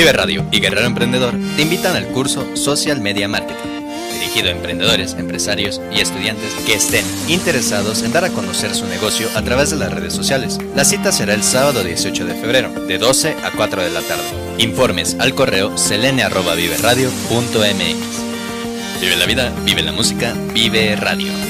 Vive Radio y Guerrero Emprendedor te invitan al curso Social Media Marketing, dirigido a emprendedores, empresarios y estudiantes que estén interesados en dar a conocer su negocio a través de las redes sociales. La cita será el sábado 18 de febrero, de 12 a 4 de la tarde. Informes al correo selene.viveradio.mx. Vive la vida, vive la música, vive radio.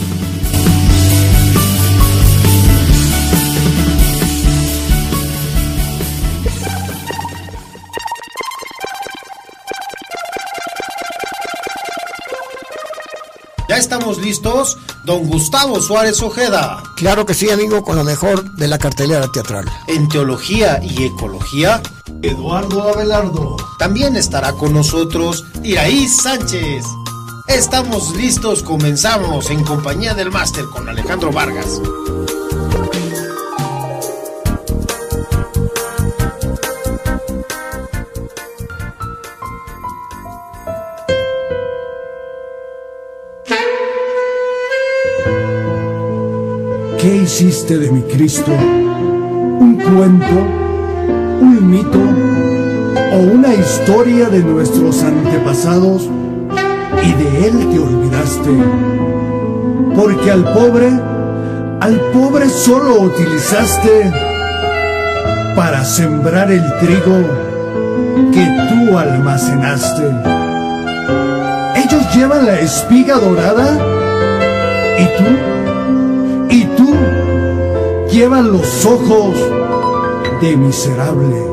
Estamos listos? Don Gustavo Suárez Ojeda. Claro que sí, amigo, con lo mejor de la cartelera teatral. En teología y ecología, Eduardo Abelardo. También estará con nosotros Iraí Sánchez. Estamos listos, comenzamos en compañía del máster con Alejandro Vargas. Hiciste de mi Cristo? ¿Un cuento? ¿Un mito? ¿O una historia de nuestros antepasados y de él te olvidaste? Porque al pobre, al pobre solo utilizaste para sembrar el trigo que tú almacenaste. Ellos llevan la espiga dorada y tú llevas los ojos de miserable.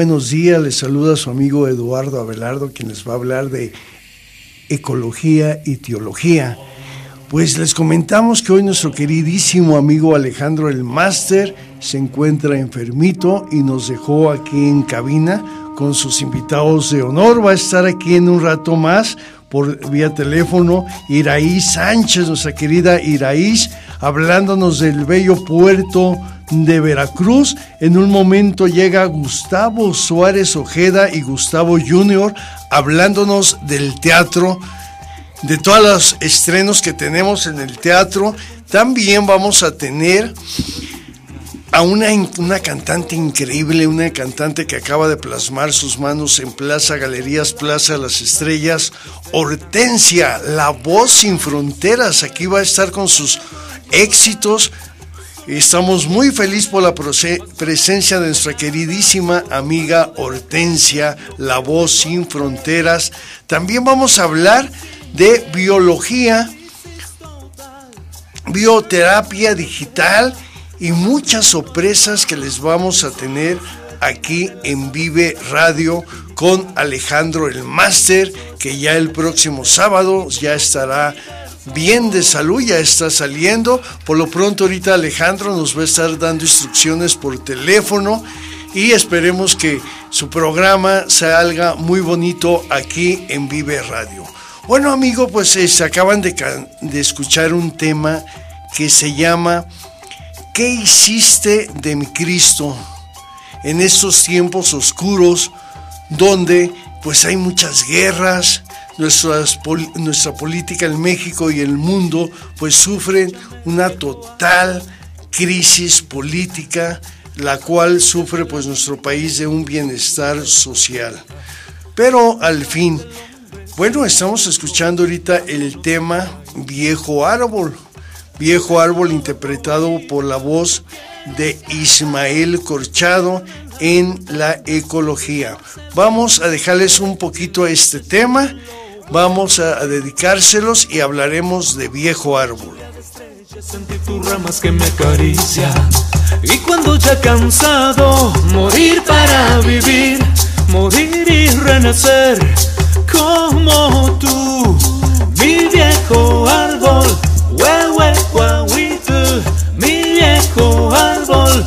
Buenos días, les saluda su amigo Eduardo Abelardo, quien les va a hablar de ecología y teología. Pues les comentamos que hoy nuestro queridísimo amigo Alejandro el Máster se encuentra enfermito y nos dejó aquí en cabina con sus invitados de honor. Va a estar aquí en un rato más por vía teléfono Iraíz Sánchez, nuestra querida Iraíz, hablándonos del bello puerto de Veracruz. En un momento llega Gustavo Suárez Ojeda y Gustavo Junior hablándonos del teatro, de todos los estrenos que tenemos en el teatro. También vamos a tener a una, una cantante increíble, una cantante que acaba de plasmar sus manos en Plaza Galerías, Plaza Las Estrellas, Hortensia, la voz sin fronteras. Aquí va a estar con sus éxitos Estamos muy felices por la presencia de nuestra queridísima amiga Hortensia, la voz sin fronteras. También vamos a hablar de biología, bioterapia digital y muchas sorpresas que les vamos a tener aquí en Vive Radio con Alejandro el Máster, que ya el próximo sábado ya estará bien de salud, ya está saliendo. Por lo pronto ahorita Alejandro nos va a estar dando instrucciones por teléfono y esperemos que su programa salga muy bonito aquí en Vive Radio. Bueno amigo, pues eh, se acaban de, escuchar un tema que se llama ¿Qué hiciste de mi Cristo? En estos tiempos oscuros donde pues hay muchas guerras, nuestra política en México y el mundo pues sufren una total crisis política, la cual sufre pues nuestro país de un bienestar social. Pero al fin, bueno, estamos escuchando ahorita el tema Viejo Árbol, Viejo Árbol interpretado por la voz de Ismael Corchado en la ecología. Vamos a dejarles un poquito a este tema vamos a, dedicárselos y hablaremos de viejo árbol. Tus ramas que me y cuando ya cansado morir para vivir, morir y renacer como tú, mi viejo árbol, huehue, mi viejo árbol,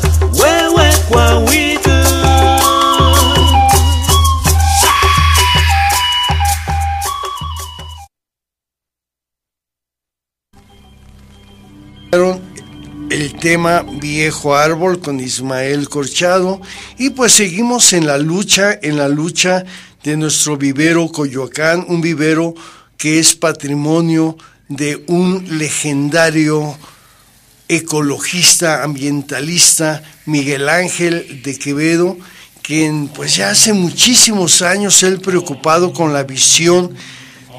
tema Viejo Árbol con Ismael Corchado. Y pues seguimos en la lucha, en la lucha de nuestro vivero Coyoacán, un vivero que es patrimonio de un legendario ecologista, ambientalista, Miguel Ángel de Quevedo, quien pues ya hace muchísimos años él preocupado con la visión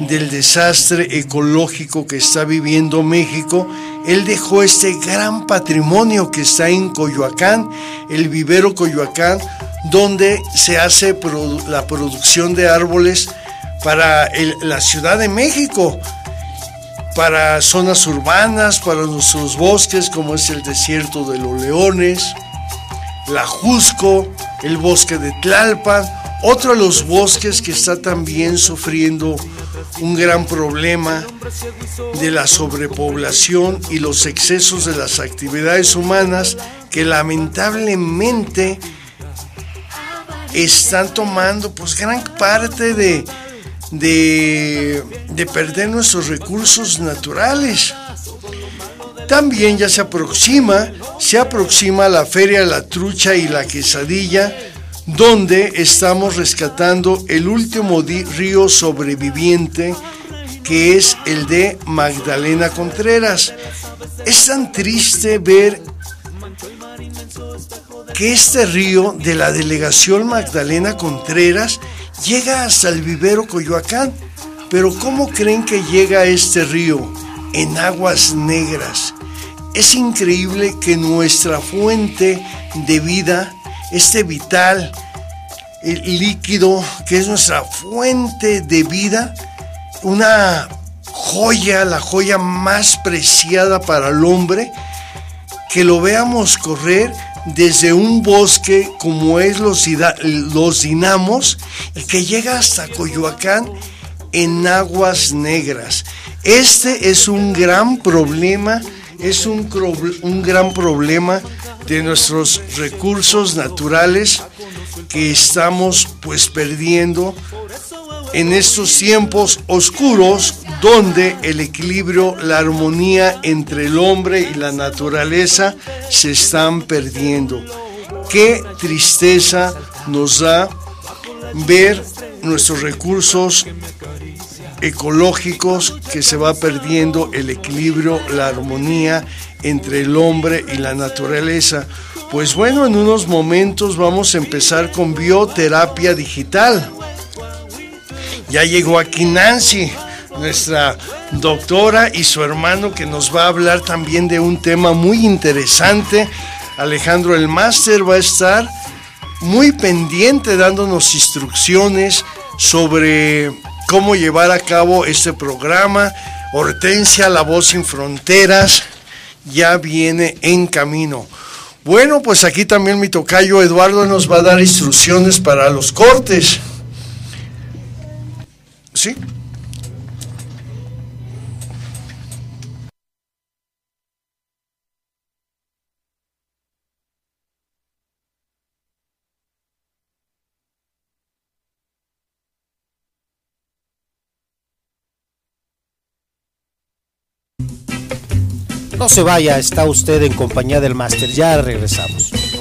del desastre ecológico que está viviendo México, él dejó este gran patrimonio que está en Coyoacán, el vivero Coyoacán, donde se hace la producción de árboles para la Ciudad de México, para zonas urbanas, para nuestros bosques, como es el desierto de los leones, la Jusco, el bosque de Tlalpan, otro de los bosques que está también sufriendo un gran problema de la sobrepoblación y los excesos de las actividades humanas que lamentablemente están tomando pues gran parte de, de, de perder nuestros recursos naturales. También ya se aproxima, se aproxima la feria de la trucha y la quesadilla, donde estamos rescatando el último río sobreviviente que es el de Magdalena Contreras. Es tan triste ver que este río de la delegación Magdalena Contreras llega hasta el vivero Coyoacán. Pero ¿cómo creen que llega este río? En aguas negras. Es increíble que nuestra fuente de vida este vital, el líquido, que es nuestra fuente de vida, una joya, la joya más preciada para el hombre, que lo veamos correr desde un bosque como es los, los dinamos y que llega hasta Coyoacán en aguas negras. Este es un gran problema, es un, gran problema de nuestros recursos naturales que estamos pues perdiendo en estos tiempos oscuros donde el equilibrio, la armonía entre el hombre y la naturaleza se están perdiendo. Qué tristeza nos da ver nuestros recursos ecológicos que se va perdiendo el equilibrio, la armonía entre el hombre y la naturaleza. Pues bueno, en unos momentos vamos a empezar con bioterapia digital. Ya llegó aquí Nancy, nuestra doctora, y su hermano que nos va a hablar también de un tema muy interesante. Alejandro el Máster va a estar muy pendiente dándonos instrucciones sobre cómo llevar a cabo este programa. Hortensia, La Voz Sin Fronteras, ya viene en camino. Bueno, pues aquí también mi tocayo Eduardo nos va a dar instrucciones para los cortes. ¿Sí? No se vaya, está usted en compañía del máster, ya regresamos.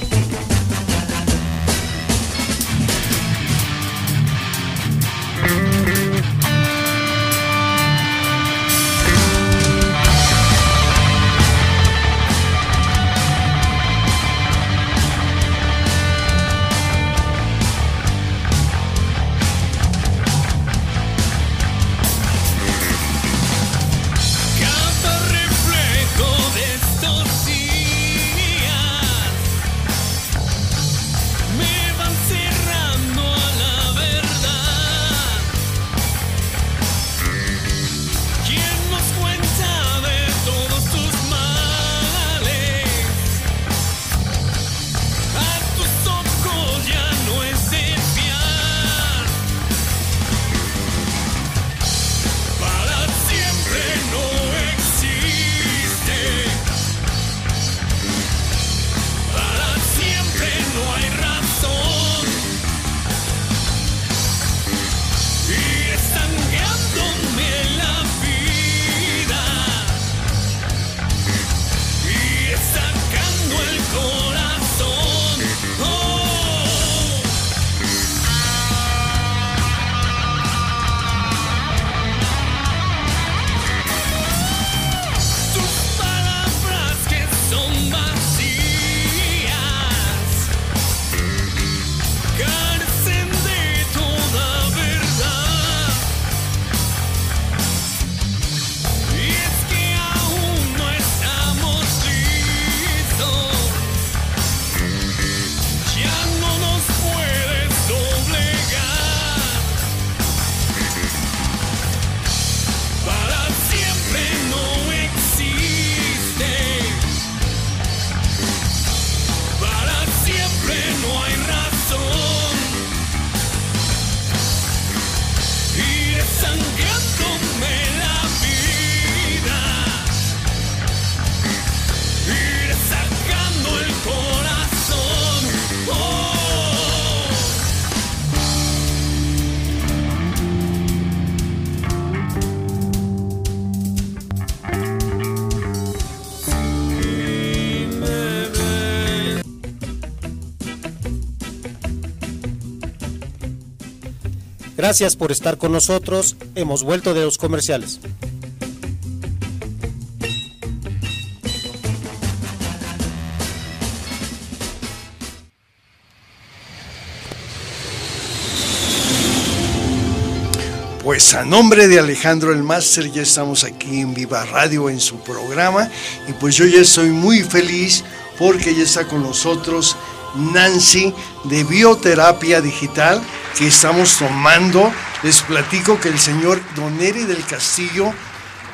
Gracias por estar con nosotros. Hemos vuelto de los comerciales. Pues a nombre de Alejandro el Máster ya estamos aquí en Viva Radio en su programa y pues yo ya estoy muy feliz porque ya está con nosotros Nancy de Bioterapia Digital que estamos tomando. Les platico que el señor Doneri del Castillo,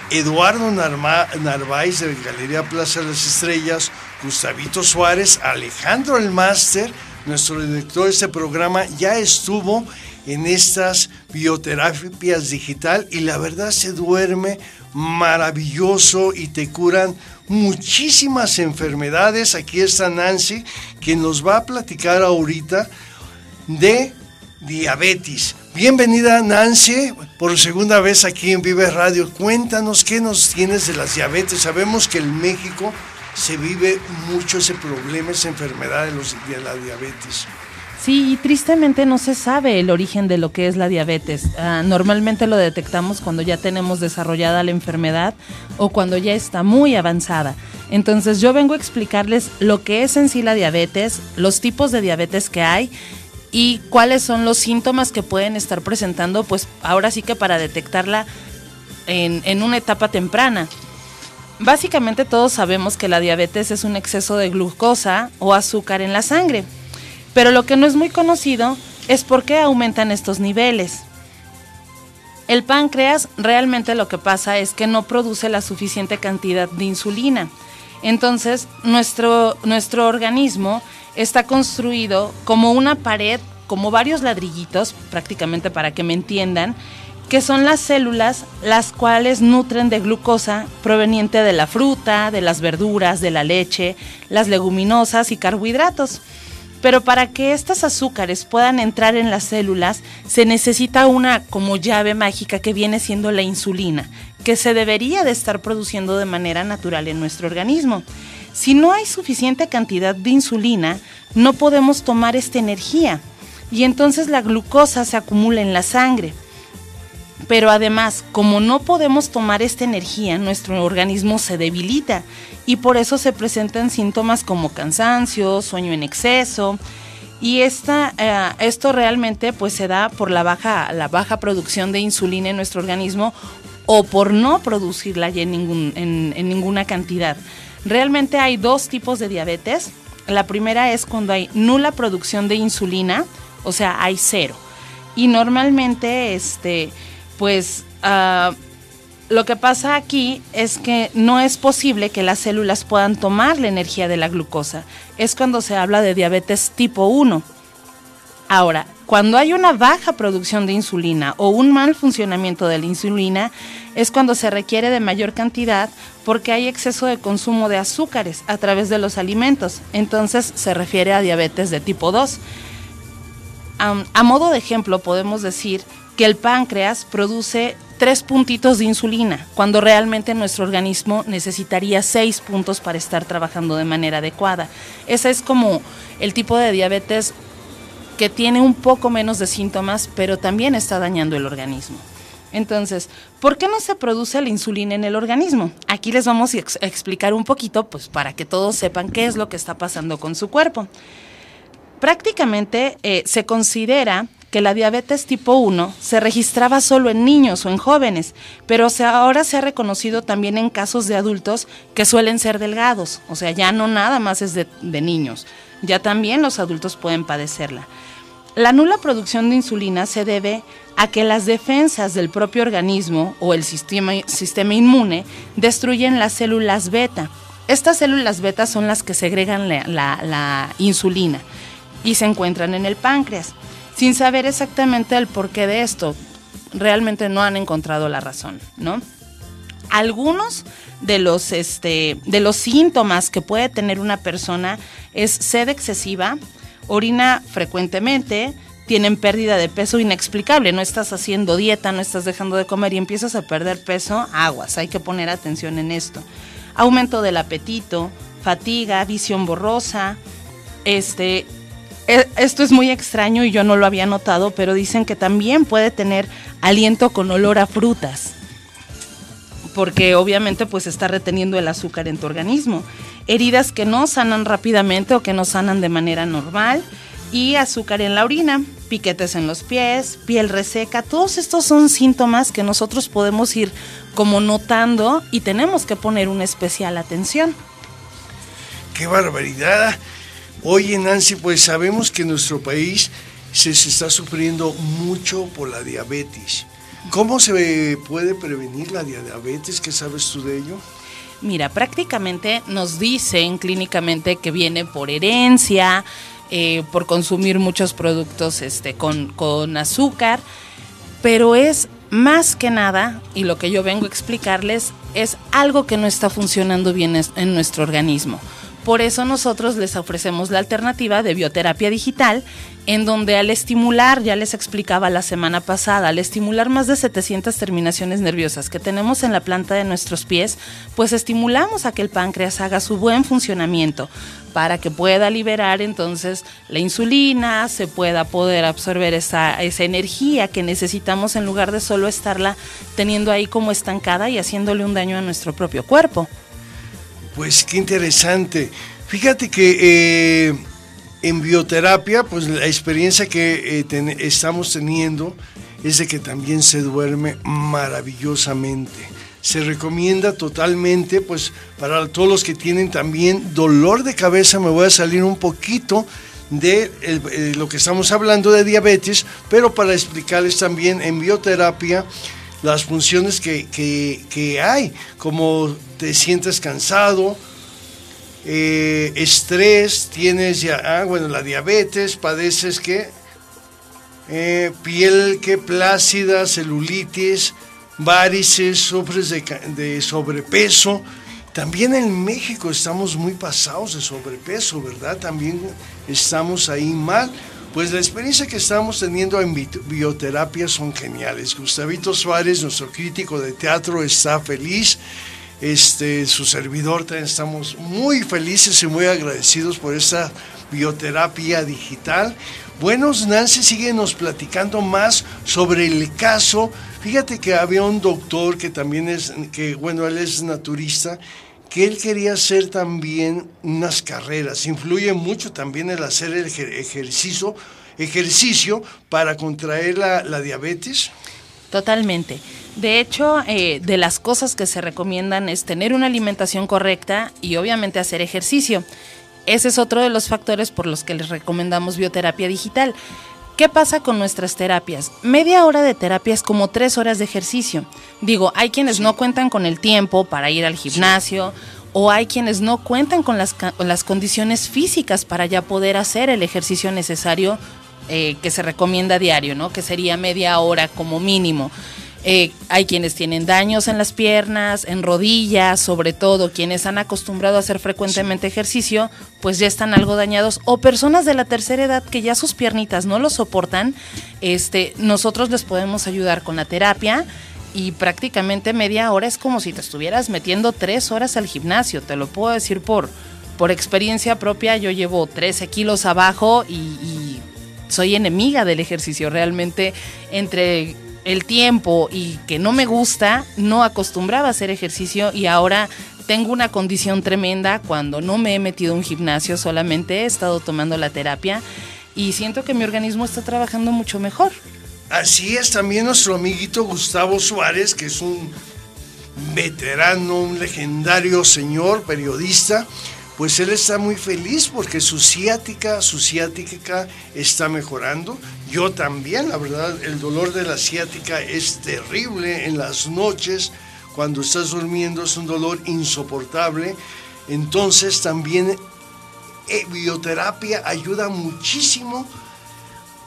Eduardo Narváez de Galería Plaza de las Estrellas, Gustavito Suárez, Alejandro el Máster, nuestro director de este programa, ya estuvo en estas bioterapias digital y la verdad se duerme maravilloso y te curan muchísimas enfermedades. Aquí está Nancy que nos va a platicar ahorita de diabetes. Bienvenida Nancy por segunda vez aquí en Vive Radio. Cuéntanos qué nos tienes de las diabetes. Sabemos que en México se vive mucho ese problema, esa enfermedad de, los, de la diabetes. Sí, y tristemente no se sabe el origen de lo que es la diabetes. Ah, normalmente lo detectamos cuando ya tenemos desarrollada la enfermedad o cuando ya está muy avanzada. Entonces yo vengo a explicarles lo que es en sí la diabetes, los tipos de diabetes que hay y cuáles son los síntomas que pueden estar presentando, pues ahora sí que para detectarla en, en una etapa temprana. Básicamente todos sabemos que la diabetes es un exceso de glucosa o azúcar en la sangre. Pero lo que no es muy conocido es por qué aumentan estos niveles. El páncreas realmente lo que pasa es que no produce la suficiente cantidad de insulina. Entonces, nuestro, nuestro organismo está construido como una pared, como varios ladrillitos, prácticamente para que me entiendan, que son las células las cuales nutren de glucosa proveniente de la fruta, de las verduras, de la leche, las leguminosas y carbohidratos. Pero para que estos azúcares puedan entrar en las células, se necesita una como llave mágica que viene siendo la insulina, que se debería de estar produciendo de manera natural en nuestro organismo. Si no hay suficiente cantidad de insulina, no podemos tomar esta energía y entonces la glucosa se acumula en la sangre. Pero además, como no podemos tomar esta energía, nuestro organismo se debilita y por eso se presentan síntomas como cansancio, sueño en exceso. Y esta, eh, esto realmente pues se da por la baja, la baja producción de insulina en nuestro organismo o por no producirla en, ningún, en ninguna cantidad. Realmente hay dos tipos de diabetes. La primera es cuando hay nula producción de insulina, o sea, hay cero. Y normalmente, este, pues uh, lo que pasa aquí es que no es posible que las células puedan tomar la energía de la glucosa. Es cuando se habla de diabetes tipo 1. Ahora, cuando hay una baja producción de insulina o un mal funcionamiento de la insulina, es cuando se requiere de mayor cantidad porque hay exceso de consumo de azúcares a través de los alimentos. Entonces se refiere a diabetes de tipo 2. a modo de ejemplo, podemos decir que el páncreas produce tres puntitos de insulina, cuando realmente nuestro organismo necesitaría seis puntos para estar trabajando de manera adecuada. Ese es como el tipo de diabetes que tiene un poco menos de síntomas, pero también está dañando el organismo. Entonces, ¿por qué no se produce la insulina en el organismo? Aquí les vamos a explicar un poquito, pues para que todos sepan qué es lo que está pasando con su cuerpo. Prácticamente eh, se considera que la diabetes tipo 1 se registraba solo en niños o en jóvenes, pero ahora se ha reconocido también en casos de adultos que suelen ser delgados, o sea, ya no nada más es de, de niños, ya también los adultos pueden padecerla. La nula producción de insulina se debe a que las defensas del propio organismo o el sistema, sistema inmune destruyen las células beta. Estas células beta son las que segregan la, insulina y se encuentran en el páncreas sin saber exactamente el porqué de esto. Realmente no han encontrado la razón, ¿no? Algunos de los, este, de los síntomas que puede tener una persona es sed excesiva, orina frecuentemente, tienen pérdida de peso inexplicable, no estás haciendo dieta, no estás dejando de comer y empiezas a perder peso, aguas, hay que poner atención en esto. Aumento del apetito, fatiga, visión borrosa, este, e, esto es muy extraño y yo no lo había notado, pero dicen que también puede tener aliento con olor a frutas. Porque obviamente pues está reteniendo el azúcar en tu organismo. Heridas que no sanan rápidamente o que no sanan de manera normal y azúcar en la orina, piquetes en los pies, piel reseca, todos estos son síntomas que nosotros podemos ir como notando y tenemos que poner una especial atención. ¡Qué barbaridad! Oye, Nancy, pues sabemos que en nuestro país se, se está sufriendo mucho por la diabetes. ¿Cómo se puede prevenir la diabetes? ¿Qué sabes tú de ello? Mira, prácticamente nos dicen clínicamente que viene por herencia, eh, por consumir muchos productos este, con, con azúcar, pero es más que nada, y lo que yo vengo a explicarles, es algo que no está funcionando bien en nuestro organismo. Por eso nosotros les ofrecemos la alternativa de bioterapia digital, en donde al estimular, ya les explicaba la semana pasada, al estimular más de 700 terminaciones nerviosas que tenemos en la planta de nuestros pies, pues estimulamos a que el páncreas haga su buen funcionamiento para que pueda liberar entonces la insulina, se pueda poder absorber esa, esa energía que necesitamos en lugar de solo estarla teniendo ahí como estancada y haciéndole un daño a nuestro propio cuerpo. Pues qué interesante. Fíjate que eh, en bioterapia, pues la experiencia que eh, estamos teniendo es de que también se duerme maravillosamente. Se recomienda totalmente, pues para todos los que tienen también dolor de cabeza, me voy a salir un poquito de eh, lo que estamos hablando de diabetes, pero para explicarles también en bioterapia las funciones que, que hay, como te sientes cansado, eh, estrés, tienes ya, ah, bueno, la diabetes, padeces que eh, piel que plácida, celulitis, varices, sufres de, sobrepeso. También en México estamos muy pasados de sobrepeso, ¿verdad? También estamos ahí mal. Pues la experiencia que estamos teniendo en bioterapia son geniales. Gustavito Suárez, nuestro crítico de teatro, está feliz este, su servidor, también estamos muy felices y muy agradecidos por esta bioterapia digital. Buenos, Nancy, síguenos platicando más sobre el caso. Fíjate que había un doctor que también es, que bueno, él es naturista, que él quería hacer también unas carreras. Influye mucho también el hacer el ejercicio, ejercicio para contraer la, diabetes. Totalmente. De hecho, eh, de las cosas que se recomiendan es tener una alimentación correcta y obviamente hacer ejercicio. Ese es otro de los factores por los que les recomendamos bioterapia digital. ¿Qué pasa con nuestras terapias? Media hora de terapia es como tres horas de ejercicio. Digo, hay quienes no cuentan con el tiempo para ir al gimnasio o hay quienes no cuentan con las, las condiciones físicas para ya poder hacer el ejercicio necesario eh, que se recomienda diario, ¿no? Que sería media hora como mínimo. Eh, hay quienes tienen daños en las piernas, en rodillas, sobre todo quienes han acostumbrado a hacer frecuentemente ejercicio, pues ya están algo dañados. O personas de la tercera edad que ya sus piernitas no lo soportan, este, nosotros les podemos ayudar con la terapia y prácticamente media hora es como si te estuvieras metiendo tres horas al gimnasio. Te lo puedo decir por, por experiencia propia. Yo llevo 13 kilos abajo y, y soy enemiga del ejercicio. Realmente entre el tiempo y que no me gusta, no acostumbraba a hacer ejercicio y ahora tengo una condición tremenda cuando no me he metido a un gimnasio, solamente he estado tomando la terapia y siento que mi organismo está trabajando mucho mejor. Así es, también nuestro amiguito Gustavo Suárez, que es un veterano, un legendario señor periodista, pues él está muy feliz porque su ciática, su ciática está mejorando. Yo también, la verdad, el dolor de la ciática es terrible en las noches, cuando estás durmiendo es un dolor insoportable. Entonces también eh, bioterapia ayuda muchísimo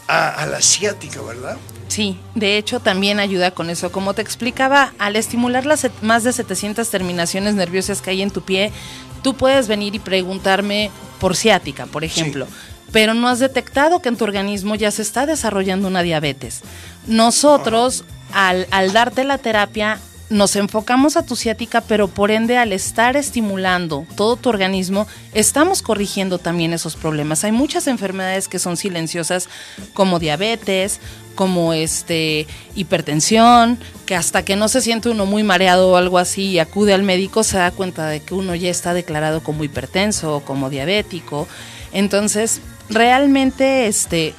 a, la ciática, ¿verdad? Sí, de hecho también ayuda con eso. Como te explicaba, al estimular las más de 700 terminaciones nerviosas que hay en tu pie, Tú puedes venir y preguntarme por ciática, por ejemplo, pero no has detectado que en tu organismo ya se está desarrollando una diabetes. Nosotros, al, al darte la terapia, nos enfocamos a tu ciática, pero por ende al estar estimulando todo tu organismo, estamos corrigiendo también esos problemas. Hay muchas enfermedades que son silenciosas, como diabetes, como este hipertensión, que hasta que no se siente uno muy mareado o algo así y acude al médico se da cuenta de que uno ya está declarado como hipertenso o como diabético. Entonces, realmente este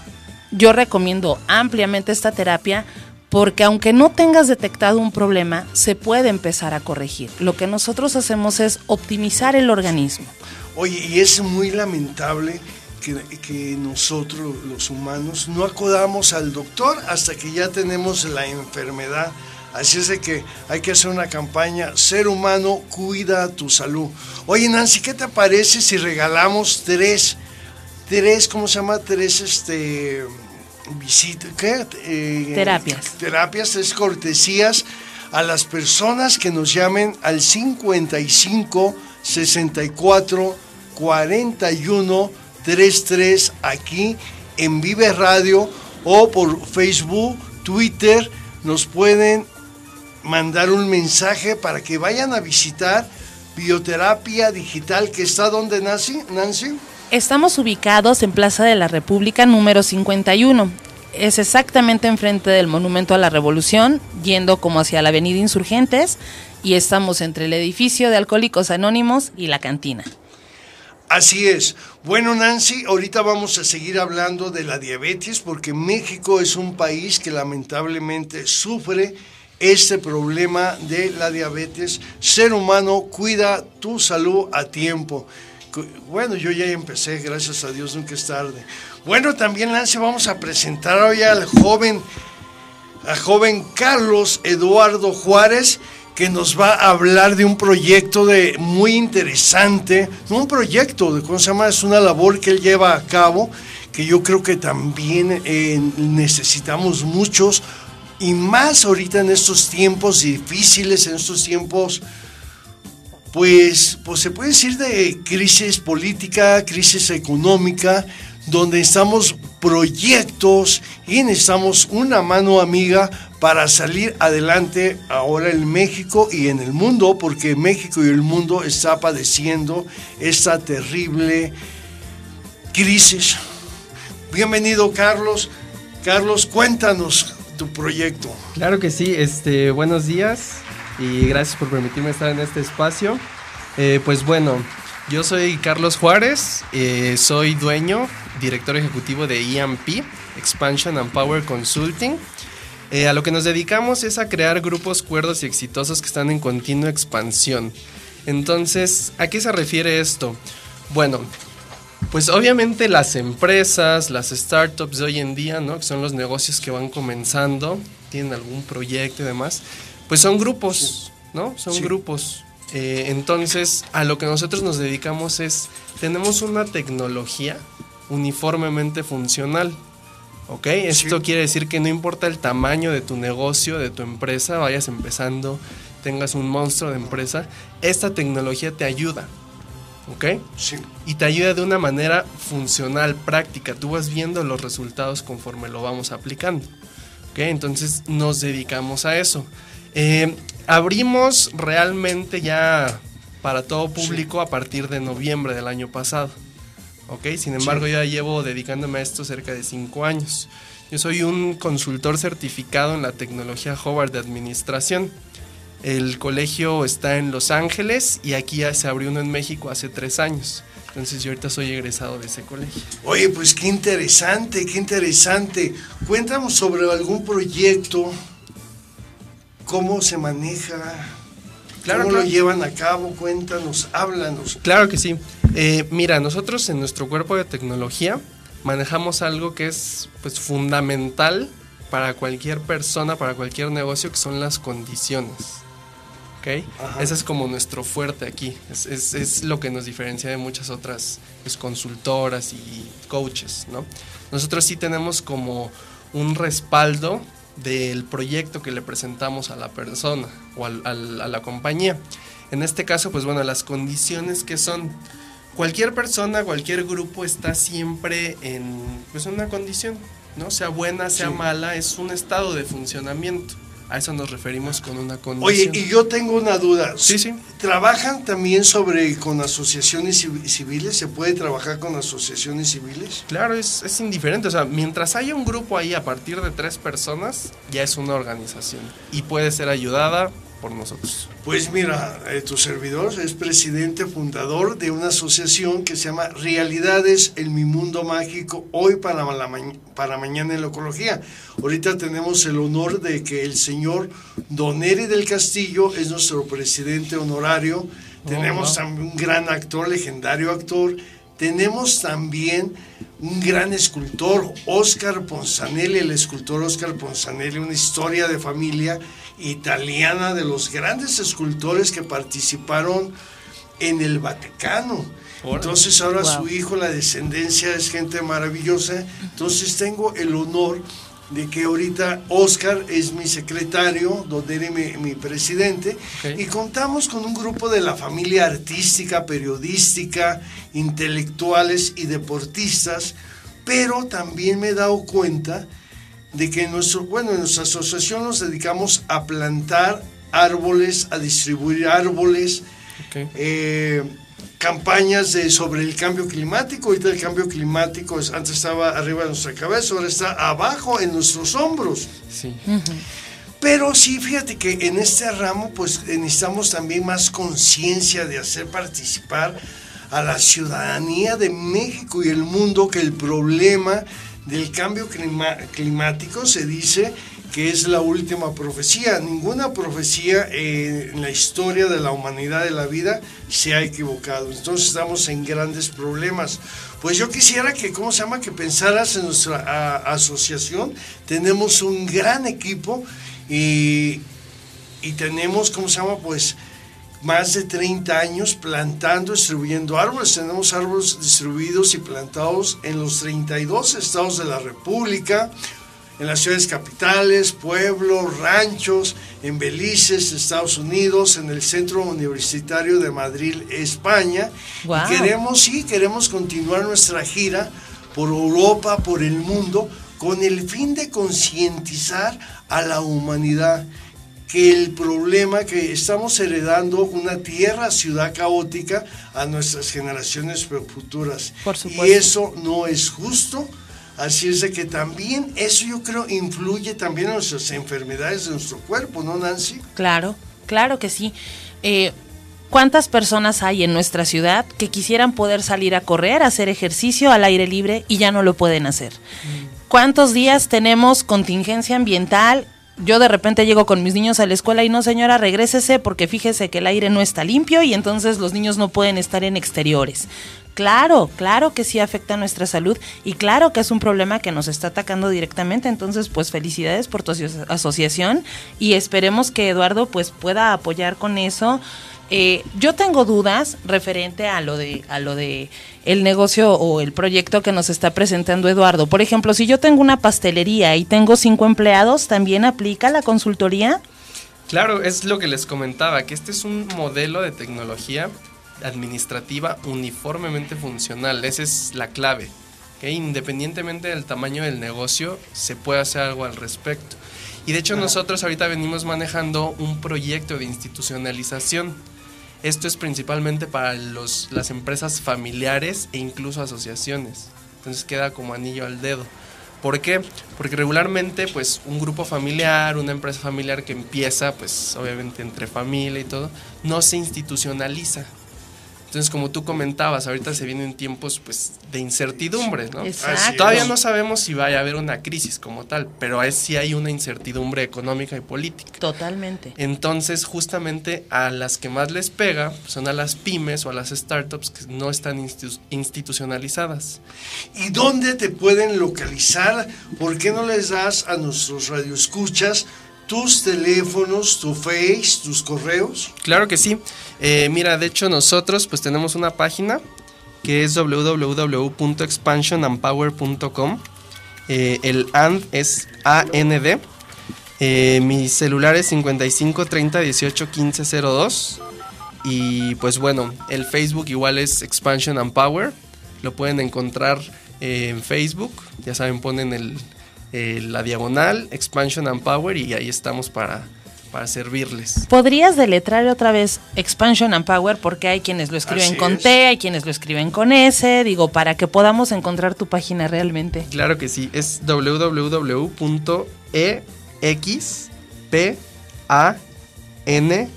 yo recomiendo ampliamente esta terapia porque aunque no tengas detectado un problema, se puede empezar a corregir. Lo que nosotros hacemos es optimizar el organismo. Oye, y es muy lamentable que, que, nosotros los humanos no acudamos al doctor hasta que ya tenemos la enfermedad. Así es de que hay que hacer una campaña, ser humano, cuida tu salud. Oye Nancy, ¿qué te parece si regalamos tres, tres, ¿cómo se llama? Tres, este visita, ¿qué? Eh, terapias. Terapias, es cortesías a las personas que nos llamen al 55 64 41 33 aquí en Vive Radio o por Facebook, Twitter, nos pueden mandar un mensaje para que vayan a visitar Bioterapia Digital que está donde Nancy, Nancy. Estamos ubicados en Plaza de la República número 51. Es exactamente enfrente del Monumento a la Revolución, yendo como hacia la Avenida Insurgentes, y estamos entre el edificio de Alcohólicos Anónimos y la cantina. Así es. Bueno, Nancy, ahorita vamos a seguir hablando de la diabetes porque México es un país que lamentablemente sufre este problema de la diabetes. Ser humano, cuida tu salud a tiempo. Bueno, yo ya empecé, gracias a Dios, nunca es tarde. Bueno, también Lance, vamos a presentar hoy al joven, al joven Carlos Eduardo Juárez, que nos va a hablar de un proyecto de muy interesante, un proyecto, de cómo se llama, es una labor que él lleva a cabo, que yo creo que también eh, necesitamos muchos, y más ahorita en estos tiempos difíciles, en estos tiempos pues, pues se puede decir de crisis política, crisis económica, donde estamos proyectos y necesitamos una mano amiga para salir adelante ahora en México y en el mundo, porque México y el mundo está padeciendo esta terrible crisis. Bienvenido Carlos. Carlos, cuéntanos tu proyecto. Claro que sí, este, buenos días y gracias por permitirme estar en este espacio. Eh, pues bueno, yo soy Carlos Juárez, eh, soy dueño, director ejecutivo de EMP, Expansion and Power Consulting. Eh, a lo que nos dedicamos es a crear grupos cuerdos y exitosos que están en continua expansión. Entonces, ¿a qué se refiere esto? Bueno, pues obviamente las empresas, las startups de hoy en día, ¿no? Que son los negocios que van comenzando, tienen algún proyecto y demás, pues son grupos, ¿no? Son grupos. Eh, entonces, a lo que nosotros nos dedicamos es, tenemos una tecnología uniformemente funcional. ¿Ok? Esto quiere decir que no importa el tamaño de tu negocio, de tu empresa, vayas empezando, tengas un monstruo de empresa, esta tecnología te ayuda. ¿Ok? Sí. Y te ayuda de una manera funcional, práctica. Tú vas viendo los resultados conforme lo vamos aplicando. ¿Ok? Entonces nos dedicamos a eso. Eh, abrimos realmente ya para todo público a partir de noviembre del año pasado. ¿Ok? Sin embargo, ya llevo dedicándome a esto cerca de cinco años. Yo soy un consultor certificado en la tecnología Howard de Administración. El colegio está en Los Ángeles y aquí ya se abrió uno en México hace tres años. Entonces yo ahorita soy egresado de ese colegio. Oye, pues qué interesante, qué interesante. Cuéntanos sobre algún proyecto cómo se maneja, Claro, cómo claro. lo llevan a cabo, cuéntanos, háblanos. Claro que sí. Eh, mira, nosotros en nuestro cuerpo de tecnología manejamos algo que es pues fundamental para cualquier persona, para cualquier negocio, que son las condiciones. ¿Ok? Ajá. Ese es como nuestro fuerte aquí. Es, es- es lo que nos diferencia de muchas otras pues, consultoras y coaches, ¿no? Nosotros sí tenemos como un respaldo del proyecto que le presentamos a la persona o al- al- a la compañía. En este caso, pues bueno, las condiciones que son cualquier persona, cualquier grupo está siempre en pues una condición, ¿no? Sea buena, sea Sí. mala, es un estado de funcionamiento. A eso nos referimos con una Oye, condición. y yo tengo una duda. Sí, sí. ¿Trabajan también sobre con asociaciones civi- civiles? ¿Se puede trabajar con asociaciones civiles? Claro, es, es indiferente. O sea, mientras haya un grupo ahí a partir de tres personas, ya es una organización. Y puede ser ayudada por nosotros. Pues mira, eh, tu servidor es presidente fundador de una asociación que se llama Realidades en mi mundo mágico, hoy para, la ma- para mañana en la ecología. Ahorita tenemos el honor de que el señor Don Eri del Castillo es nuestro presidente honorario. tenemos wow. también un gran actor, legendario actor. Tenemos también un gran escultor, Oscar Ponzanelli, el escultor Oscar Ponzanelli, una historia de familia italiana de los grandes escultores que participaron en el Vaticano. Entonces ahora Wow. su hijo, la descendencia es gente maravillosa. Entonces tengo el honor de que ahorita Oscar es mi secretario, donde era mi, mi presidente, y contamos con un grupo de la familia artística, periodística, intelectuales y deportistas, pero también me he dado cuenta de que en nuestro, bueno, en nuestra asociación nos dedicamos a plantar árboles, a distribuir árboles, Ok. eh, campañas de, sobre el cambio climático. Ahorita el cambio climático es- antes estaba arriba de nuestra cabeza, ahora está abajo en nuestros hombros. Sí. Pero sí, fíjate que en este ramo pues necesitamos también más conciencia de hacer participar a la ciudadanía de México y el mundo que el problema del cambio clima- climático se dice que es la última profecía. Ninguna profecía eh, en la historia de la humanidad de la vida se ha equivocado. Entonces estamos en grandes problemas. Pues yo quisiera que, ¿cómo se llama? Que pensaras en nuestra asociación. Tenemos un gran equipo y, y tenemos, ¿cómo se llama? Pues más de 30 años plantando, distribuyendo árboles. Tenemos árboles distribuidos y plantados en los 32 estados de la República, en las ciudades capitales, pueblos, ranchos, en Belice, Estados Unidos, en el Centro Universitario de Madrid, España. Guau. Y queremos, sí, queremos continuar nuestra gira por Europa, por el mundo, con el fin de concientizar a la humanidad que el problema que estamos heredando una tierra, ciudad caótica a nuestras generaciones futuras. Por supuesto. Y eso no es justo. Así es de que también eso yo creo influye también en nuestras enfermedades de nuestro cuerpo, ¿no, Nancy? Claro, claro que sí. Eh, ¿Cuántas personas hay en nuestra ciudad que quisieran poder salir a correr, a hacer ejercicio al aire libre y ya no lo pueden hacer? ¿Cuántos días tenemos contingencia ambiental? Yo de repente llego con mis niños a la escuela y no, señora, regrésese porque fíjese que el aire no está limpio y entonces los niños no pueden estar en exteriores. Claro, claro que sí afecta a nuestra salud y claro que es un problema que nos está atacando directamente. Entonces, pues felicidades por tu aso- asociación y esperemos que Eduardo pues pueda apoyar con eso. Eh, yo tengo dudas referente a lo de a lo de el negocio o el proyecto que nos está presentando Eduardo. Por ejemplo, si yo tengo una pastelería y tengo cinco empleados, ¿también aplica la consultoría? Claro, es lo que les comentaba, que este es un modelo de tecnología administrativa uniformemente funcional. Esa es la clave. ¿ok? Independientemente del tamaño del negocio, se puede hacer algo al respecto. Y de hecho nosotros ahorita venimos manejando un proyecto de institucionalización. Esto es principalmente para los, las empresas familiares e incluso asociaciones. Entonces queda como anillo al dedo. ¿Por qué? Porque regularmente, pues, un grupo familiar, una empresa familiar que empieza, pues, obviamente entre familia y todo, no se institucionaliza. Entonces, como tú comentabas, ahorita se vienen tiempos, pues, de incertidumbre, ¿no? Exacto. Todavía no sabemos si vaya a haber una crisis como tal, pero es sí hay una incertidumbre económica y política. Totalmente. Entonces, justamente a las que más les pega son a las pymes o a las startups que no están institu- institucionalizadas. ¿Y dónde te pueden localizar? ¿Por qué no les das a nuestros radioescuchas tus teléfonos, tu face, tus correos? Claro que sí. Eh, mira, de hecho nosotros pues tenemos una página que es www.expansionandpower.com. Eh, el AND es AND. Eh, mi celular es 55 30 18 15 02. Y pues bueno, el Facebook igual es Expansion and Power. Lo pueden encontrar eh, en Facebook. Ya saben, ponen el, eh, la diagonal, Expansion and Power, y ahí estamos para, para servirles. ¿Podrías deletrar otra vez Expansion and Power? Porque hay quienes lo escriben Así con es. T, hay quienes lo escriben con S, digo, para que podamos encontrar tu página realmente. Claro que sí, es www.expansion A-N-S-I-O-N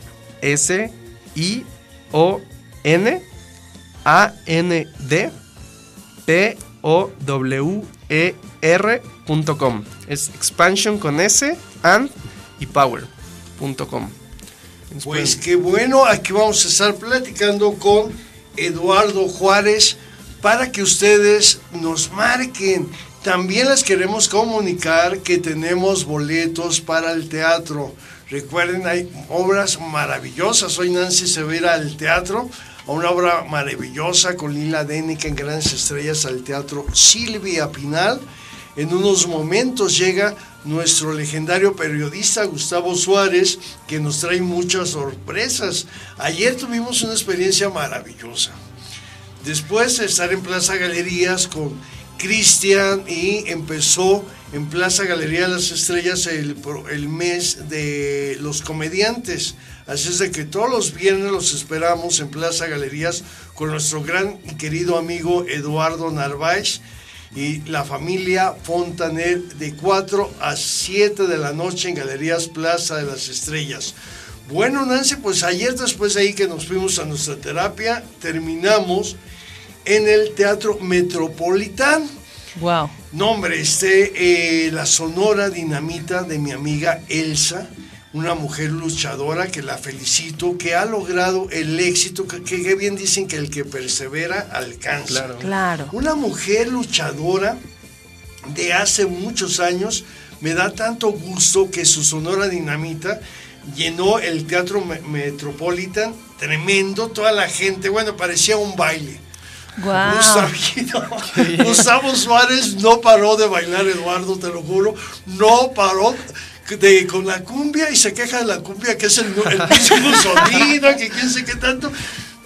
A-N-D-P-O-W-E-R.com. Es expansion con S and y power.com. Pues qué bueno, aquí vamos a estar platicando con Eduardo Juárez para que ustedes nos marquen. También les queremos comunicar que tenemos boletos para el teatro. Recuerden, hay obras maravillosas. Hoy Nancy se va a ir al teatro, a una obra maravillosa con Lila Dénica en Grandes Estrellas al teatro Silvia Pinal. En unos momentos llega nuestro legendario periodista Gustavo Suárez, que nos trae muchas sorpresas. Ayer tuvimos una experiencia maravillosa. Después de estar en Plaza Galerías con Cristian y empezó en Plaza Galería de las Estrellas el, el mes de los comediantes. Así es de que todos los viernes los esperamos en Plaza Galerías con nuestro gran y querido amigo Eduardo Narváez y la familia Fontaner de 4 a 7 de la noche en Galerías Plaza de las Estrellas. Bueno, Nancy, pues ayer después de ahí que nos fuimos a nuestra terapia, terminamos en el Teatro Metropolitán. Wow. No, hombre, este, eh, la sonora dinamita de mi amiga Elsa, una mujer luchadora que la felicito, que ha logrado el éxito, que, que bien dicen que el que persevera alcanza. Claro. Claro. Una mujer luchadora de hace muchos años, me da tanto gusto que su sonora dinamita llenó el Teatro Me- Metropolitan, tremendo, toda la gente, bueno, parecía un baile. Wow. Gustavo Suárez no paró de bailar, Eduardo, te lo juro, no paró de, con la cumbia y se queja de la cumbia, que es el, el mismo sonido, que quién sé qué tanto,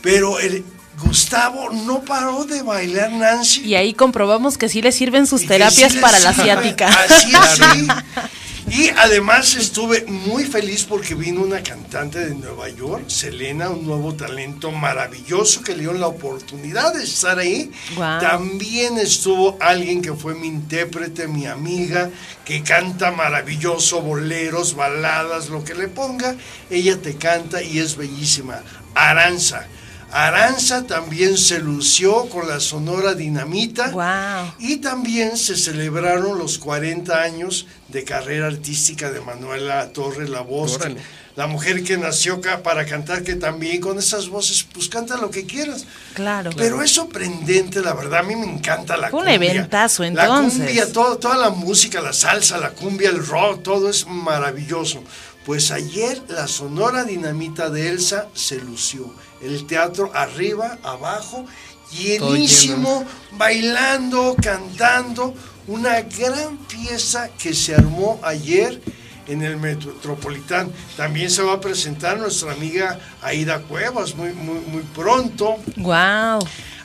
pero el Gustavo no paró de bailar, Nancy. Y ahí comprobamos que sí le sirven sus Y terapias sí para la sirve. ciática. Así es, sí. Y además estuve muy feliz porque vino una cantante de Nueva York, Selena, un nuevo talento maravilloso que le dio la oportunidad de estar ahí. También estuvo alguien que fue mi intérprete, mi amiga, que canta maravilloso, boleros, baladas, lo que le ponga, ella te canta y es bellísima. Aranza. Aranza también se lució con la sonora dinamita. Wow. Y también se celebraron los 40 años de carrera artística de Manuela Torres, la voz, que- Órale. la mujer que nació para cantar, que también con esas voces, pues canta lo que quieras. Claro. Pero es sorprendente, la verdad, a mí me encanta la Fue un cumbia. eventazo, La entonces. cumbia, todo- toda la música, la salsa, la cumbia, el rock, todo es maravilloso. Pues ayer la sonora dinamita de Elsa se lució. El teatro arriba, abajo, llenísimo, bailando, cantando. Una gran fiesta que se armó ayer en el Metropolitán. También se va a presentar nuestra amiga Aida Cuevas muy, muy, muy pronto. Wow.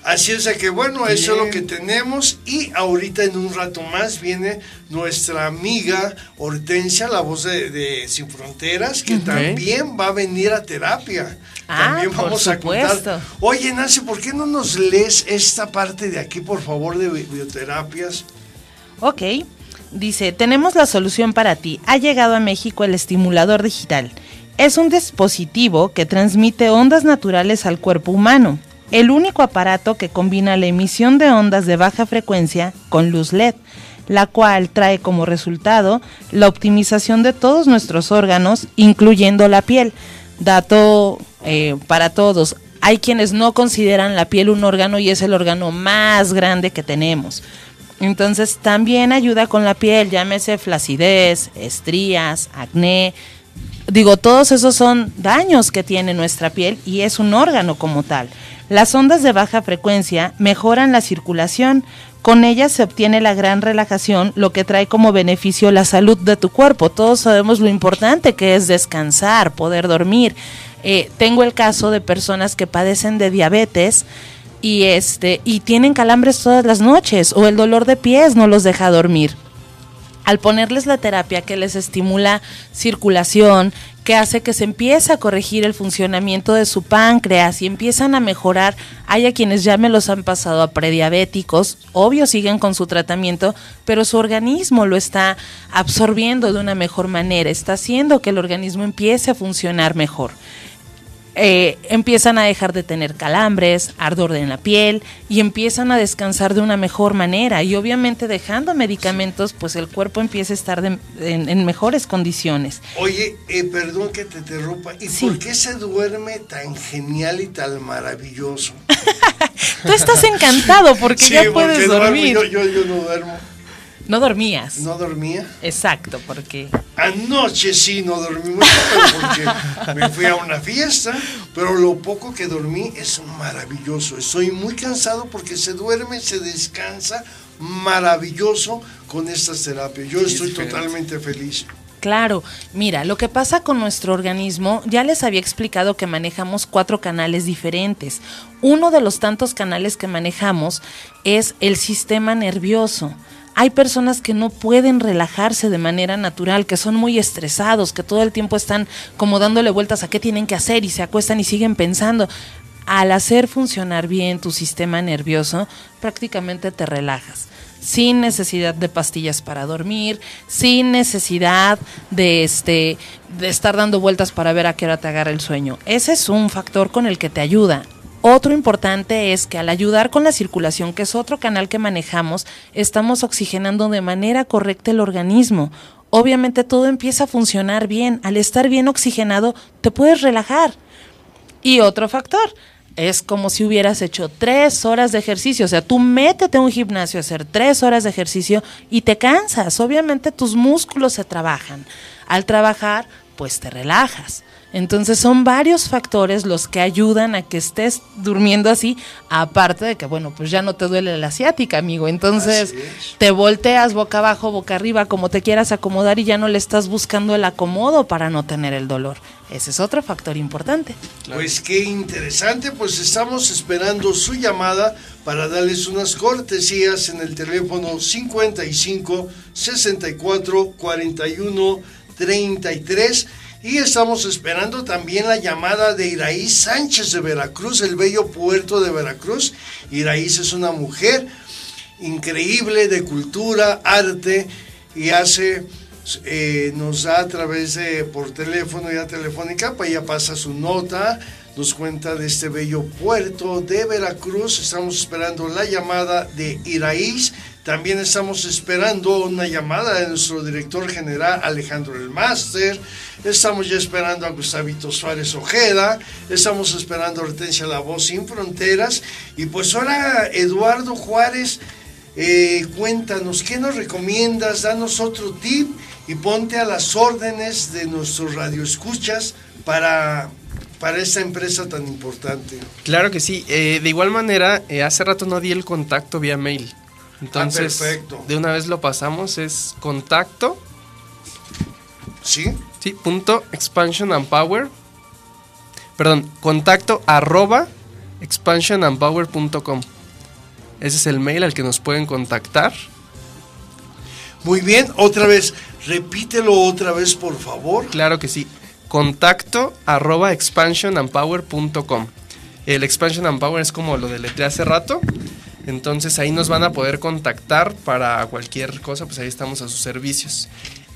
Así es que bueno, eso es lo que tenemos y ahorita en un rato más viene nuestra amiga Hortensia, la voz de, de Sin Fronteras, que también va a venir a terapia. Ah, también por vamos a supuesto. contar. Oye, Nancy, ¿por qué no nos lees esta parte de aquí, por favor, de bi- bioterapias? Ok. Dice, tenemos la solución para ti. Ha llegado a México el estimulador digital. Es un dispositivo que transmite ondas naturales al cuerpo humano. El único aparato que combina la emisión de ondas de baja frecuencia con luz LED, la cual trae como resultado la optimización de todos nuestros órganos, incluyendo la piel. Dato eh, para todos. Hay quienes no consideran la piel un órgano y es el órgano más grande que tenemos. Entonces también ayuda con la piel, llámese flacidez, estrías, acné. Digo, todos esos son daños que tiene nuestra piel y es un órgano como tal. Las ondas de baja frecuencia mejoran la circulación. Con ellas se obtiene la gran relajación, lo que trae como beneficio la salud de tu cuerpo. Todos sabemos lo importante que es descansar, poder dormir. Eh, tengo el caso de personas que padecen de diabetes y este y tienen calambres todas las noches o el dolor de pies no los deja dormir. al ponerles la terapia que les estimula circulación, que hace que se empiece a corregir el funcionamiento de su páncreas y empiezan a mejorar. Hay a quienes ya me los han pasado a prediabéticos, obvio siguen con su tratamiento, pero su organismo lo está absorbiendo de una mejor manera, está haciendo que el organismo empiece a funcionar mejor. Eh, empiezan a dejar de tener calambres, ardor en la piel y empiezan a descansar de una mejor manera. Y obviamente dejando medicamentos, pues el cuerpo empieza a estar en, mejores condiciones. Oye, eh, perdón que te interrumpa. ¿Y por qué se duerme tan genial y tan maravilloso? Tú estás encantado porque ya puedes dormir. yo, yo no duermo. No dormías. No dormía. Exacto, porque... Anoche sí no dormí mucho, porque me fui a una fiesta, pero lo poco que dormí es maravilloso. Estoy muy cansado porque se duerme, se descansa, maravilloso con estas terapias. Yo estoy totalmente feliz. Claro, mira, lo que pasa con nuestro organismo, ya les había explicado que manejamos cuatro canales diferentes. Uno de los tantos canales que manejamos es el sistema nervioso hay personas que no pueden relajarse de manera natural, que son muy estresados, que todo el tiempo están como dándole vueltas a qué tienen que hacer y se acuestan y siguen pensando. Al hacer funcionar bien tu sistema nervioso, prácticamente te relajas sin necesidad de pastillas para dormir, sin necesidad de este de estar dando vueltas para ver a qué hora te agarra el sueño. Ese es un factor con el que te ayuda. Otro importante es que al ayudar con la circulación, que es otro canal que manejamos, estamos oxigenando de manera correcta el organismo. Obviamente todo empieza a funcionar bien. Al estar bien oxigenado, te puedes relajar. Y otro factor, es como si hubieras hecho tres horas de ejercicio. O sea, tú métete a un gimnasio a hacer tres horas de ejercicio y te cansas. Obviamente tus músculos se trabajan. Al trabajar, pues te relajas. Entonces son varios factores los que ayudan a que estés durmiendo así, aparte de que, bueno, pues ya no te duele la asiática, amigo. Entonces te volteas boca abajo, boca arriba, como te quieras acomodar y ya no le estás buscando el acomodo para no tener el dolor. Ese es otro factor importante. Pues qué interesante, pues estamos esperando su llamada para darles unas cortesías en el teléfono 55 64 41 33 y estamos esperando también la llamada de Iraíz Sánchez de Veracruz, el bello puerto de Veracruz. Iraíz es una mujer increíble de cultura, arte y hace, eh, nos da a través de, por teléfono ya telefónica, para ella pasa su nota, nos cuenta de este bello puerto de Veracruz. Estamos esperando la llamada de Iraíz. También estamos esperando una llamada de nuestro director general Alejandro El Máster. Estamos ya esperando a Gustavito Suárez Ojeda. Estamos esperando a Hortensia La Voz Sin Fronteras. Y pues ahora, Eduardo Juárez, eh, cuéntanos, ¿qué nos recomiendas? Danos otro tip y ponte a las órdenes de nuestros radioescuchas para para esta empresa tan importante. Claro que sí. Eh, de igual manera, eh, hace rato no di el contacto vía mail. Entonces, ah, de una vez lo pasamos, es contacto. ¿Sí? Sí, punto expansion and power. Perdón, contacto arroba expansionandpower.com. Ese es el mail al que nos pueden contactar. Muy bien, otra vez, repítelo otra vez, por favor. Claro que sí. Contacto arroba expansionandpower.com. El expansion and power es como lo deletré hace rato. Entonces ahí nos van a poder contactar para cualquier cosa, pues ahí estamos a sus servicios.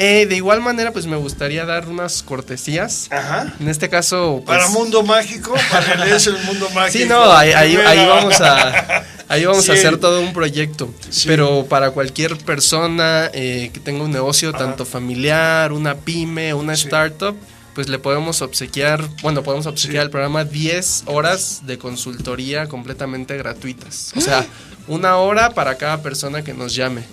Eh, de igual manera, pues me gustaría dar unas cortesías. Ajá. En este caso. Pues, para Mundo Mágico, para el Mundo Mágico. Sí, no, ahí, vamos a. Ahí vamos a hacer todo un proyecto. Pero para cualquier persona eh, que tenga un negocio, tanto familiar, una pyme, una startup, pues le podemos obsequiar, bueno, podemos obsequiar al programa 10 horas de consultoría completamente gratuitas. O sea, una hora para cada persona que nos llame.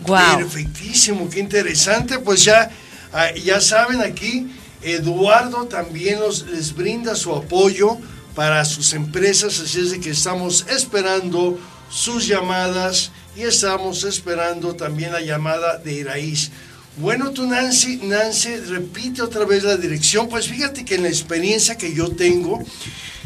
Wow. Perfectísimo, qué interesante. Pues ya, ah, ya saben aquí, Eduardo también los, les brinda su apoyo para sus empresas, así es de que estamos esperando sus llamadas y estamos esperando también la llamada de Iraíz. Bueno, tú Nancy, Nancy, repite otra vez la dirección. Pues fíjate que en la experiencia que yo tengo,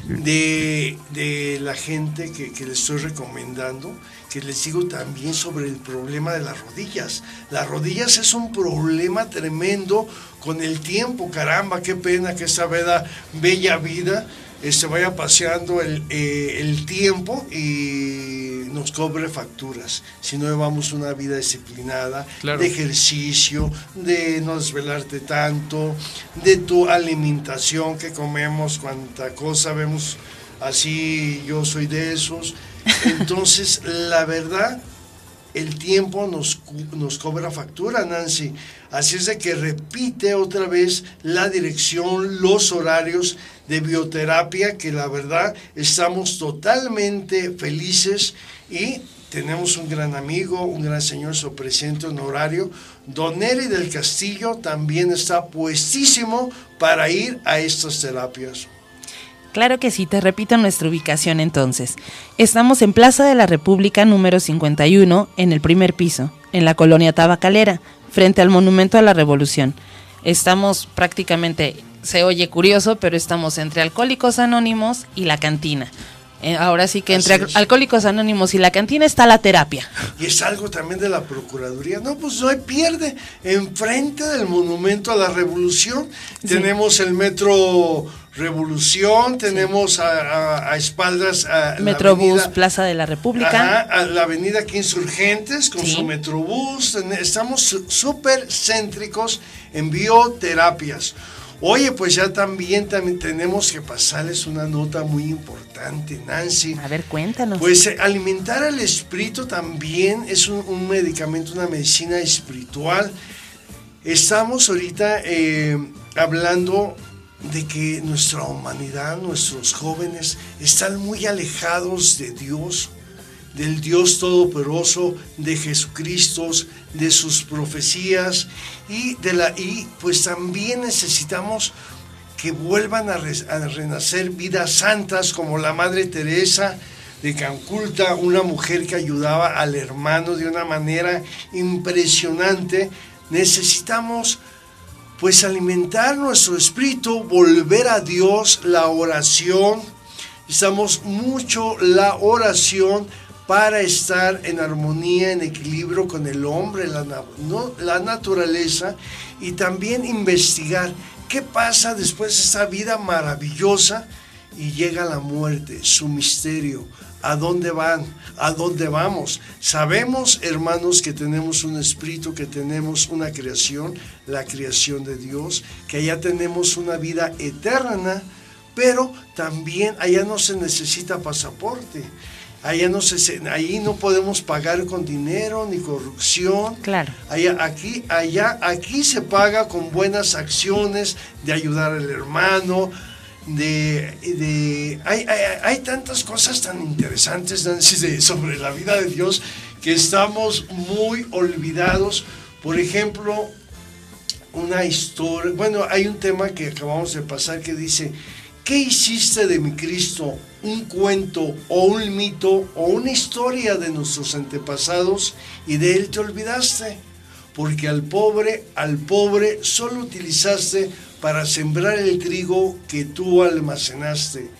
de, de la gente que, que les estoy recomendando, que les digo también sobre el problema de las rodillas. Las rodillas es un problema tremendo con el tiempo, caramba, qué pena que esta bella, vida este, vaya paseando el, eh, el, tiempo y nos cobre facturas. Si no llevamos una vida disciplinada, de ejercicio, de no desvelarte tanto, de tu alimentación que comemos, cuánta cosa vemos así, yo soy de esos. Entonces, la verdad, el tiempo nos, nos cobra factura, Nancy. Así es de que repite otra vez la dirección, los horarios de bioterapia, que la verdad estamos totalmente felices y tenemos un gran amigo, un gran señor, su presidente honorario, Don Eri del Castillo, también está puestísimo para ir a estas terapias. Claro que sí, te repito nuestra ubicación entonces. Estamos en Plaza de la República número 51, en el primer piso, en la colonia Tabacalera, frente al Monumento a la Revolución. Estamos prácticamente, se oye curioso, pero estamos entre Alcohólicos Anónimos y la cantina. Eh, ahora sí que entre Alcohólicos Anónimos y la cantina está la terapia. Y es algo también de la Procuraduría. No, pues no hay pierde. Enfrente del Monumento a la Revolución tenemos el metro Revolución, tenemos a, espaldas a Metrobús Plaza de la República. a la avenida aquí Insurgentes con su Metrobús. Estamos súper céntricos en bioterapias. Oye, pues ya también, también tenemos que pasarles una nota muy importante, Nancy. A ver, cuéntanos. Pues eh, alimentar al espíritu también es un, medicamento, una medicina espiritual. Estamos ahorita eh, hablando de que nuestra humanidad, nuestros jóvenes, están muy alejados de Dios, del Dios Todopoderoso, de Jesucristo, de sus profecías y de la y pues también necesitamos que vuelvan a, renacer vidas santas como la Madre Teresa de Canculta, una mujer que ayudaba al hermano de una manera impresionante. Necesitamos pues alimentar nuestro espíritu, volver a Dios, la oración. Estamos mucho la oración para estar en armonía, en equilibrio con el hombre, la, la naturaleza y también investigar qué pasa después de esta vida maravillosa y llega la muerte, su misterio, a dónde van, a dónde vamos. Sabemos, hermanos, que tenemos un espíritu, que tenemos una creación, la creación de Dios, que allá tenemos una vida eterna, pero también allá no se necesita pasaporte. Allá no se, ahí no podemos pagar con dinero ni corrupción. Claro. Allá, aquí, allá, aquí se paga con buenas acciones de ayudar al hermano, de, de hay, hay, tantas cosas tan interesantes Nancy, sobre la vida de Dios que estamos muy olvidados. Por ejemplo, una historia, bueno, hay un tema que acabamos de pasar que dice, ¿qué hiciste de mi Cristo? ¿Un cuento o un mito o una historia de nuestros antepasados y de él te olvidaste? Porque al pobre, al pobre solo utilizaste para sembrar el trigo que tú almacenaste.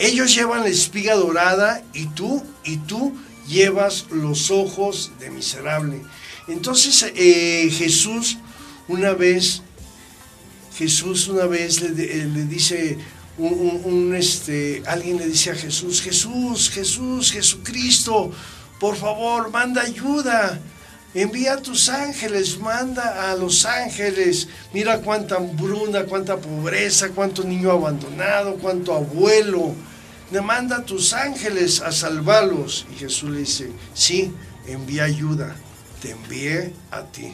Ellos llevan la espiga dorada y tú, y tú llevas los ojos de miserable. Entonces eh, Jesús una vez, Jesús una vez le, dice, un, este, alguien le dice a Jesús, Jesús, Jesús, Jesucristo, por favor, manda ayuda. Envía a tus ángeles, manda a los ángeles. Mira cuánta hambruna, cuánta pobreza, cuánto niño abandonado, cuánto abuelo. Le manda a tus ángeles a salvarlos. Y Jesús le dice, sí, envía ayuda. Te envié a ti.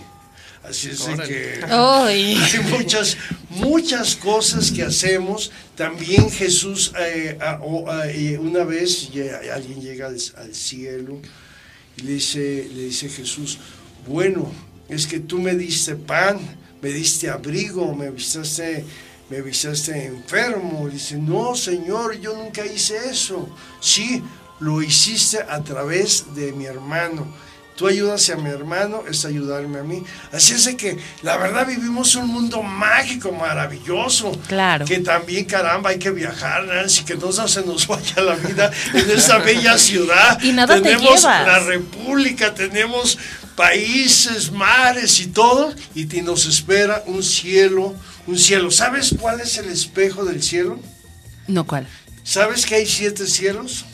Así es que hay muchas, muchas cosas que hacemos. También Jesús, eh, eh, una vez alguien llega al cielo y le dice, le dice Jesús, bueno, es que tú me diste pan, me diste abrigo, me avisaste, me avisaste enfermo. dice, no, Señor, yo nunca hice eso. Sí, lo hiciste a través de mi hermano, Tú ayudas a mi hermano, es ayudarme a mí. Así es de que, la verdad, vivimos un mundo mágico, maravilloso. Claro. Que también, caramba, hay que viajar, Nancy, que no se nos vaya la vida en esa bella ciudad. Y nada te tenemos la república, tenemos países, mares y todo, y te- nos espera un cielo, un cielo. ¿Sabes cuál es el espejo del cielo? No, ¿cuál? ¿Sabes que hay siete cielos?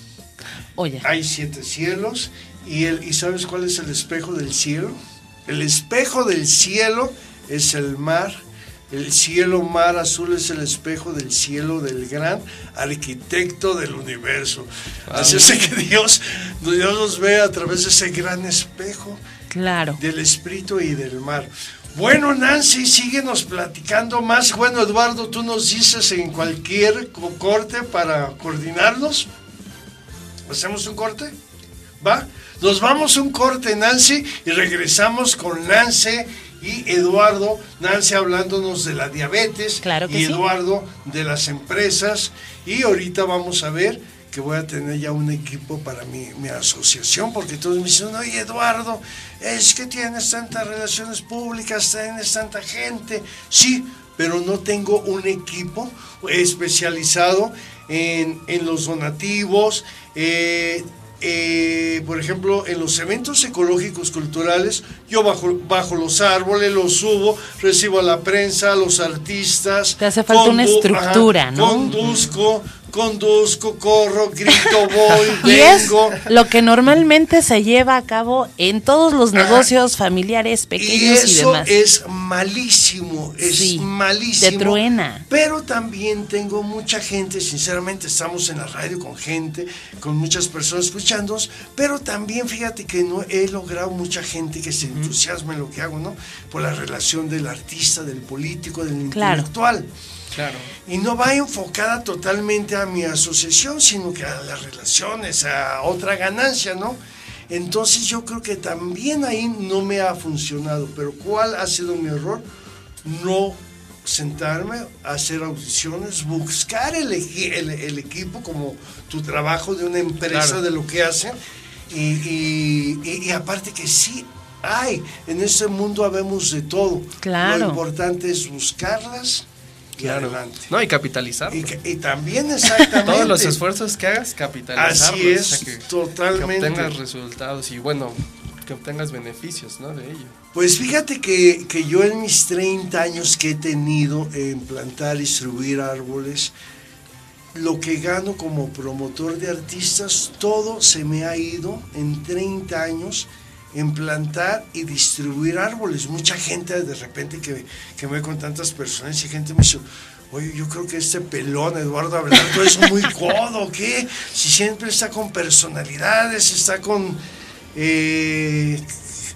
Oye. Hay siete cielos. ¿Y, el, ¿Y sabes cuál es el espejo del cielo? El espejo del cielo es el mar. El cielo mar azul es el espejo del cielo del gran arquitecto del universo. Así es que Dios, Dios nos ve a través de ese gran espejo Claro. del espíritu y del mar. Bueno, Nancy, síguenos platicando más. Bueno, Eduardo, tú nos dices en cualquier co- corte para coordinarnos. ¿Hacemos un corte? ¿Va? Nos vamos a un corte, Nancy, y regresamos con Nancy y Eduardo. Nancy hablándonos de la diabetes Claro que y sí. Eduardo de las empresas. Y ahorita vamos a ver que voy a tener ya un equipo para mi, mi asociación, porque todos me dicen, oye Eduardo, es que tienes tantas relaciones públicas, tienes tanta gente. Sí, pero no tengo un equipo especializado en, en los donativos, eh, eh, por ejemplo, en los eventos ecológicos culturales, yo bajo, bajo los árboles, los subo, recibo a la prensa, a los artistas. Te hace falta una estructura, ¿no? Conduzco, conduzco, corro, grito, voy, Y es vengo. lo que normalmente se lleva a cabo en todos los negocios familiares Y pequeños y, eso demás. es malísimo, es Sí, malísimo. te truena. Pero también tengo mucha gente, sinceramente estamos en la radio con gente, con muchas personas escuchándonos, pero también fíjate que no he logrado mucha gente que se entusiasma en lo que hago, ¿no? Por la relación del artista, del político, del Claro. intelectual. Claro. Y no va enfocada totalmente a mi asociación, sino que a las relaciones, a otra ganancia, ¿no? Entonces yo creo que también ahí no me ha funcionado. Pero ¿cuál ha sido mi error? No sentarme, hacer audiciones, buscar el, el- el equipo como tu trabajo de una empresa Claro. de lo que hacen. Y, y- y- y aparte que sí hay, en este mundo habemos de todo. Claro. Lo importante es buscarlas y Claro. adelante. No, y capitalizar. Y, también exactamente. Todos los esfuerzos que hagas, capitalizarlos. Así es, que, totalmente. Que obtengas resultados y bueno, que obtengas beneficios, ¿no? De ello. Pues fíjate que, que yo en mis 30 años que he tenido en plantar y distribuir árboles, lo que gano como promotor de artistas, todo se me ha ido en 30 años en plantar y distribuir árboles. Mucha gente de repente que, que me ve con tantas personas y gente me dice, oye, yo creo que este pelón, Eduardo Abelardo, es muy codo, ¿qué? Si siempre está con personalidades, está con eh,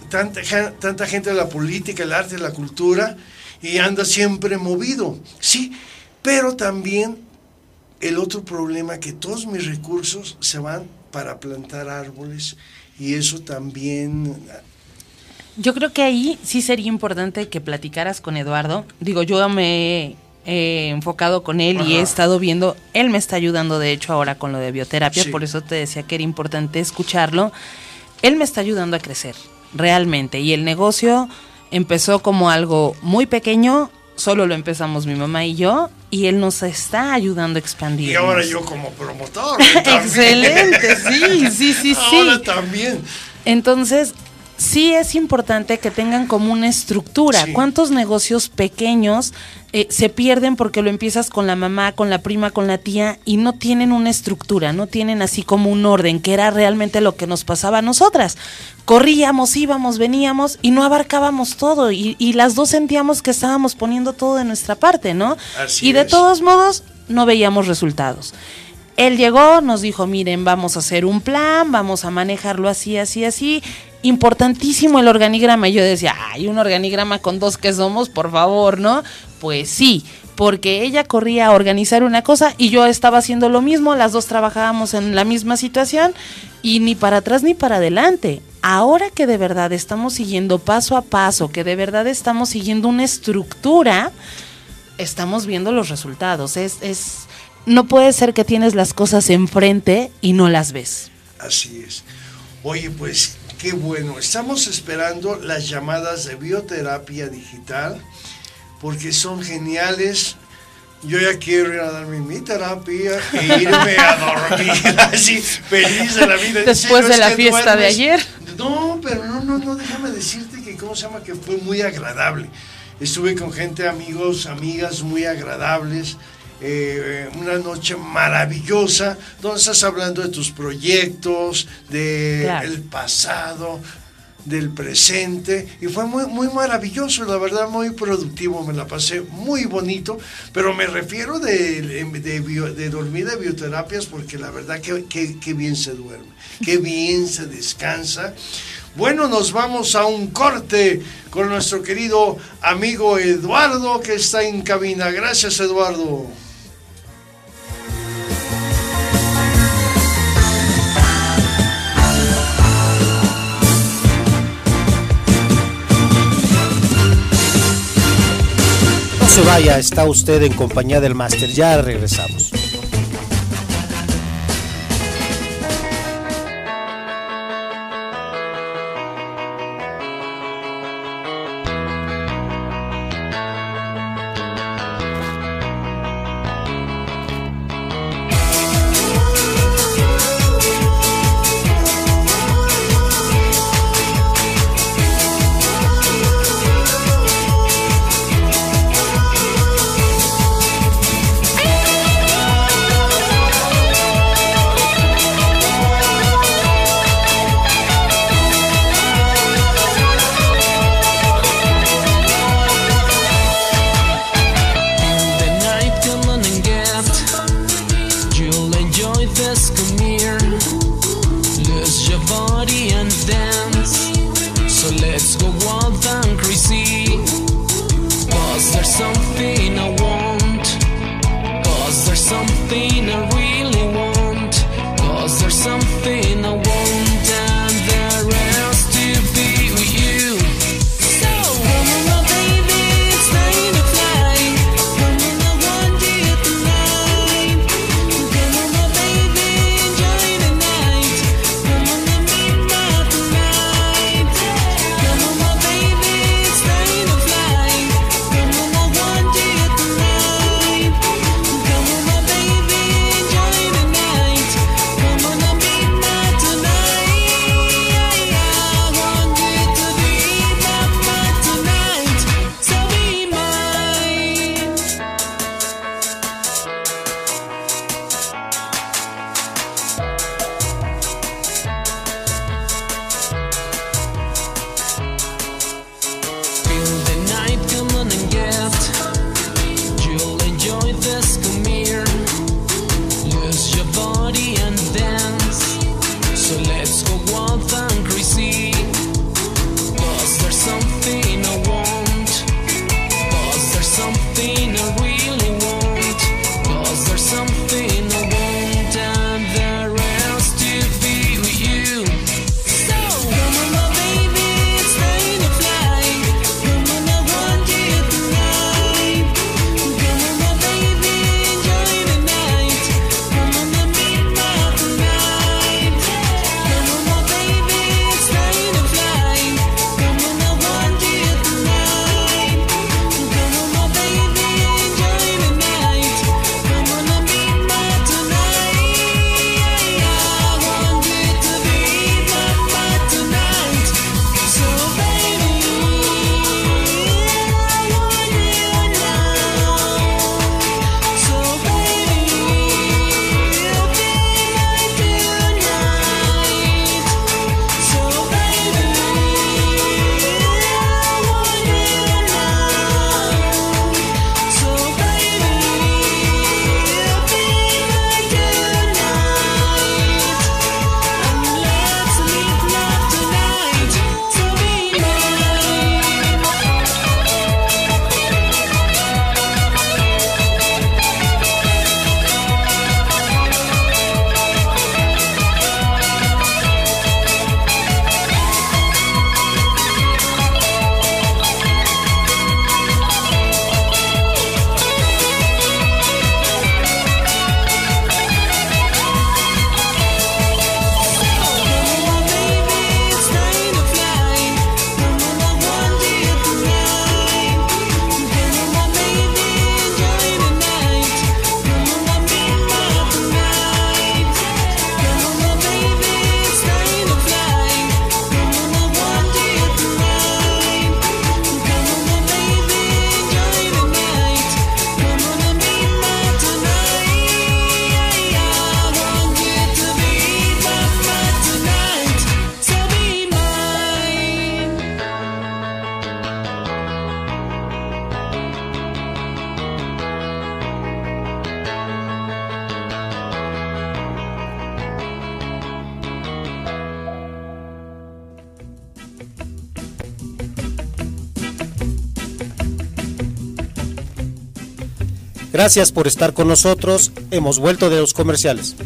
tanta, tanta gente de la política, el arte, la cultura, y anda siempre movido, sí, pero también el otro problema que todos mis recursos se van para plantar árboles y eso también Yo creo que ahí sí sería importante que platicaras con Eduardo. Digo, yo me he enfocado con él y he estado viendo, él me está ayudando de hecho ahora con lo de bioterapia, Sí. por eso te decía que era importante escucharlo. Él me está ayudando a crecer, realmente, y el negocio empezó como algo muy pequeño, solo lo empezamos mi mamá y yo, y él nos está ayudando a expandir. y ahora yo como promotor también. Excelente, sí, sí, sí, sí. ahora también Entonces, sí es importante que tengan como una estructura. Sí. ¿Cuántos negocios pequeños eh, se pierden porque lo empiezas con la mamá, con la prima, con la tía y no tienen una estructura, no tienen así como un orden, que era realmente lo que nos pasaba a nosotras? Corríamos, íbamos, veníamos y no abarcábamos todo y, y las dos sentíamos que estábamos poniendo todo de nuestra parte, ¿no? Así y de es. todos modos, no veíamos resultados. Él llegó, nos dijo, miren, vamos a hacer un plan, vamos a manejarlo así, así, así. Importantísimo el organigrama. Y yo decía, ay, un organigrama con dos que somos, por favor, ¿no? Pues sí, porque ella corría a organizar una cosa y yo estaba haciendo lo mismo, las dos trabajábamos en la misma situación y ni para atrás ni para adelante. Ahora que de verdad estamos siguiendo paso a paso, que de verdad estamos siguiendo una estructura, estamos viendo los resultados. Es, es, no puede ser que tienes las cosas enfrente y no las ves. Así es. Oye, pues qué bueno. Estamos esperando las llamadas de bioterapia digital porque son geniales. Yo ya quiero ir a darme mi terapia e irme a dormir así, feliz de la vida. Después de la fiesta de ayer. No, pero no, no, no, déjame decirte que, ¿cómo se llama? Que fue muy agradable. Estuve con gente, amigos, amigas muy agradables. Eh, una noche maravillosa, donde estás hablando de tus proyectos, del Claro. pasado, del presente, y fue muy, muy maravilloso, la verdad, muy productivo, me la pasé muy bonito, pero me refiero de, de, bio- de dormir de bioterapias, porque la verdad que, que- que bien se duerme, qué bien se descansa. Bueno, nos vamos a un corte con nuestro querido amigo Eduardo, que está en cabina. Gracias, Eduardo. Se vaya, está usted en compañía del máster. Ya regresamos. Gracias por estar con nosotros. Hemos vuelto de los comerciales.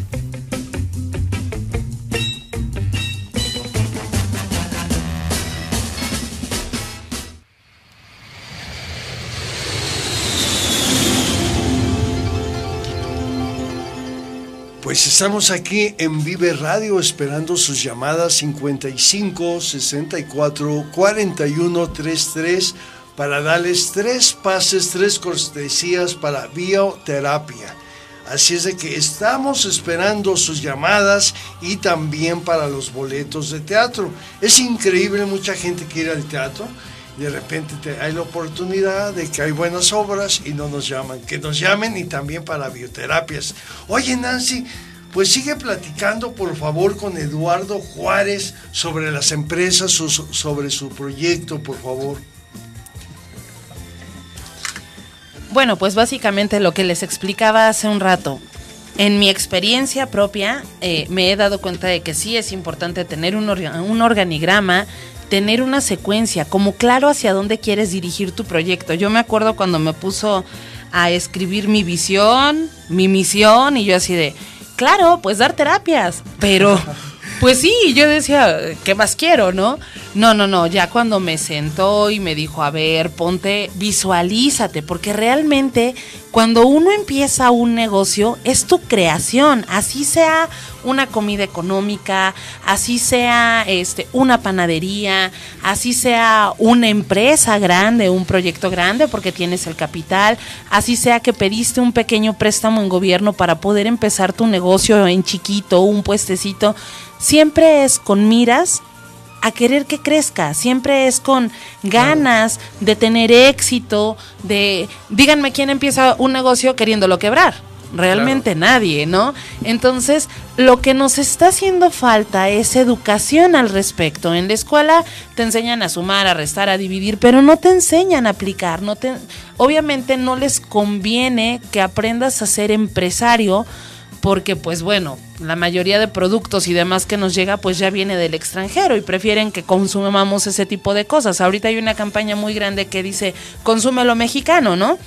Pues estamos aquí en Vive Radio esperando sus llamadas 55 64 41 33 para darles tres pases, tres cortesías para bioterapia. Así es de que estamos esperando sus llamadas y también para los boletos de teatro. Es increíble, mucha gente quiere ir al teatro. y De repente te- hay la oportunidad de que hay buenas obras y no nos llaman. Que nos llamen y también para bioterapias. Oye Nancy, pues sigue platicando por favor con Eduardo Juárez sobre las empresas sobre su proyecto, por favor. Bueno, pues básicamente lo que les explicaba hace un rato. En mi experiencia propia, eh, me he dado cuenta de que sí es importante tener un, orga- un organigrama, tener una secuencia, como claro hacia dónde quieres dirigir tu proyecto. Yo me acuerdo cuando me puso a escribir mi visión, mi misión, y yo así de, claro, pues dar terapias, pero... Pues sí, yo decía, ¿qué más quiero, no? No, no, no, ya cuando me sentó y me dijo, a ver, ponte, visualízate, porque realmente cuando uno empieza un negocio es tu creación, así sea una comida económica, así sea este una panadería, así sea una empresa grande, un proyecto grande porque tienes el capital, así sea que pediste un pequeño préstamo en gobierno para poder empezar tu negocio en chiquito, un puestecito, siempre es con miras a querer que crezca, siempre es con ganas de tener éxito, de díganme quién empieza un negocio queriéndolo quebrar. Realmente nadie, ¿no? Entonces, lo que nos está haciendo falta es educación al respecto. En la escuela te enseñan a sumar, a restar, a dividir, pero no te enseñan a aplicar. No te, obviamente no les conviene que aprendas a ser empresario porque pues bueno, la mayoría de productos y demás que nos llega pues ya viene del extranjero y prefieren que consumamos ese tipo de cosas. Ahorita hay una campaña muy grande que dice, consume lo mexicano, ¿no?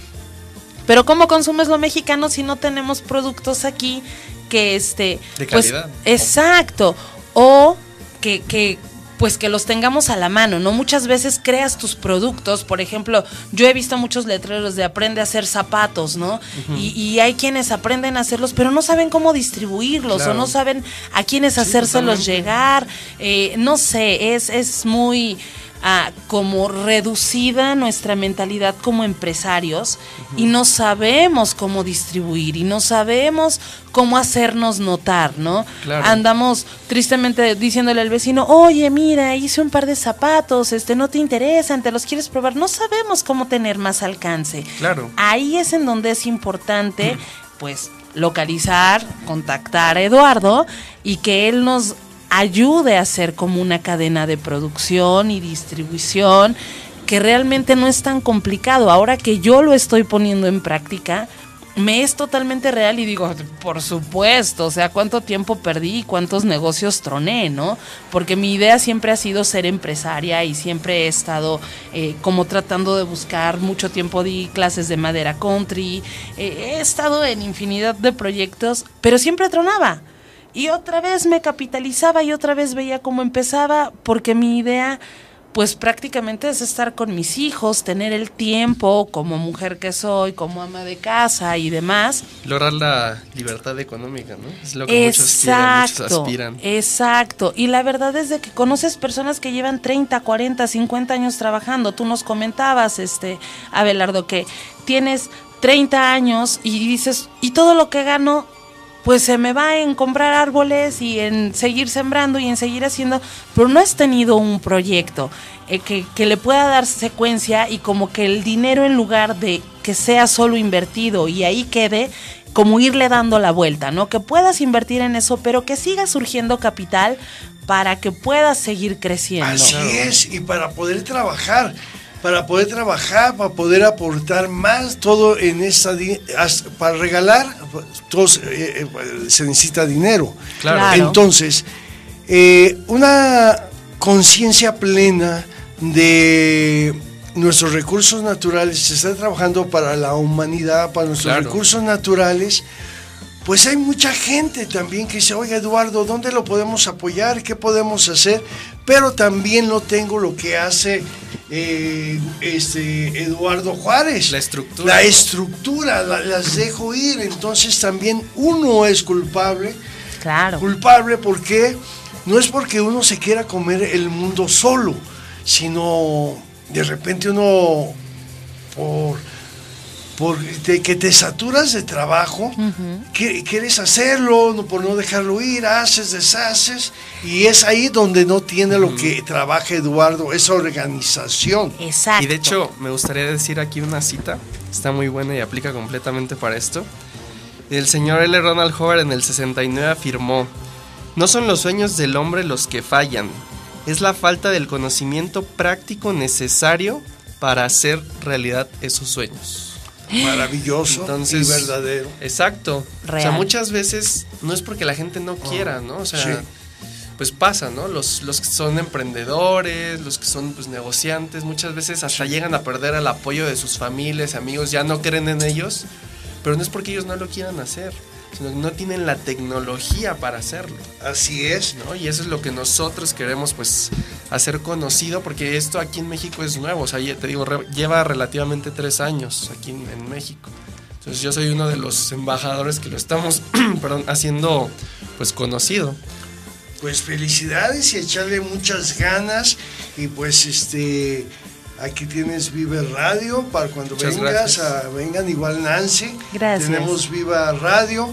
Pero ¿cómo consumes lo mexicano si no tenemos productos aquí que este... De pues, calidad. exacto. O que, que pues que los tengamos a la mano, ¿no? Muchas veces creas tus productos, por ejemplo, yo he visto muchos letreros de aprende a hacer zapatos, ¿no? Y, y hay quienes aprenden a hacerlos, pero no saben cómo distribuirlos Claro. o no saben a quiénes hacérselos totalmente. llegar, eh, no sé, es, es muy... ah, como reducida nuestra mentalidad como empresarios y no sabemos cómo distribuir y no sabemos cómo hacernos notar, ¿no? Claro. Andamos tristemente diciéndole al vecino, oye, mira, hice un par de zapatos, este, no te interesan, te los quieres probar. No sabemos cómo tener más alcance. Claro. Ahí es en donde es importante, pues, localizar, contactar a Eduardo y que él nos ayude a hacer como una cadena de producción y distribución que realmente no es tan complicado. Ahora que yo lo estoy poniendo en práctica, me es totalmente real y digo, por supuesto, o sea, cuánto tiempo perdí y cuántos negocios troné, ¿no? Porque mi idea siempre ha sido ser empresaria y siempre he estado eh, como tratando de buscar, mucho tiempo di clases de madera country, eh, he estado en infinidad de proyectos, pero siempre tronaba. Y otra vez me capitalizaba y otra vez veía cómo empezaba, porque mi idea pues prácticamente es estar con mis hijos, tener el tiempo como mujer que soy, como ama de casa y demás. Lograr la libertad económica, ¿no? Es lo que muchos quieren, muchos aspiran. exacto. Y la verdad es de que conoces personas que llevan 30, 40, 50 años trabajando. Tú nos comentabas, este, Abelardo, que tienes 30 años y dices, y todo lo que gano, pues se me va en comprar árboles y en seguir sembrando y en seguir haciendo, pero no has tenido un proyecto eh, que, que le pueda dar secuencia y como que el dinero en lugar de que sea solo invertido y ahí quede, como irle dando la vuelta, ¿no? Que puedas invertir en eso, pero que siga surgiendo capital para que puedas seguir creciendo. Así es, y para poder trabajar, para poder trabajar, para poder aportar más, todo en as- para regalar, pues, todos, eh, eh, se necesita dinero. Claro. Claro. Entonces, eh, una conciencia plena de nuestros recursos naturales, se está trabajando para la humanidad, para nuestros Claro. recursos naturales, pues hay mucha gente también que dice, oiga Eduardo, ¿dónde lo podemos apoyar? ¿Qué podemos hacer? Pero también no tengo lo que hace eh, este Eduardo Juárez. La estructura. La estructura, la- las dejo ir. Entonces también uno es culpable. Claro. Culpable porque no es porque uno se quiera comer el mundo solo, sino de repente uno por, por te- que te saturas de trabajo, qui- quieres hacerlo no- por no dejarlo ir, haces, deshaces, y es ahí donde no tiene lo que trabaja Eduardo, esa organización. Exacto. Y de hecho, me gustaría decir aquí una cita, está muy buena y aplica completamente para esto. El señor L. Ronald Hoover en el 69 afirmó, no son los sueños del hombre los que fallan, es la falta del conocimiento práctico necesario para hacer realidad esos sueños. Maravilloso Entonces, y verdadero. Exacto. O sea, muchas veces no es porque la gente no quiera, ¿no? O sea, Sí. pues pasa, ¿no? Los, los que son emprendedores, los que son pues, negociantes, muchas veces hasta llegan a perder el apoyo de sus familias, amigos, ya no creen en ellos, pero no es porque ellos no lo quieran hacer, sino que no tienen la tecnología para hacerlo. Así es. ¿no? Y eso es lo que nosotros queremos pues hacer conocido, porque esto aquí en México es nuevo, o sea, te digo, lleva relativamente tres años aquí en, en México. Entonces yo soy uno de los embajadores que lo estamos perdón, haciendo pues conocido. Pues felicidades y echarle muchas ganas y pues este aquí tienes Vive Radio para cuando Muchas vengas, gracias. a- vengan igual Nancy. Gracias. Tenemos Viva Radio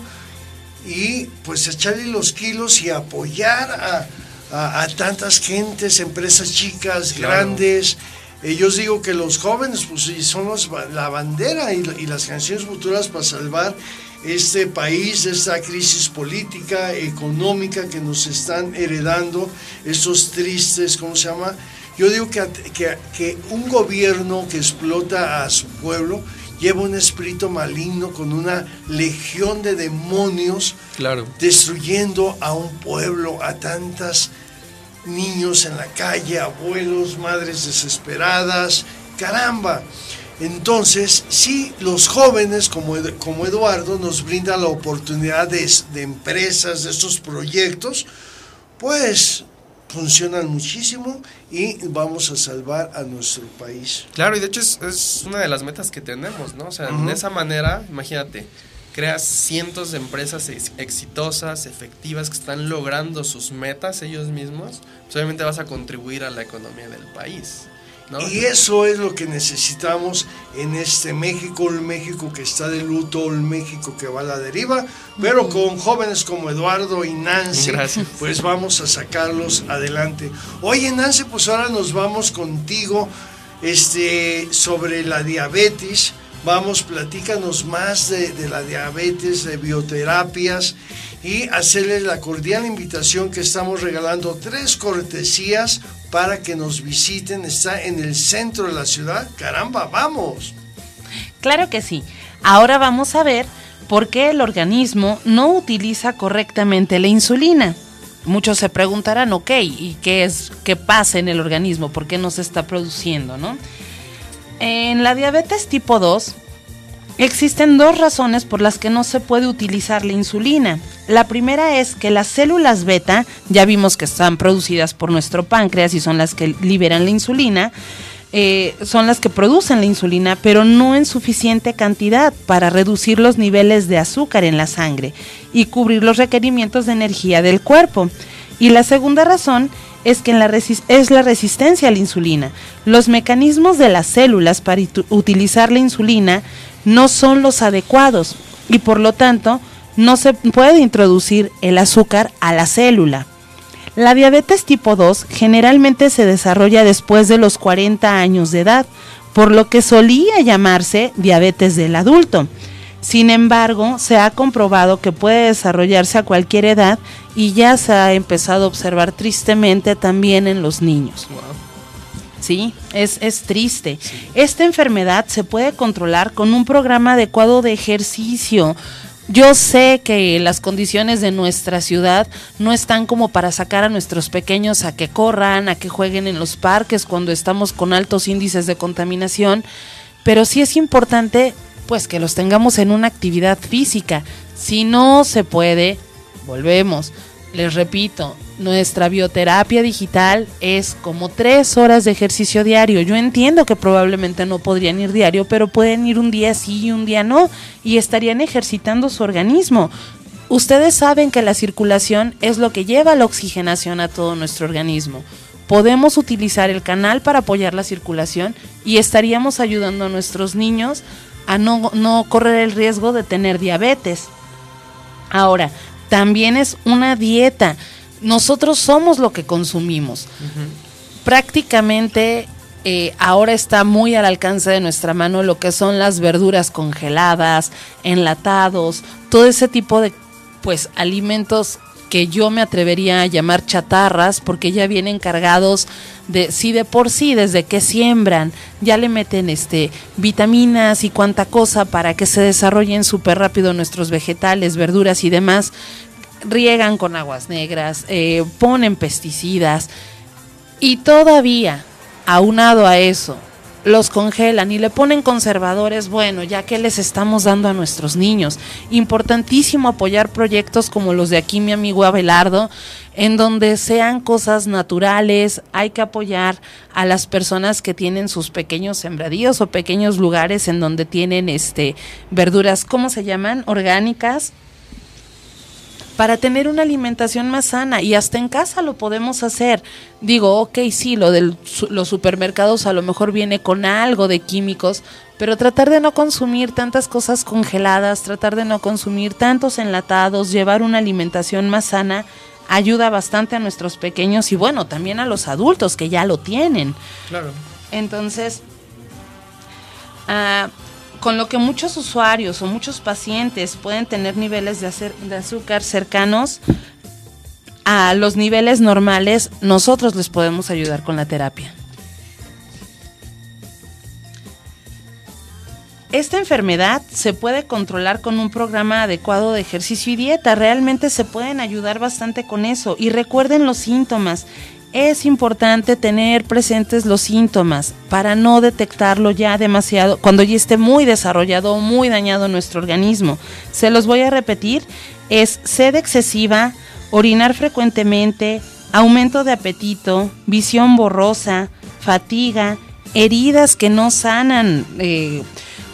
y pues echarle los kilos y apoyar a, a- a tantas gentes, empresas chicas, Claro. grandes. Eh, yo os digo que los jóvenes pues sí, son los la bandera y, y las canciones futuras para salvar este país de esta crisis política, económica que nos están heredando, estos tristes, ¿cómo se llama? Yo digo que, que, que un gobierno que explota a su pueblo lleva un espíritu maligno con una legión de demonios Claro. destruyendo a un pueblo, a tantas niños en la calle, abuelos, madres desesperadas, caramba. Entonces, si los jóvenes como, como Eduardo nos brindan la oportunidad de, de empresas, de estos proyectos, pues funcionan muchísimo y vamos a salvar a nuestro país. Claro, y de hecho es, es una de las metas que tenemos, ¿no? O sea, Ujú. de esa manera, imagínate, creas cientos de empresas ex- exitosas, efectivas, que están logrando sus metas ellos mismos, pues obviamente vas a contribuir a la economía del país, ¿no? Y eso es lo que necesitamos en este México, el México que está de luto, el México que va a la deriva, pero con jóvenes como Eduardo y Nancy, Gracias. pues vamos a sacarlos adelante. Oye Nancy, pues ahora nos vamos contigo este, sobre la diabetes. Vamos, platícanos más de, de la diabetes, de bioterapias y hacerles la cordial invitación que estamos regalando tres cortesías para que nos visiten. Está en el centro de la ciudad. Caramba, vamos. Claro que sí. Ahora vamos a ver por qué el organismo no utiliza correctamente la insulina. Muchos se preguntarán, ok, ¿y qué es qué pasa en el organismo? ¿Por qué no se está produciendo, no? En la diabetes tipo 2 existen dos razones por las que no se puede utilizar la insulina. La primera es que las células beta, ya vimos que están producidas por nuestro páncreas y son las que liberan la insulina, eh, son las que producen la insulina, pero no en suficiente cantidad para reducir los niveles de azúcar en la sangre y cubrir los requerimientos de energía del cuerpo. Y la segunda razón es que es la resistencia a la insulina. Los mecanismos de las células para utilizar la insulina no son los adecuados y por lo tanto no se puede introducir el azúcar a la célula. La diabetes tipo 2 generalmente se desarrolla después de los 40 años de edad, por lo que solía llamarse diabetes del adulto. Sin embargo, se ha comprobado que puede desarrollarse a cualquier edad y ya se ha empezado a observar tristemente también en los niños. Sí, es, es triste. Esta enfermedad se puede controlar con un programa adecuado de ejercicio, Yo sé que las condiciones de nuestra ciudad no están como para sacar a nuestros pequeños a que corran, a que jueguen en los parques cuando estamos con altos índices de contaminación, pero sí es importante pues que los tengamos en una actividad física. Si no se puede, volvemos. Les repito, nuestra bioterapia digital es como tres horas de ejercicio diario. Yo entiendo que probablemente no podrían ir diario, pero pueden ir un día sí y un día no, y estarían ejercitando su organismo. Ustedes saben que la circulación es lo que lleva la oxigenación a todo nuestro organismo. Podemos utilizar el canal para apoyar la circulación y estaríamos ayudando a nuestros niños a no, no correr el riesgo de tener diabetes. Ahora, también es una dieta nosotros somos lo que consumimos. Prácticamente eh, ahora está muy al alcance de nuestra mano lo que son las verduras congeladas, enlatados, todo ese tipo de pues alimentos que yo me atrevería a llamar chatarras porque ya vienen cargados de si de por sí desde que siembran ya le meten este vitaminas y cuanta cosa para que se desarrollen súper rápido nuestros vegetales, verduras y demás. Riegan con aguas negras, eh, ponen pesticidas. Y todavía, aunado a eso, los congelan y le ponen conservadores, bueno, ya que les estamos dando a nuestros niños. Importantísimo apoyar proyectos como los de aquí mi amigo Abelardo, en donde sean cosas naturales, hay que apoyar a las personas que tienen sus pequeños sembradíos o pequeños lugares en donde tienen este verduras, ¿cómo se llaman? orgánicas para tener una alimentación más sana y hasta en casa lo podemos hacer. Digo, ok, sí, lo de los supermercados a lo mejor viene con algo de químicos, pero tratar de no consumir tantas cosas congeladas, tratar de no consumir tantos enlatados, llevar una alimentación más sana, ayuda bastante a nuestros pequeños y bueno, también a los adultos que ya lo tienen. Claro. Entonces, uh, con lo que muchos usuarios o muchos pacientes pueden tener niveles de, azúcar cercanos a los niveles normales, nosotros les podemos ayudar con la terapia. Esta enfermedad se puede controlar con un programa adecuado de ejercicio y dieta. Realmente se pueden ayudar bastante con eso. Y recuerden los síntomas es importante tener presentes los síntomas para no detectarlo ya demasiado, cuando ya esté muy desarrollado o muy dañado nuestro organismo. Se los voy a repetir, es sed excesiva, orinar frecuentemente, aumento de apetito, visión borrosa, fatiga, heridas que no sanan. Eh,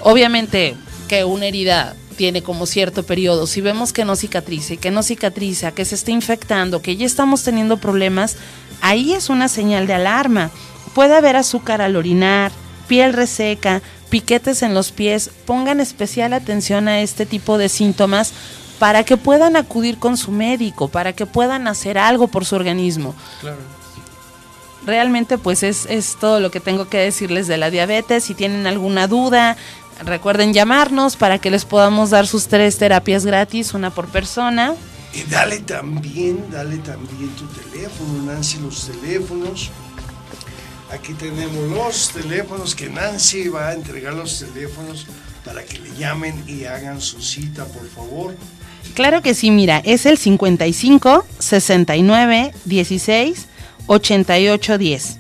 obviamente que una herida tiene como cierto periodo, si vemos que no cicatrice, que no cicatriza, que se está infectando, que ya estamos teniendo problemas, ahí es una señal de alarma. Puede haber azúcar al orinar, piel reseca, piquetes en los pies. Pongan especial atención a este tipo de síntomas para que puedan acudir con su médico, para que puedan hacer algo por su organismo. Claro. Realmente pues es, es todo lo que tengo que decirles de la diabetes. Si tienen alguna duda, recuerden llamarnos para que les podamos dar sus tres terapias gratis, una por persona. Y dale también, dale también tu teléfono, Nancy, los teléfonos. Aquí tenemos los teléfonos que Nancy va a entregar los teléfonos para que le llamen y hagan su cita, por favor. Claro que sí, mira, es el 55 69 16 88 10.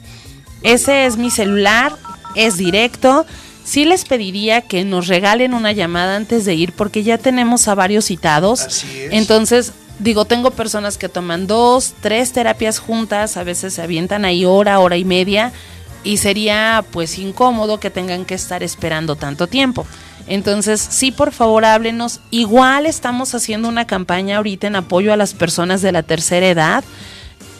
Ese es mi celular, es directo. Sí les pediría que nos regalen una llamada antes de ir porque ya tenemos a varios citados. Así es. Entonces, digo, tengo personas que toman dos, tres terapias juntas, a veces se avientan ahí hora, hora y media, y sería pues incómodo que tengan que estar esperando tanto tiempo. Entonces, sí, por favor, háblenos. Igual estamos haciendo una campaña ahorita en apoyo a las personas de la tercera edad.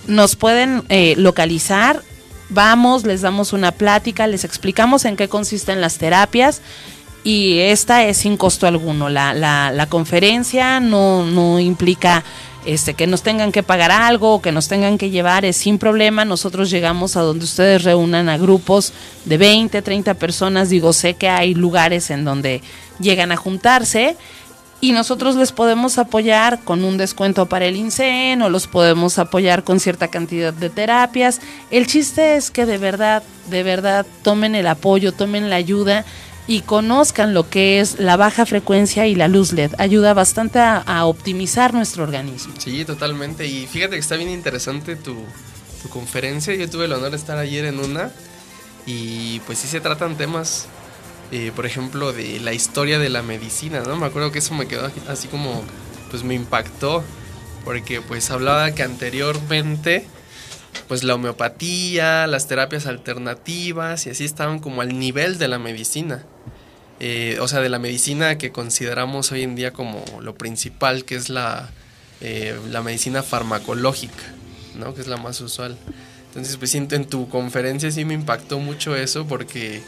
Nos pueden eh, localizar, vamos, les damos una plática, les explicamos en qué consisten las terapias y esta es sin costo alguno. La, la, la conferencia no, no implica este, que nos tengan que pagar algo que nos tengan que llevar, es sin problema. Nosotros llegamos a donde ustedes reúnan a grupos de 20, 30 personas. Digo, sé que hay lugares en donde llegan a juntarse y nosotros les podemos apoyar con un descuento para el INSEN o los podemos apoyar con cierta cantidad de terapias. El chiste es que de verdad, de verdad tomen el apoyo, tomen la ayuda y conozcan lo que es la baja frecuencia y la luz LED. Ayuda bastante a, optimizar nuestro organismo. Sí, totalmente. Y fíjate que está bien interesante tu, tu conferencia. Yo tuve el honor de estar ayer en una y pues sí se tratan temas, eh, por ejemplo, de la historia de la medicina, ¿no? Me acuerdo que eso me quedó así como, pues me impactó, porque pues hablaba que anteriormente, pues la homeopatía, las terapias alternativas y así estaban como al nivel de la medicina. Eh, o sea, de la medicina que consideramos hoy en día como lo principal, que es la, eh, la medicina farmacológica, ¿no? Que es la más usual. Entonces, pues siento en tu conferencia sí me impactó mucho eso porque,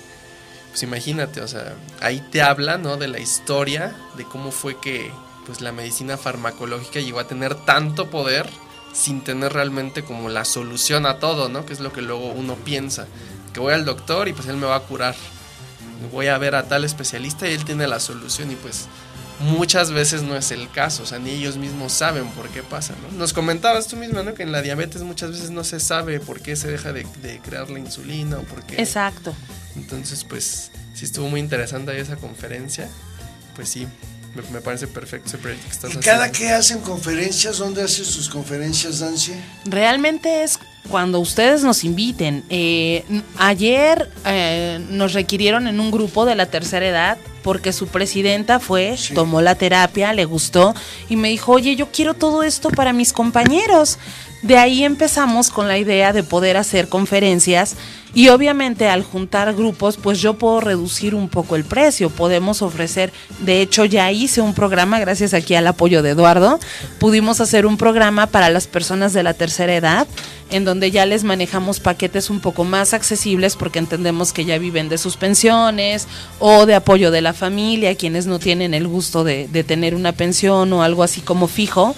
pues imagínate, o sea, ahí te habla, ¿no? De la historia, de cómo fue que, pues la medicina farmacológica llegó a tener tanto poder sin tener realmente como la solución a todo, ¿no? Que es lo que luego uno piensa, que voy al doctor y pues él me va a curar. Voy a ver a tal especialista y él tiene la solución y pues muchas veces no es el caso, o sea, ni ellos mismos saben por qué pasa, ¿no? Nos comentabas tú misma, ¿no? Que en la diabetes muchas veces no se sabe por qué se deja de, de crear la insulina o por qué... Exacto. Entonces, pues, sí estuvo muy interesante ahí esa conferencia, pues sí, me, me parece perfecto ese proyecto que estás ¿Y haciendo. cada que hacen conferencias, dónde hacen sus conferencias, Nancy? Realmente es cuando ustedes nos inviten. Eh, ayer eh, nos requirieron en un grupo de la tercera edad porque su presidenta fue, tomó la terapia, le gustó y me dijo, oye, yo quiero todo esto para mis compañeros. De ahí empezamos con la idea de poder hacer conferencias y obviamente al juntar grupos, pues yo puedo reducir un poco el precio. Podemos ofrecer, de hecho ya hice un programa, gracias aquí al apoyo de Eduardo, pudimos hacer un programa para las personas de la tercera edad, en donde ya les manejamos paquetes un poco más accesibles porque entendemos que ya viven de sus pensiones o de apoyo de la familia, quienes no tienen el gusto de, de tener una pensión o algo así como fijo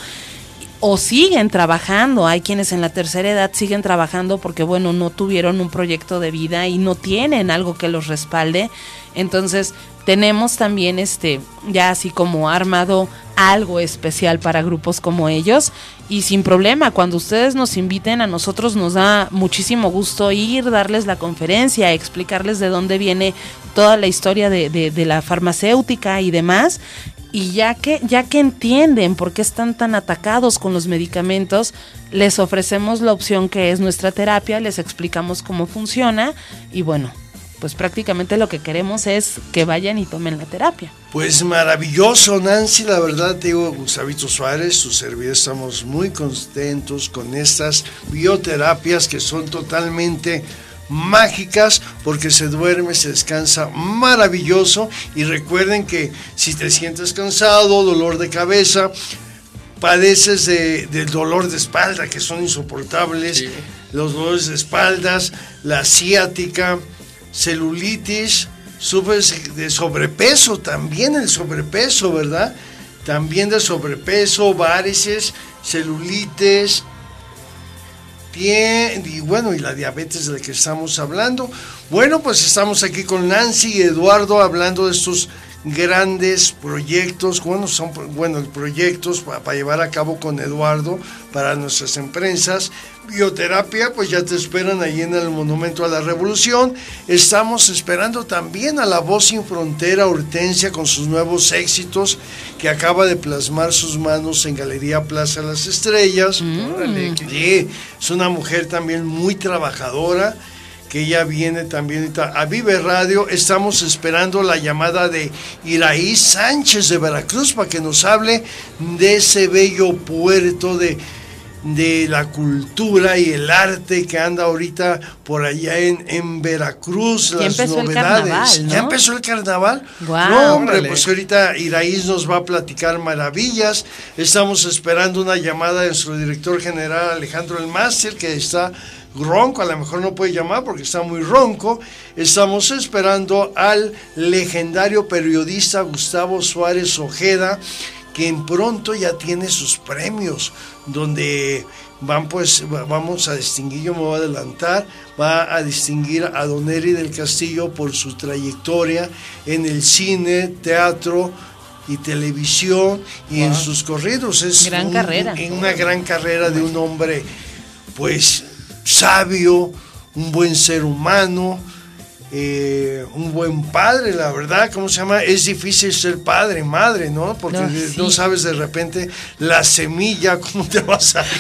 o siguen trabajando. Hay quienes en la tercera edad siguen trabajando porque, bueno, no tuvieron un proyecto de vida y no tienen algo que los respalde. Entonces, tenemos también este, ya así como armado algo especial para grupos como ellos. Y sin problema, cuando ustedes nos inviten, a nosotros nos da muchísimo gusto ir, darles la conferencia, explicarles de dónde viene toda la historia de, de- de la farmacéutica y demás. Y ya que, ya que entienden por qué están tan atacados con los medicamentos, les ofrecemos la opción que es nuestra terapia, les explicamos cómo funciona y bueno, pues prácticamente lo que queremos es que vayan y tomen la terapia. Pues maravilloso, Nancy, la verdad, te digo, Gustavito Suárez, su servidor, estamos muy contentos con estas bioterapias que son totalmente mágicas porque se duerme, se descansa maravilloso y recuerden que si te sientes cansado, dolor de cabeza, padeces de, del dolor de espalda que son insoportables, los dolores de espaldas, la ciática, celulitis, sufres de sobrepeso, también el sobrepeso, ¿verdad? También de sobrepeso, varices, celulitis, y bueno, y la diabetes de la que estamos hablando. Bueno, pues estamos aquí con Nancy y Eduardo hablando de estos grandes proyectos, bueno, son bueno, proyectos para, para llevar a cabo con Eduardo para nuestras empresas. Bioterapia, pues ya te esperan ahí en el Monumento a la Revolución. Estamos esperando también a la voz sin frontera Hortensia con sus nuevos éxitos que acaba de plasmar sus manos en Galería Plaza Las Estrellas. Órale, Sí, es una mujer también muy trabajadora que ella viene también ahorita a Vive Radio. Estamos esperando la llamada de Iraí Sánchez de Veracruz para que nos hable de ese bello puerto de, de la cultura y el arte que anda ahorita por allá en, en Veracruz. Ya las empezó el novedades. carnaval, ¿no? Ya empezó el carnaval. No, hombre, Órale. pues ahorita Iraíz nos va a platicar maravillas. Estamos esperando una llamada de nuestro director general Alejandro El Máster, que está ronco, a lo mejor no puede llamar porque está muy ronco. Estamos esperando al legendario periodista Gustavo Suárez Ojeda, que en pronto ya tiene sus premios, donde van pues va- vamos a distinguir, yo me voy a adelantar, va a distinguir a Don Eri del Castillo por su trayectoria en el cine, teatro y televisión y en sus corridos. Es Gran un- carrera. en una gran carrera de un hombre pues sabio, un buen ser humano eh, un buen padre, la verdad, ¿cómo se llama? Es difícil ser padre, madre, ¿no? Porque No, de- sí. no sabes de repente la semilla, cómo te va a salir.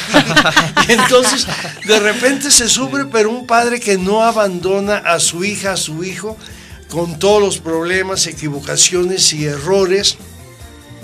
Y entonces, de repente se sufre, pero un padre que no abandona a su hija, a su hijo, con todos los problemas, equivocaciones y errores,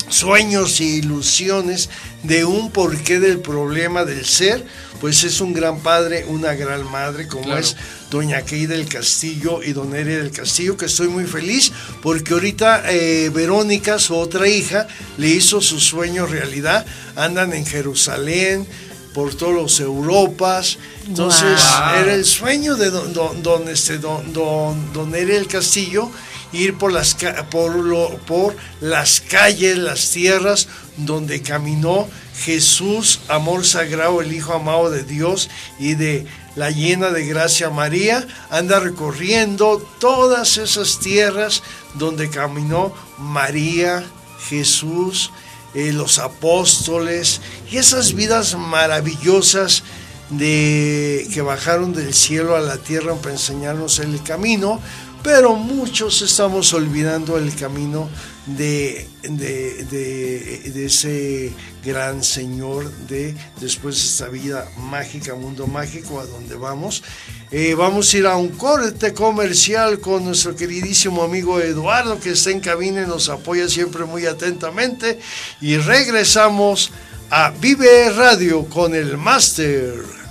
sueños e ilusiones de un porqué del problema del ser, pues es un gran padre, una gran madre, como Claro. es doña Key del Castillo y don Eri del Castillo, que estoy muy feliz porque ahorita eh, Verónica, su otra hija, le hizo su sueño realidad, andan en Jerusalén, por todos los Europas, entonces era el sueño de don, don, don, este, don, don, don Eri del Castillo, ir por las, por, lo- por las calles, las tierras donde caminó Jesús, amor sagrado, el Hijo amado de Dios y de la llena de gracia María, anda recorriendo todas esas tierras donde caminó María, Jesús, eh, los apóstoles y esas vidas maravillosas de que bajaron del cielo a la tierra para enseñarnos el camino, pero muchos estamos olvidando el camino de, de, de- ese gran Señor de después de esta vida mágica, mundo mágico, a donde vamos. Eh, vamos a ir a un corte comercial con nuestro queridísimo amigo Eduardo, que está en cabina y nos apoya siempre muy atentamente. Y regresamos a Vive Radio con el Máster.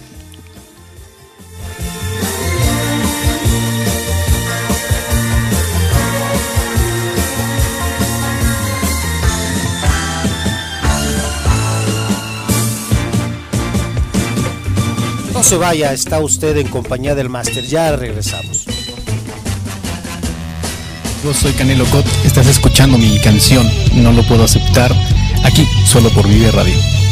Se vaya, está usted en compañía del máster. Ya regresamos. Yo soy Canelo Cot, estás escuchando mi canción, no lo puedo aceptar, aquí, solo por Vive Radio.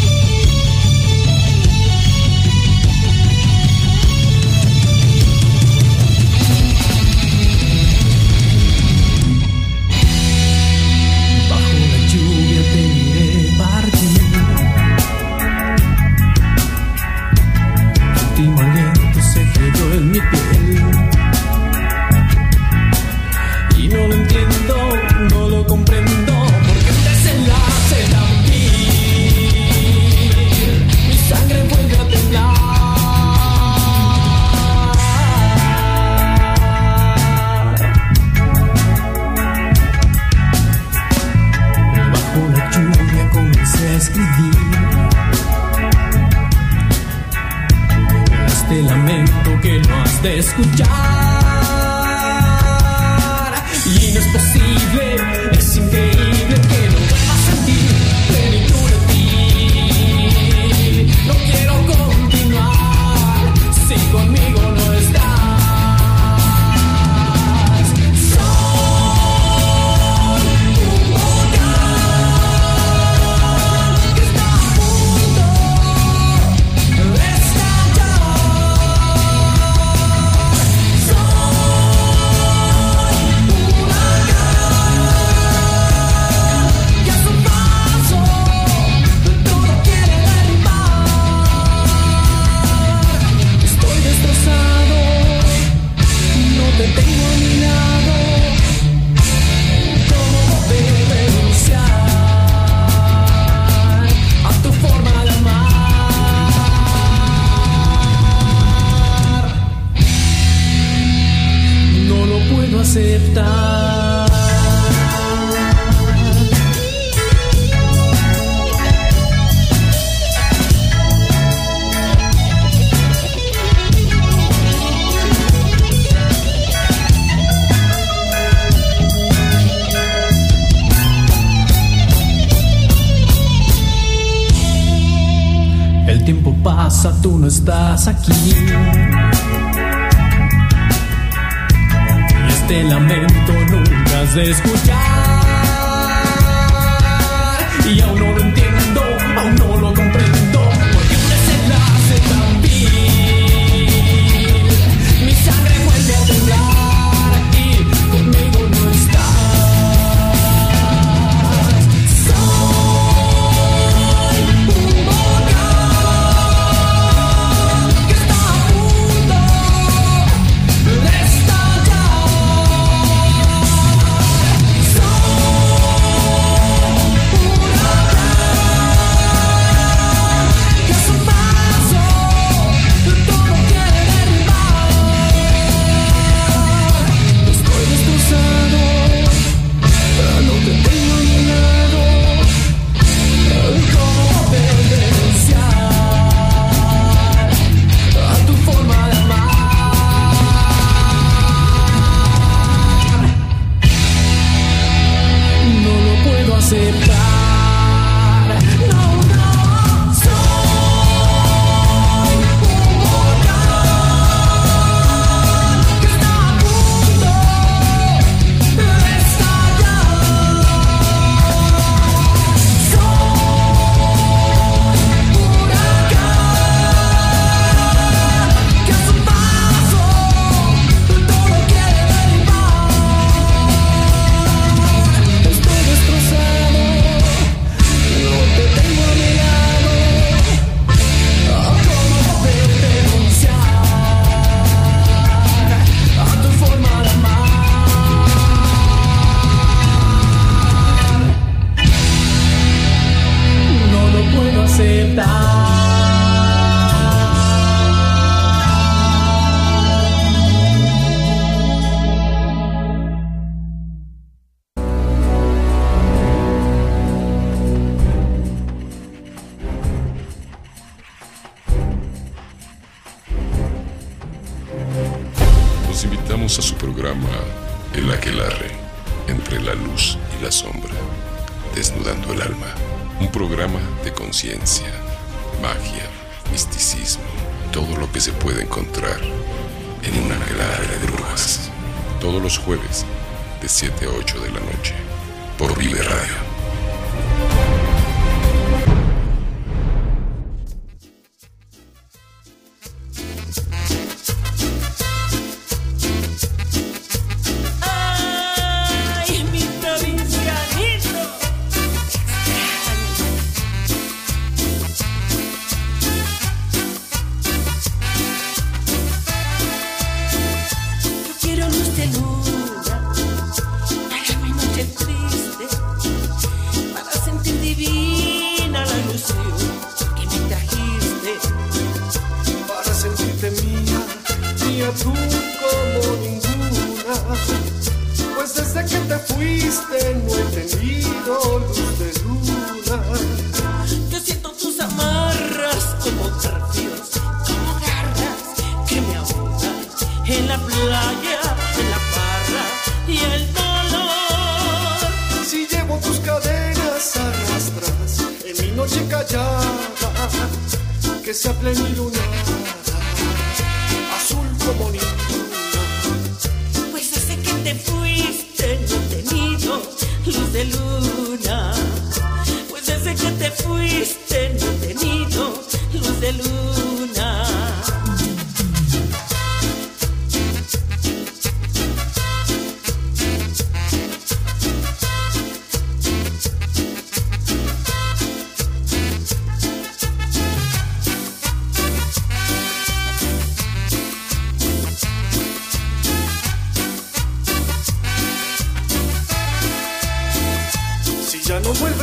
Estás aquí. Este lamento nunca has de.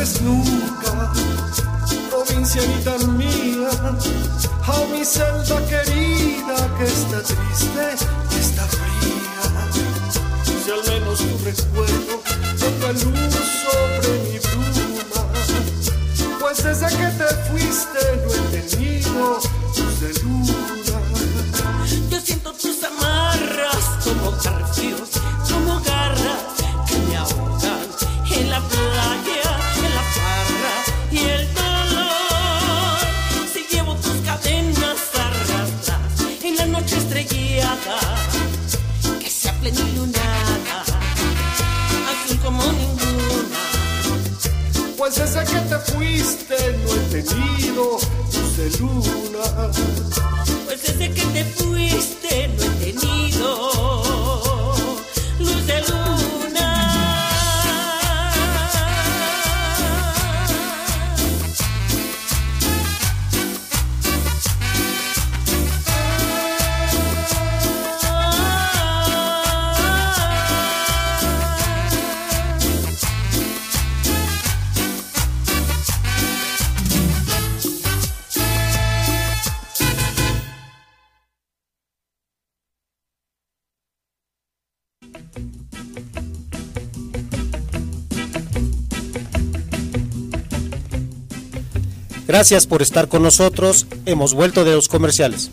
Vuelves nunca, provincianita mía, a mi celda querida que está triste, está fría. Si al menos tu recuerdo ponga luz Gracias por estar con nosotros. Hemos vuelto de los comerciales.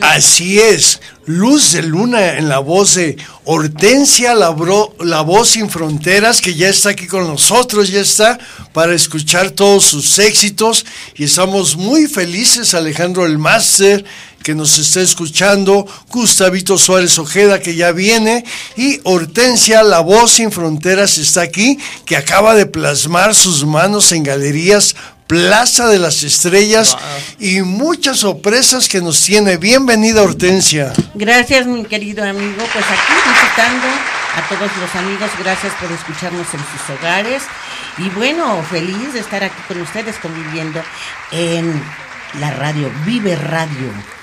Así es, Luz de Luna en la voz de Hortensia, la, bro- la voz sin fronteras, que ya está aquí con nosotros, ya está para escuchar todos sus éxitos. Y estamos muy felices, Alejandro el Máster, que nos está escuchando, Gustavito Suárez Ojeda, que ya viene, y Hortensia, la voz sin fronteras, está aquí, que acaba de plasmar sus manos en galerías Plaza de las Estrellas y muchas sorpresas que nos tiene. Bienvenida Hortensia. Gracias, mi querido amigo. Pues aquí visitando a todos los amigos, gracias por escucharnos en sus hogares. Y bueno, feliz de estar aquí con ustedes conviviendo en la radio, Vive Radio.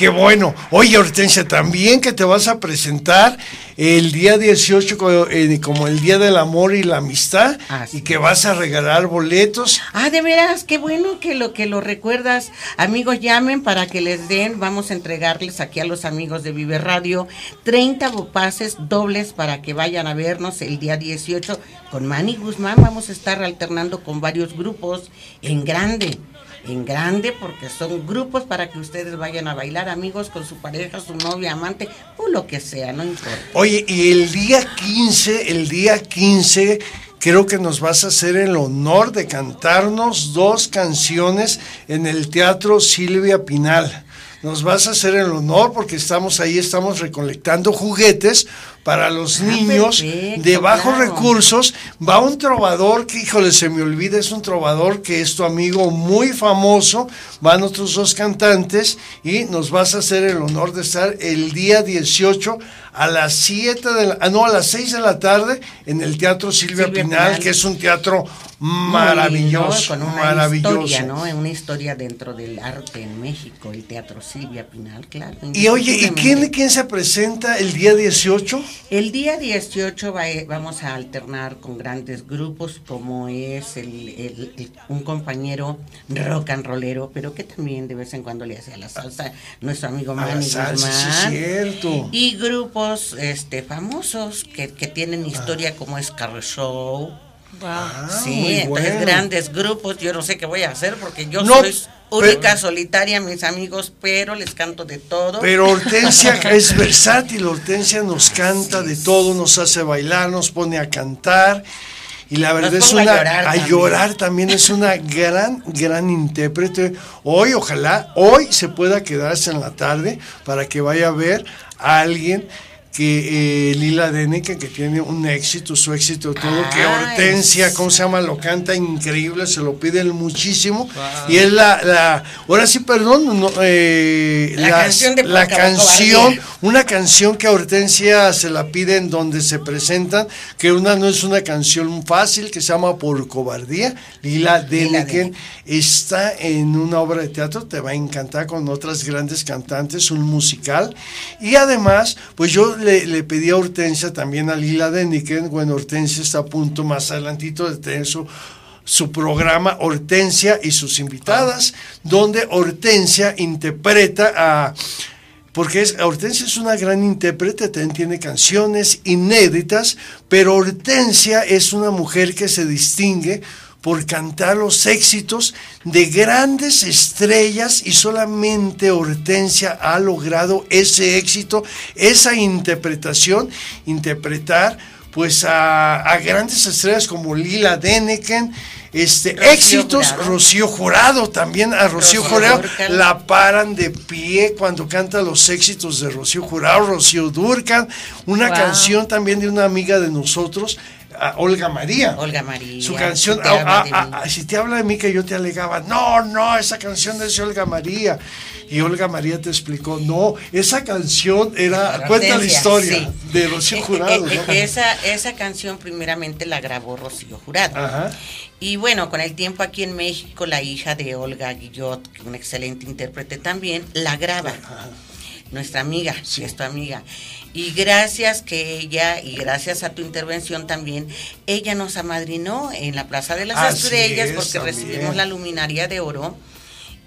Qué bueno. Oye, Hortensia, también que te vas a presentar el día 18 co- eh, como el Día del Amor y la Amistad y que vas a regalar boletos. Ah, de veras, qué bueno que lo que lo recuerdas. Amigos, llamen para que les den, vamos a entregarles aquí a los amigos de Vive Radio 30 bo- pases dobles para que vayan a vernos el día 18 con Manny Guzmán. Vamos a estar alternando con varios grupos en grande. En grande, porque son grupos para que ustedes vayan a bailar, amigos, con su pareja, su novia, amante, o lo que sea, no importa. Oye, y el día 15, el día 15, creo que nos vas a hacer el honor de cantarnos dos canciones en el Teatro Silvia Pinal. Nos vas a hacer el honor porque estamos ahí, estamos recolectando juguetes para los niños perfecto, de bajos claro. recursos. Va un trovador que, híjole, se me olvida, es un trovador que es tu amigo muy famoso. Van otros dos cantantes y nos vas a hacer el honor de estar el día 18 a las 7 de la, ah, no, a las 6 de la tarde en el Teatro Silvia, Silvia Pinal, Pinal. que es un teatro maravilloso, ¿no? Con una maravilloso. historia, ¿no? Una historia dentro del arte en México, el Teatro Silvia Pinal, claro. Y oye, ¿y quién, quién se presenta el día 18? El día 18 va- vamos a alternar con grandes grupos como es el, el- el- un compañero rock and rollero, pero que también de vez en cuando le hace a la salsa, nuestro amigo Manny salsa, sí, Guzmán. cierto. Y grupos este, famosos que, que tienen historia como es Carro Show. Ah, sí, bueno. grandes grupos, yo no sé qué voy a hacer porque yo No, soy única pero- solitaria, mis amigos, pero les canto de todo. Pero Hortensia es versátil, Hortensia nos canta de todo, nos hace bailar, nos pone a cantar. Y la verdad es a una. llorar a llorar también es una gran, gran intérprete. Hoy, ojalá, hoy se pueda quedarse en la tarde para que vaya a ver a alguien que eh, Lila Deneke, que tiene un éxito, su éxito, todo, que Hortensia, ¿cómo se llama? Lo canta increíble, se lo piden muchísimo. Y es la, la, ahora sí, perdón, no, eh, La las- canción de la Poca canción, Cobardía. una canción que a Hortensia se la piden donde se presentan, que una no es una canción fácil, que se llama Por Cobardía. Lila Deneken está en una obra de teatro, te va a encantar con otras grandes cantantes, un musical. Y además, pues yo le, le pedí a Hortensia también a Lila Deneken, bueno, Hortensia está a punto más adelantito de tener su su programa Hortensia y sus invitadas, donde Hortensia interpreta a porque es, Hortensia es una gran intérprete, también tiene canciones inéditas, pero Hortensia es una mujer que se distingue por cantar los éxitos de grandes estrellas y solamente Hortensia ha logrado ese éxito, esa interpretación, interpretar pues a, a grandes estrellas como Lila Deneken, este, Rocío éxitos, Jurado. Rocío Jurado también, a Rocío Rocío Jurado la paran de pie cuando canta los éxitos de Rocío Jurado, Rocío Durcan, una Wow. canción también de una amiga de nosotros, a Olga María. Olga María. Su canción, si te habla de mí. si te habla de mí que yo te alegaba, no, no, esa canción es de Olga María. Y Olga María te explicó, no, esa canción era, Hortensia, cuenta la historia sí. de Rocío Jurado. ¿no? esa, esa canción primeramente la grabó Rocío Jurado. Y bueno, con el tiempo aquí en México, la hija de Olga Guillot, una excelente intérprete también, la graba. Nuestra amiga, que es tu amiga. Y gracias que ella, y gracias a tu intervención también, ella nos amadrinó en la Plaza de las Así Estrellas es, porque también. recibimos la luminaria de oro.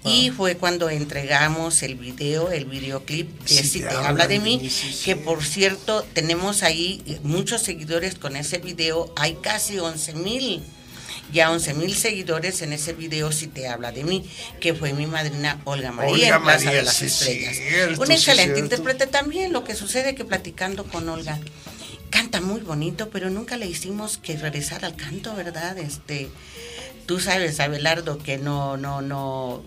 Y fue cuando entregamos el video, el videoclip de Si, te, habla de mí, que por cierto tenemos ahí muchos seguidores con ese video, hay casi 11 mil, ya 11 mil seguidores en ese video Si te habla de mí, que fue mi madrina Olga María Olga en Plaza María, de las sí, Estrellas. cierto, Un excelente intérprete también, lo que sucede que platicando con Olga, canta muy bonito, pero nunca le hicimos que regresara al canto, ¿verdad? Este, tú sabes, Abelardo, que no, no, no.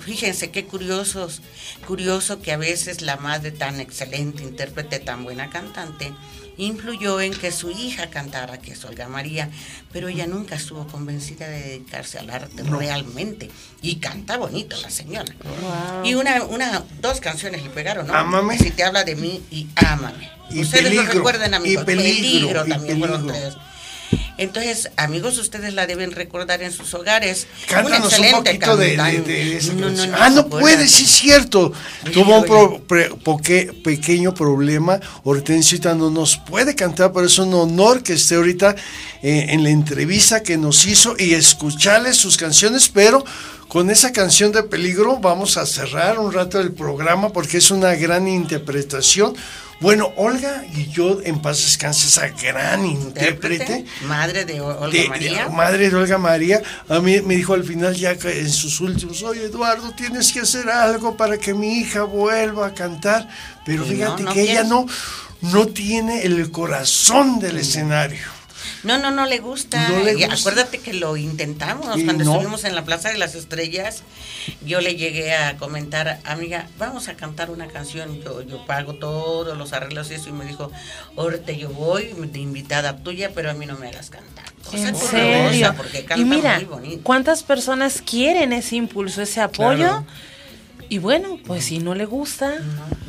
Fíjense qué curiosos, curioso que a veces la madre tan excelente intérprete, tan buena cantante, influyó en que su hija cantara, que es Olga María, pero ella nunca estuvo convencida de dedicarse al arte No. realmente. Y canta bonito la señora. Wow. Y una, una, dos canciones le pegaron, ¿no? Ámame. Si te habla de mí y ámame. Y Ustedes lo peligro, recuerdan, amigos. y peligro, también fueron peligro. tres. Entonces, amigos, ustedes la deben recordar en sus hogares. Cántanos un poquito de, de- cantante. de esa No, no, canción. no ah, no puede, sí es cierto. Tuvo un pre- poque- pequeño problema. Hortensio ahorita no nos puede cantar, pero es un honor que esté ahorita eh, en la entrevista que nos hizo y escucharle sus canciones, pero con esa canción de peligro vamos a cerrar un rato el programa porque es una gran interpretación. Bueno, Olga y yo en paz descanse esa gran intérprete. Madre de Olga de- de- María. madre de Olga María, a mí me dijo al final ya en sus últimos, oye Eduardo, tienes que hacer algo para que mi hija vuelva a cantar, pero Y fíjate no que ella no, no tiene el corazón del escenario. No, no, no le gusta. No le Y gusta. Acuérdate que lo intentamos Y cuando no. estuvimos en la Plaza de las Estrellas. Yo le llegué a comentar, amiga, vamos a cantar una canción. Yo, yo pago todos los arreglos y eso. Y me dijo, ahorita yo voy de invitada tuya, pero a mí no me hagas cantar. O sea, En serio. porque canta Y mira, muy bonito. ¿cuántas personas quieren ese impulso, ese apoyo? Claro. Y bueno, pues si no le gusta.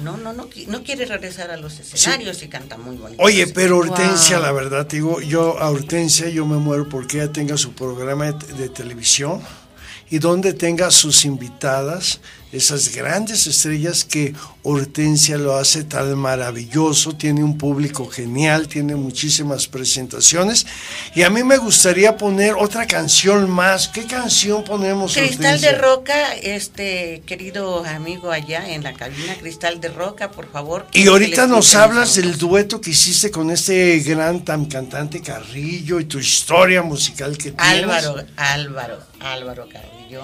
No, no, no, qui- no quiere regresar a los escenarios y canta muy bonito. Oye, pero Hortensia, Wow. la verdad, te digo, yo a Hortensia yo me muero porque ella tenga su programa de, de televisión y donde tenga sus invitadas, esas grandes estrellas que Hortensia lo hace tan maravilloso, tiene un público genial, tiene muchísimas presentaciones y a mí me gustaría poner otra canción más. ¿Qué canción ponemos? Cristal de? Roca, este querido amigo allá en la cabina, Cristal de Roca, por favor. Y ahorita nos hablas del dueto que hiciste con este gran tan cantante Carrillo y tu historia musical que tienes. Álvaro, Álvaro, Álvaro Carrillo.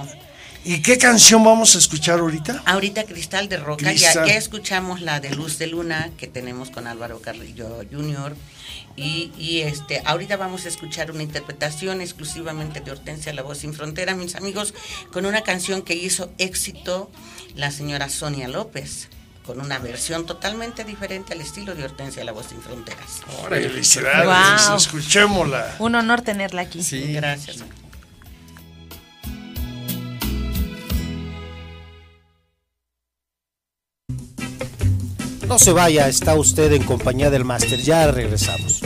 ¿Y qué canción vamos a escuchar ahorita? Ahorita Cristal de Roca, ya, Cristal. ya escuchamos la de Luz de Luna que tenemos con Álvaro Carrillo Jr. Y, y, este, ahorita vamos a escuchar una interpretación exclusivamente de Hortensia La Voz Sin Frontera, mis amigos, con una canción que hizo éxito la señora Sonia López, con una versión totalmente diferente al estilo de Hortensia La Voz Sin Fronteras. Felicidades, Wow. escuchémosla. Un honor tenerla aquí. Sí. Gracias. No se vaya, está usted en compañía del máster, ya regresamos.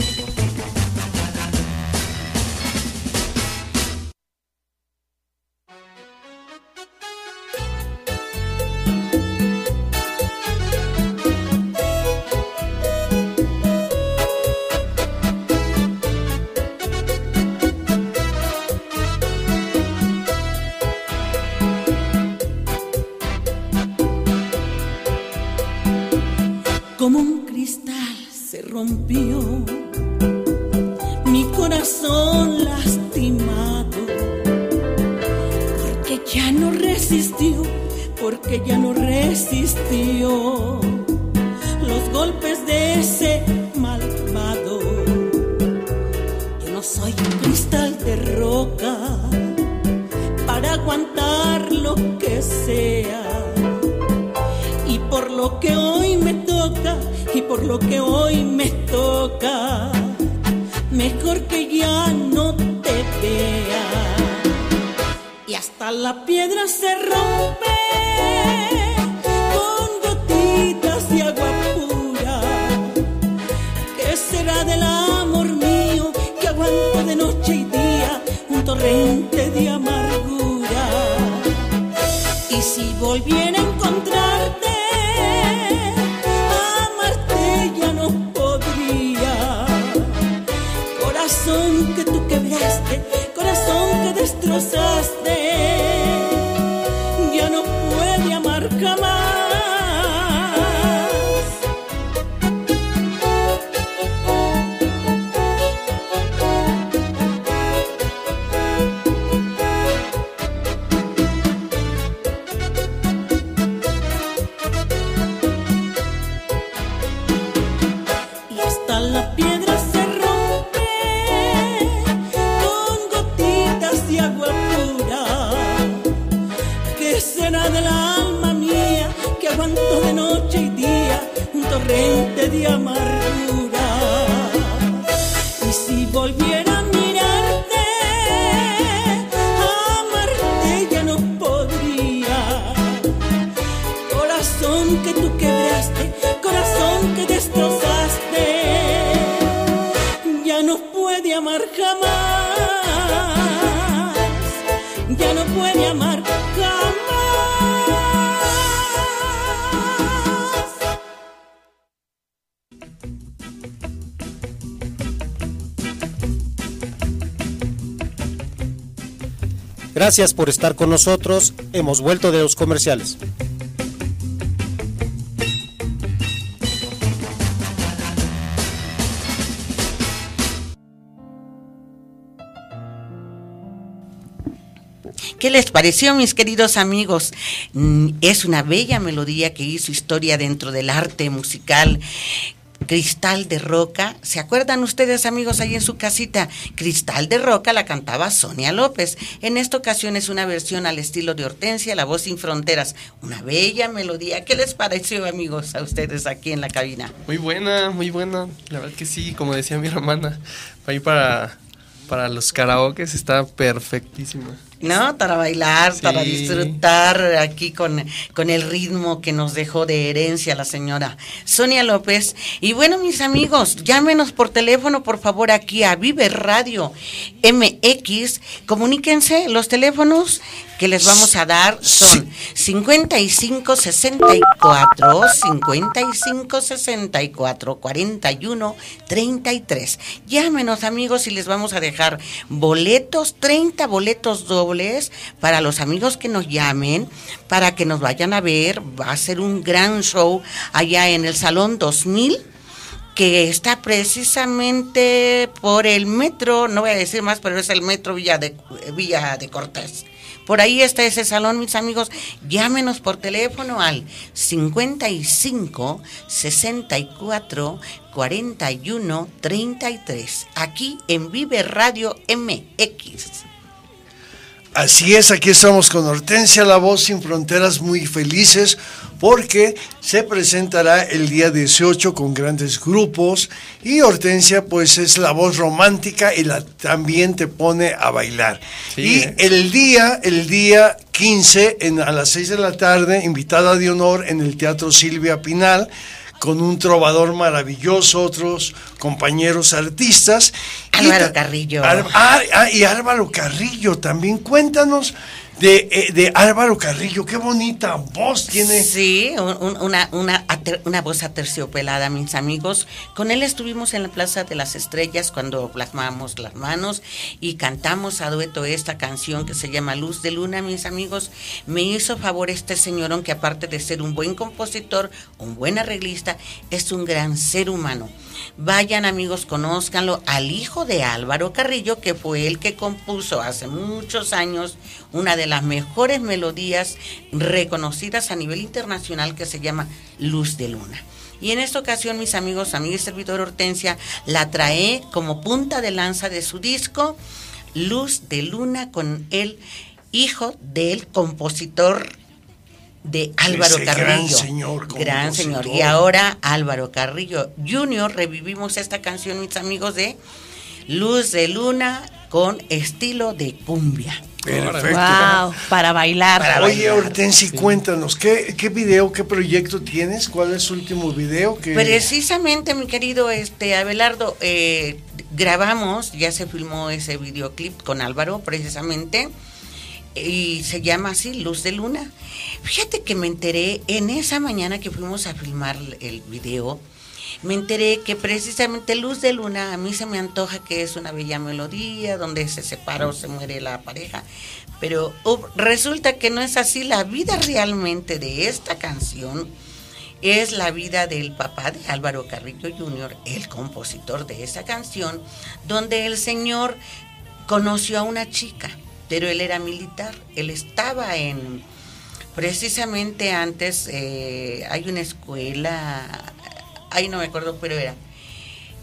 Gracias por estar con nosotros. Hemos vuelto de los comerciales. ¿Qué les pareció, mis queridos amigos? Mm, Es una bella melodía que hizo historia dentro del arte musical. Cristal de Roca, ¿se acuerdan ustedes amigos ahí en su casita? Cristal de Roca la cantaba Sonia López. En esta ocasión es una versión al estilo de Hortensia, La Voz Sin Fronteras. Una bella melodía. ¿Qué les pareció amigos a ustedes aquí en la cabina? Muy buena, muy buena. La verdad que sí, como decía mi hermana, ahí para, para los karaokes está perfectísima. ¿No? Para bailar, Sí. para disfrutar aquí con, con el ritmo que nos dejó de herencia la señora Sonia López. Y bueno, mis amigos, llámenos por teléfono, por favor, aquí a Vive Radio MX. Comuníquense, los teléfonos que les vamos a dar son 55 64 55 64 41 33. Llámenos amigos y les vamos a dejar boletos, 30 boletos dobles para los amigos que nos llamen, para que nos vayan a ver. Va a ser un gran show allá en el Salón 2000 que está precisamente por el metro, no voy a decir más, pero es el metro Villa de, Villa de Cortés. Por ahí está ese salón, mis amigos. Llámenos por teléfono al 55 64 41 33. Aquí en Vive Radio MX. Así es, aquí estamos con Hortensia, la voz sin fronteras, muy felices porque se presentará el día 18 con grandes grupos y Hortensia pues es la voz romántica y la, también te pone a bailar. Sí, y ¿eh? el día, el día 15 en, a las 6 de la tarde, invitada de honor en el Teatro Silvia Pinal con un trovador maravilloso, otros compañeros artistas. Álvaro Carrillo. Ah, ah, y Álvaro Carrillo también. Cuéntanos de, eh, de Álvaro Carrillo. Qué bonita voz tiene. Sí, un- un- una, una, una voz aterciopelada, mis amigos. Con él estuvimos en la Plaza de las Estrellas cuando plasmamos las manos y cantamos a dueto esta canción que se llama Luz de Luna, mis amigos. Me hizo favor este señorón que aparte de ser un buen compositor, un buen arreglista, es un gran ser humano. Vayan amigos, conózcanlo al hijo de Álvaro Carrillo, que fue el que compuso hace muchos años una de las mejores melodías reconocidas a nivel internacional que se llama Luz de Luna. Y en esta ocasión, mis amigos, amiga y servidor Hortensia, la trae como punta de lanza de su disco Luz de Luna con el hijo del compositor de Álvaro Ese Carrillo. gran señor Gran señor. compositor. Y ahora Álvaro Carrillo Jr. revivimos esta canción, mis amigos, de Luz de Luna con estilo de cumbia. Perfecto. Wow, para bailar. Para Oye, bailar. Hortensi, cuéntanos, ¿qué, ¿qué video, qué proyecto tienes? ¿Cuál es su último video? Que... Precisamente, mi querido este Abelardo, eh, grabamos, ya se filmó ese videoclip con Álvaro, precisamente, y se llama así, Luz de Luna. Fíjate que me enteré en esa mañana que fuimos a filmar el video, me enteré que precisamente Luz de Luna a mí se me antoja que es una bella melodía donde se separa o se muere la pareja, pero resulta que no es así. La vida realmente de esta canción es la vida del papá de Álvaro Carrillo Jr., el compositor de esa canción, donde el señor conoció a una chica, pero él era militar, él estaba en, precisamente antes, eh, hay una escuela, ahí no me acuerdo, pero era,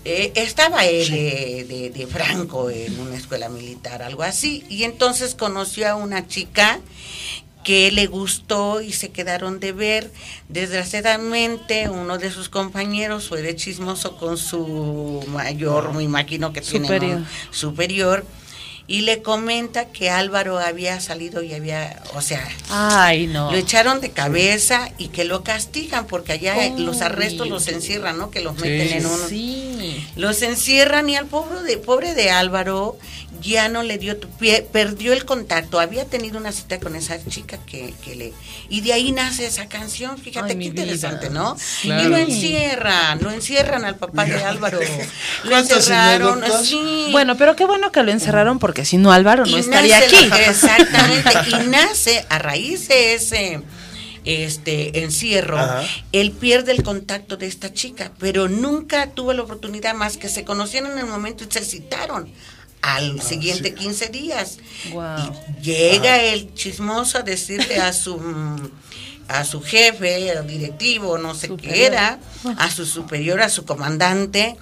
eh, estaba él de, de- de Franco en una escuela militar, algo así, y entonces conoció a una chica que le gustó y se quedaron de ver. Desgraciadamente, uno de sus compañeros fue de chismoso con su mayor, me imagino que tiene Superior. ¿no? superior. Y le comenta que Álvaro había salido y había, o sea, Ay, no. lo echaron de cabeza y que lo castigan porque allá los arrestos los encierran, ¿no? Que los meten en un Sí. los encierran y al pobre de pobre de Álvaro ya no le dio tu pie, perdió el contacto, había tenido una cita con esa chica que, que le y de ahí nace esa canción, fíjate Ay, qué interesante, vida. ¿no? Claro. Y lo encierran, lo encierran al papá de Álvaro. Lo ¿Cuántas encerraron, sí. Bueno, pero qué bueno que lo encerraron porque si no Álvaro no Y estaría nace aquí. la- exactamente, y nace a raíz de ese este encierro, Ajá. él pierde el contacto de esta chica, pero nunca tuvo la oportunidad más que se conocieron en el momento y se citaron al siguiente 15 días. Llega el chismoso a decirle a su a su jefe, al directivo, no sé qué era, a su superior, a su comandante,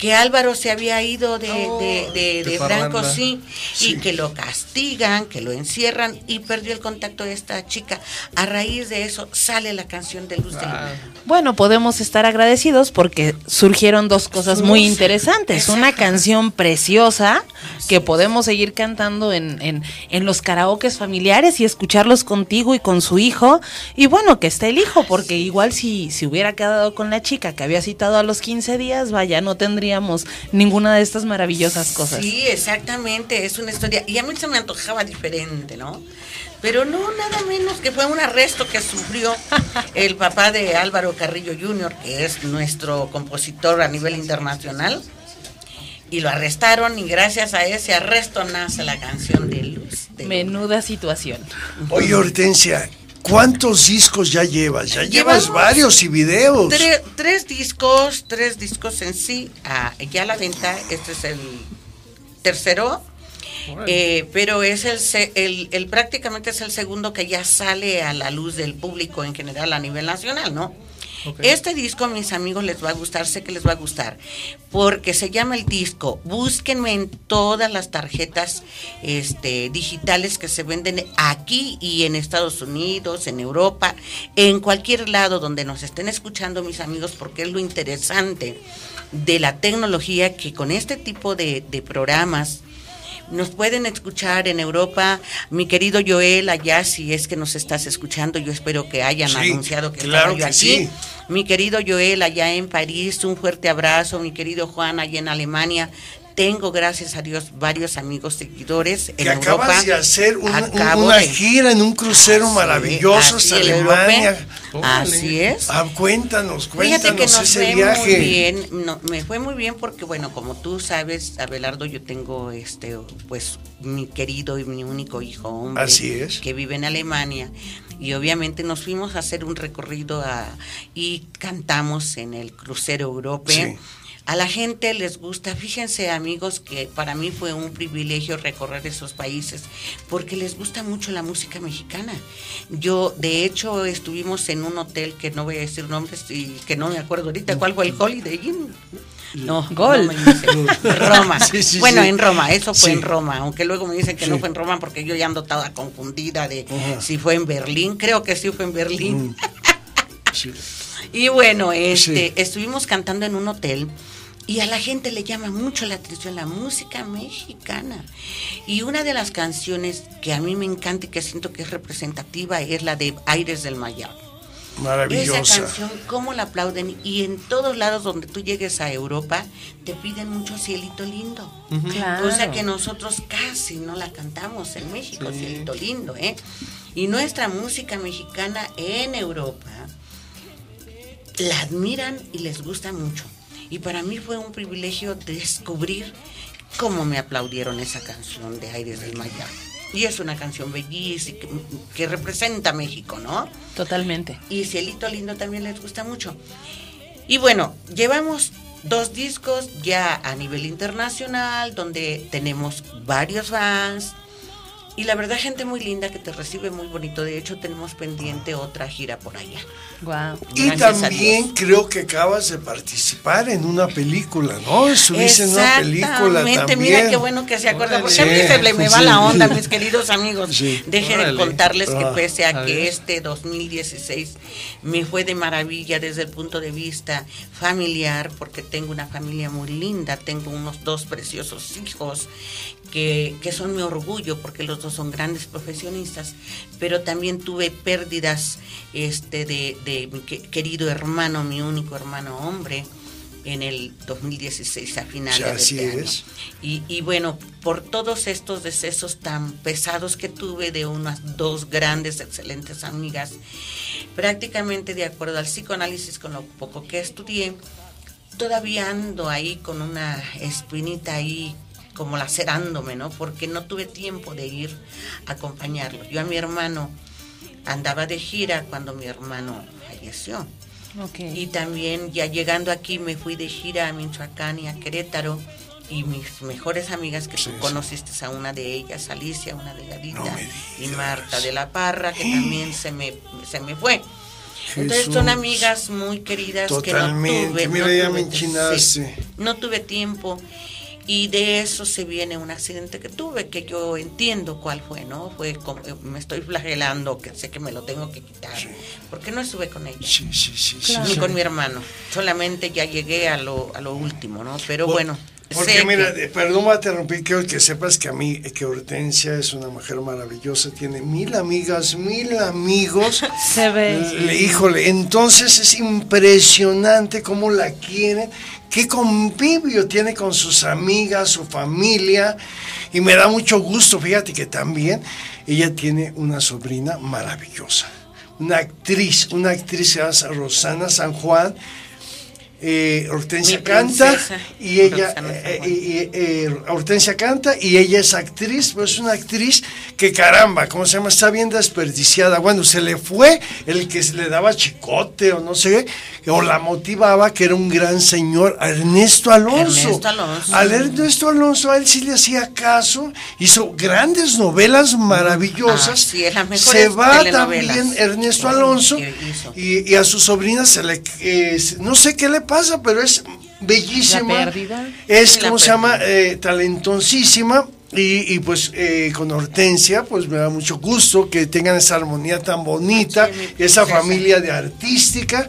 que Álvaro se había ido de, de, de- De de Franco, sí, Sí. y que lo castigan, que lo encierran y perdió el contacto de esta chica. A raíz de eso sale la canción de Luz de Luna. Bueno, podemos estar agradecidos porque surgieron dos cosas muy interesantes. Una canción preciosa que podemos seguir cantando en, en, en los karaokes familiares y escucharlos contigo y con su hijo. Y bueno, que esté el hijo, porque igual si, si hubiera quedado con la chica que había citado a los 15 días, vaya, no ninguna de estas maravillosas cosas. Sí, exactamente, es una historia. Y a mí se me antojaba diferente, ¿no? Pero no, nada menos que fue un arresto que sufrió el papá de Álvaro Carrillo Jr., que es nuestro compositor a nivel internacional. Y lo arrestaron y gracias a ese arresto nace la canción de Luz. de Menuda situación. Oye, Hortensia, ¿cuántos discos ya llevas? Ya llevas Llevamos varios y videos. Tre- tres discos, tres discos en sí, ah, ya a la venta. Este es el tercero, eh, pero es el, se- el, el- prácticamente es el segundo que ya sale a la luz del público en general a nivel nacional, ¿no? Este disco mis amigos les va a gustar, sé que les va a gustar, porque se llama el disco. Búsquenme en todas las tarjetas este, digitales que se venden aquí y en Estados Unidos, en Europa, en cualquier lado donde nos estén escuchando mis amigos, porque es lo interesante de la tecnología que con este tipo de programas nos pueden escuchar en Europa, mi querido Joel, allá si es que nos estás escuchando, yo espero que hayan Sí, anunciado que claro estaba yo que aquí. sí. Mi querido Joel, allá en París, un fuerte abrazo. Mi querido Juan, allá en Alemania. Tengo, gracias a Dios, varios amigos seguidores en Que acabas de hacer un- un- Acabo una de- gira en un crucero Así- maravilloso hasta Alemania. Europeo. Así es. Ah, cuéntanos, Fíjate que cuéntanos nos ese fue viaje. muy bien, no, me fue muy bien porque bueno, como tú sabes, Abelardo, yo tengo este, pues mi querido y mi único hijo hombre Así es. que vive en Alemania y obviamente nos fuimos a hacer un recorrido a- y cantamos en el crucero Europe. Sí. A la gente les gusta, fíjense amigos que para mí fue un privilegio recorrer esos países porque les gusta mucho la música mexicana. Yo de hecho estuvimos en un hotel que no voy a decir nombres y que no me acuerdo ahorita cuál fue el Holiday Inn. No, Gol. no. Roma. Sí, sí, bueno, sí. en Roma, eso fue en Roma, aunque luego me dicen que no fue en Roma porque yo ya ando toda confundida de si fue en Berlín, creo que sí fue en Berlín. Mm. Sí. Y bueno, este, Sí. estuvimos cantando en un hotel y a la gente le llama mucho la atención la música mexicana. Y una de las canciones que a mí me encanta y que siento que es representativa es la de Aires del Mayab. Maravillosa. Esa canción, cómo la aplauden y en todos lados donde tú llegues a Europa te piden mucho cielito lindo. Claro. Cosa que nosotros casi no la cantamos en México, Sí. cielito lindo, ¿eh? Y nuestra música mexicana en Europa la admiran y les gusta mucho. Y para mí fue un privilegio descubrir cómo me aplaudieron esa canción de Aires del Maya. Y es una canción bellísima que, que representa México, ¿no? Totalmente. Y Cielito Lindo también les gusta mucho. Y bueno, llevamos dos discos ya a nivel internacional, donde tenemos varios fans. Y la verdad, gente muy linda que te recibe muy bonito. De hecho, tenemos pendiente otra gira por allá. Wow. Y Gracias también creo que acabas de participar en una película, ¿no? Estuviste en una película Exactamente, también. mira qué bueno que se acuerda, porque a mí Sí, se le me va sí. la onda, mis queridos amigos. Sí. Deje de contarles que Ah, pese a, a que ver. este 2016 me fue de maravilla desde el punto de vista familiar, porque tengo una familia muy linda, tengo unos dos preciosos hijos que, que son mi orgullo porque los dos son grandes profesionistas, pero también tuve pérdidas este, de, de mi que- querido hermano, mi único hermano hombre, en el 2016 a finales de este año. Y, y bueno, por todos estos decesos tan pesados que tuve de unas dos grandes, excelentes amigas, prácticamente de acuerdo al psicoanálisis con lo poco que estudié, todavía ando ahí con una espinita ahí como lacerándome, ¿no? Porque no tuve tiempo de ir a acompañarlo. Yo a mi hermano andaba de gira cuando mi hermano falleció. Y también ya llegando aquí me fui de gira a Michoacán y a Querétaro y mis mejores amigas que tú conociste a una de ellas, Alicia, una delgadita, y Marta de la Parra, que también se me, se me fue. Entonces son amigas muy queridas que no Totalmente. tuve. Mira, no ya me sí, no tuve tiempo. Y de eso se viene un accidente que tuve, que yo entiendo cuál fue, ¿no? Fue como, eh, me estoy flagelando, que sé que me lo tengo que quitar, porque no estuve con ella, Sí, sí, sí. ni sí. con mi hermano, solamente ya llegué a lo, a lo último, ¿no? Pero bueno, Porque sé mira, que- perdón, voy a interrumpir, quiero que sepas que a mí, que Hortensia es una mujer maravillosa, tiene mil amigas, mil amigos. Se ve. Le- híjole, entonces es impresionante cómo la quieren, qué convivio tiene con sus amigas, su familia, y me da mucho gusto, fíjate que también ella tiene una sobrina maravillosa, una actriz, una actriz que se llama Rosana San Juan, eh, Hortensia canta y ella eh, y- eh, Hortensia canta y ella es actriz, pues es una actriz que caramba, ¿cómo se llama? Está bien desperdiciada. Bueno, se le fue el que se le daba chicote o no sé, o la motivaba, que era un gran señor, Ernesto Alonso. Ernesto Alonso. Al Ernesto Alonso, a él sí le hacía caso, hizo grandes novelas maravillosas. Ah, sí, es las se va también Ernesto Alonso y, y a su sobrina se le eh, no sé qué le pasa, pero es bellísima. La pérdida. Es, como se llama? Eh, talentosísima. Y, y, pues eh, con Hortensia, pues me da mucho gusto que tengan esa armonía tan bonita, Sí, esa familia de artística.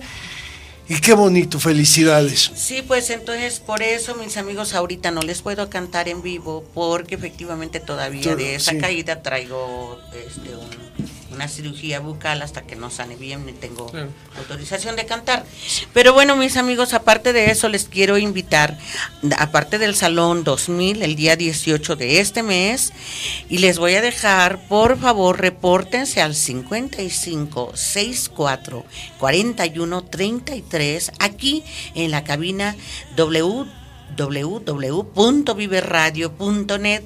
Y qué bonito, felicidades. Sí, pues entonces por eso mis amigos ahorita no les puedo cantar en vivo porque efectivamente todavía de esa sí. caída traigo este, un- una cirugía bucal hasta que no sane bien ni tengo Claro. autorización de cantar. Pero bueno, mis amigos, aparte de eso les quiero invitar, aparte del Salón 2000, el día 18 de este mes, y les voy a dejar, por favor, repórtense al 55 64 41 33 aquí en la cabina www www.viveradio.net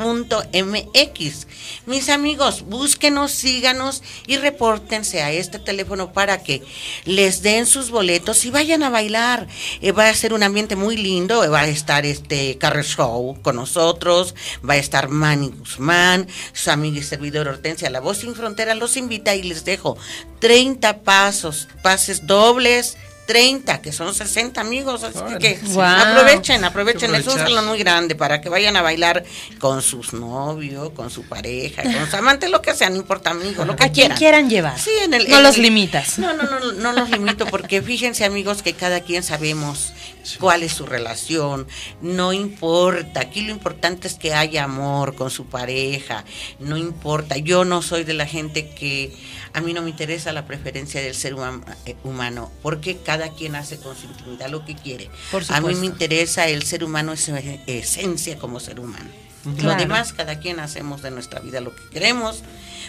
www.viveradio.mx Mis amigos, búsquenos, síganos y repórtense a este teléfono para que les den sus boletos y vayan a bailar. Eh, va a ser un ambiente muy lindo, eh, va a estar este Carre Show con nosotros, va a estar Manny Guzmán, su amiga y servidor Hortensia, La Voz Sin Frontera, los invita y les dejo 30 pasos, pases dobles. 30, que son 60 amigos, así Órale, que. Wow. aprovechen, aprovechen, es un salón muy grande para que vayan a bailar con sus novios, con su pareja, con sus amantes, lo que sea, no importa, amigos, lo que A quien quieran. quieran llevar. Sí, en el- no en los el- limitas. No, no, no, no los limito porque fíjense amigos que cada quien sabemos cuál es su relación, no importa, aquí lo importante es que haya amor con su pareja, no importa, yo no soy de la gente que a mí no me interesa la preferencia del ser huma- eh, humano, porque cada quien hace con su intimidad lo que quiere. Por a mí me interesa el ser humano, es esencia como ser humano. Lo demás, cada quien hacemos de nuestra vida lo que queremos,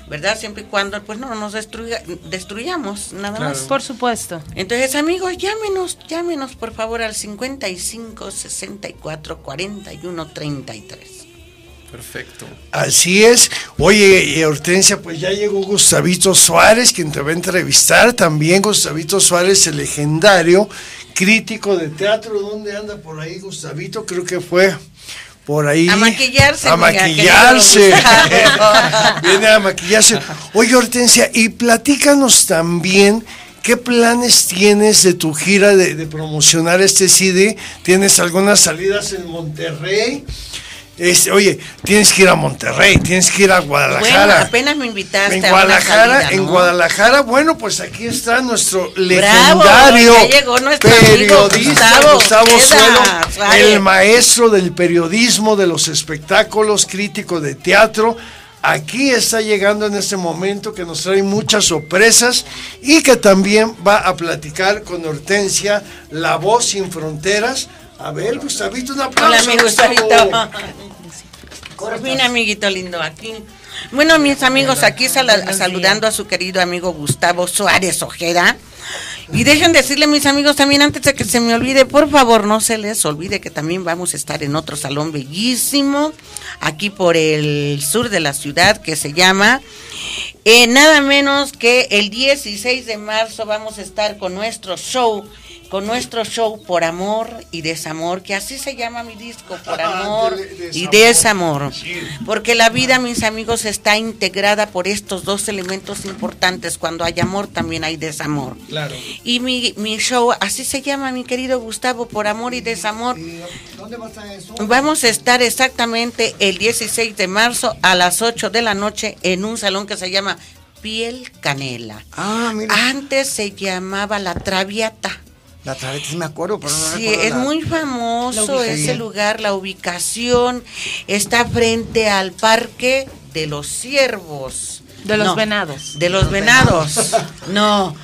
¿verdad? Siempre y cuando pues no nos destruya- destruyamos, nada Claro. más. Por supuesto. Entonces, amigos, llámenos, llámenos por favor al 55 64 41 33. Perfecto. Así es. Oye, Hortensia, pues ya llegó Gustavito Suárez, quien te va a entrevistar. También Gustavito Suárez, el legendario crítico de teatro. ¿Dónde anda por ahí Gustavito? Creo que fue por ahí. A maquillarse, A maquillarse. Viene a maquillarse. Oye, Hortensia, y platícanos también. ¿Qué planes tienes de tu gira de, de promocionar este CD? ¿Tienes algunas salidas en Monterrey? Este, oye, tienes que ir a Monterrey, tienes que ir a Bueno, Guadalajara. apenas me invitaste en a una Guadalajara, en. Guadalajara, bueno, pues aquí está nuestro legendario ya llegó nuestro amigo periodista Gustavo Suelo, el maestro del periodismo, de los espectáculos, crítico de teatro. Aquí está llegando en este momento que nos trae muchas sorpresas y que también va a platicar con Hortensia, la voz sin fronteras. A ver, Gustavito, un aplauso. Hola, mi. Gustavito. Por fin, amiguito lindo, aquí. Bueno, mis amigos, aquí saludando a su querido amigo Gustavo Suárez Ojeda. Y dejen decirle, mis amigos, también antes de que se me olvide, por favor, no se les olvide que también vamos a estar en otro salón bellísimo, aquí por el sur de la ciudad, que se llama, eh, nada menos que el 16 de marzo vamos a estar con nuestro show, con nuestro show por amor y desamor, que así se llama mi disco, por amor y desamor. Porque la vida, mis amigos, está integrada por estos dos elementos importantes. Cuando hay amor, también hay desamor. Claro. Y mi, mi show, así se llama, mi querido Gustavo, por amor y desamor. ¿Dónde va a estar eso? Vamos a estar exactamente el 16 de marzo a las 8 de la noche en un salón que se llama Piel Canela. Ah, mira. Antes se llamaba La Traviata. La otra vez sí me acuerdo, pero no Sí, recuerdo es la- muy famoso ese lugar, la ubicación está frente al Parque de los Ciervos. De los No, venados. De los venados. No,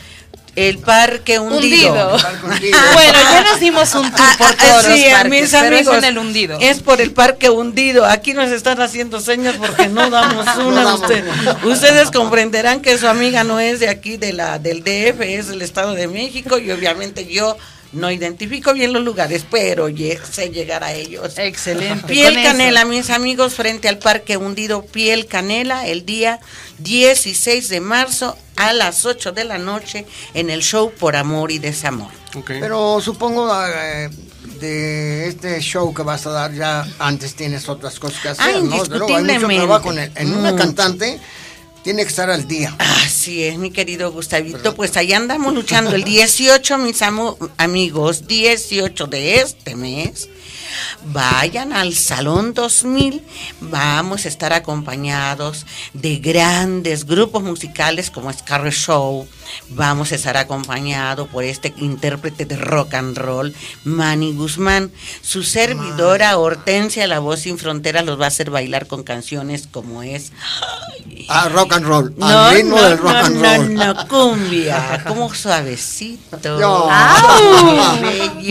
el Parque Hundido. Hundido. bueno, ya nos dimos un tour por Ah, todos sí, los a parques, mis pero es amigos, en el hundido. Es por el parque hundido. Aquí nos están haciendo señas porque no damos una. damos Usted- una. ustedes comprenderán que su amiga no es de aquí, de la del DF, es del Estado de México y obviamente yo no identifico bien los lugares, pero sé llegar a ellos. Excelente. Piel con eso. Canela, mis amigos, frente al Parque Hundido Piel Canela, el día 16 de marzo a las 8 de la noche en el show Por Amor y Desamor. Pero supongo eh, de este show que vas a dar ya antes tienes otras cosas que hacer, Ah, ¿no? Luego hay mucho trabajo en, en una cantante tiene que estar al día. Así es, mi querido Gustavito. Pues ahí andamos luchando el 18, mis amo- amigos, 18 de este mes. Vayan al Salón 2000. Vamos a estar acompañados de grandes grupos musicales como Scarlet Show. Vamos a estar acompañado por este intérprete de rock and roll, Manny Guzmán. Su servidora Hortensia, la voz sin fronteras, los va a hacer bailar con canciones como es Ah, rock and roll, no, al ritmo no, del rock no, and no, roll. no, cumbia, como suavecito. Bello.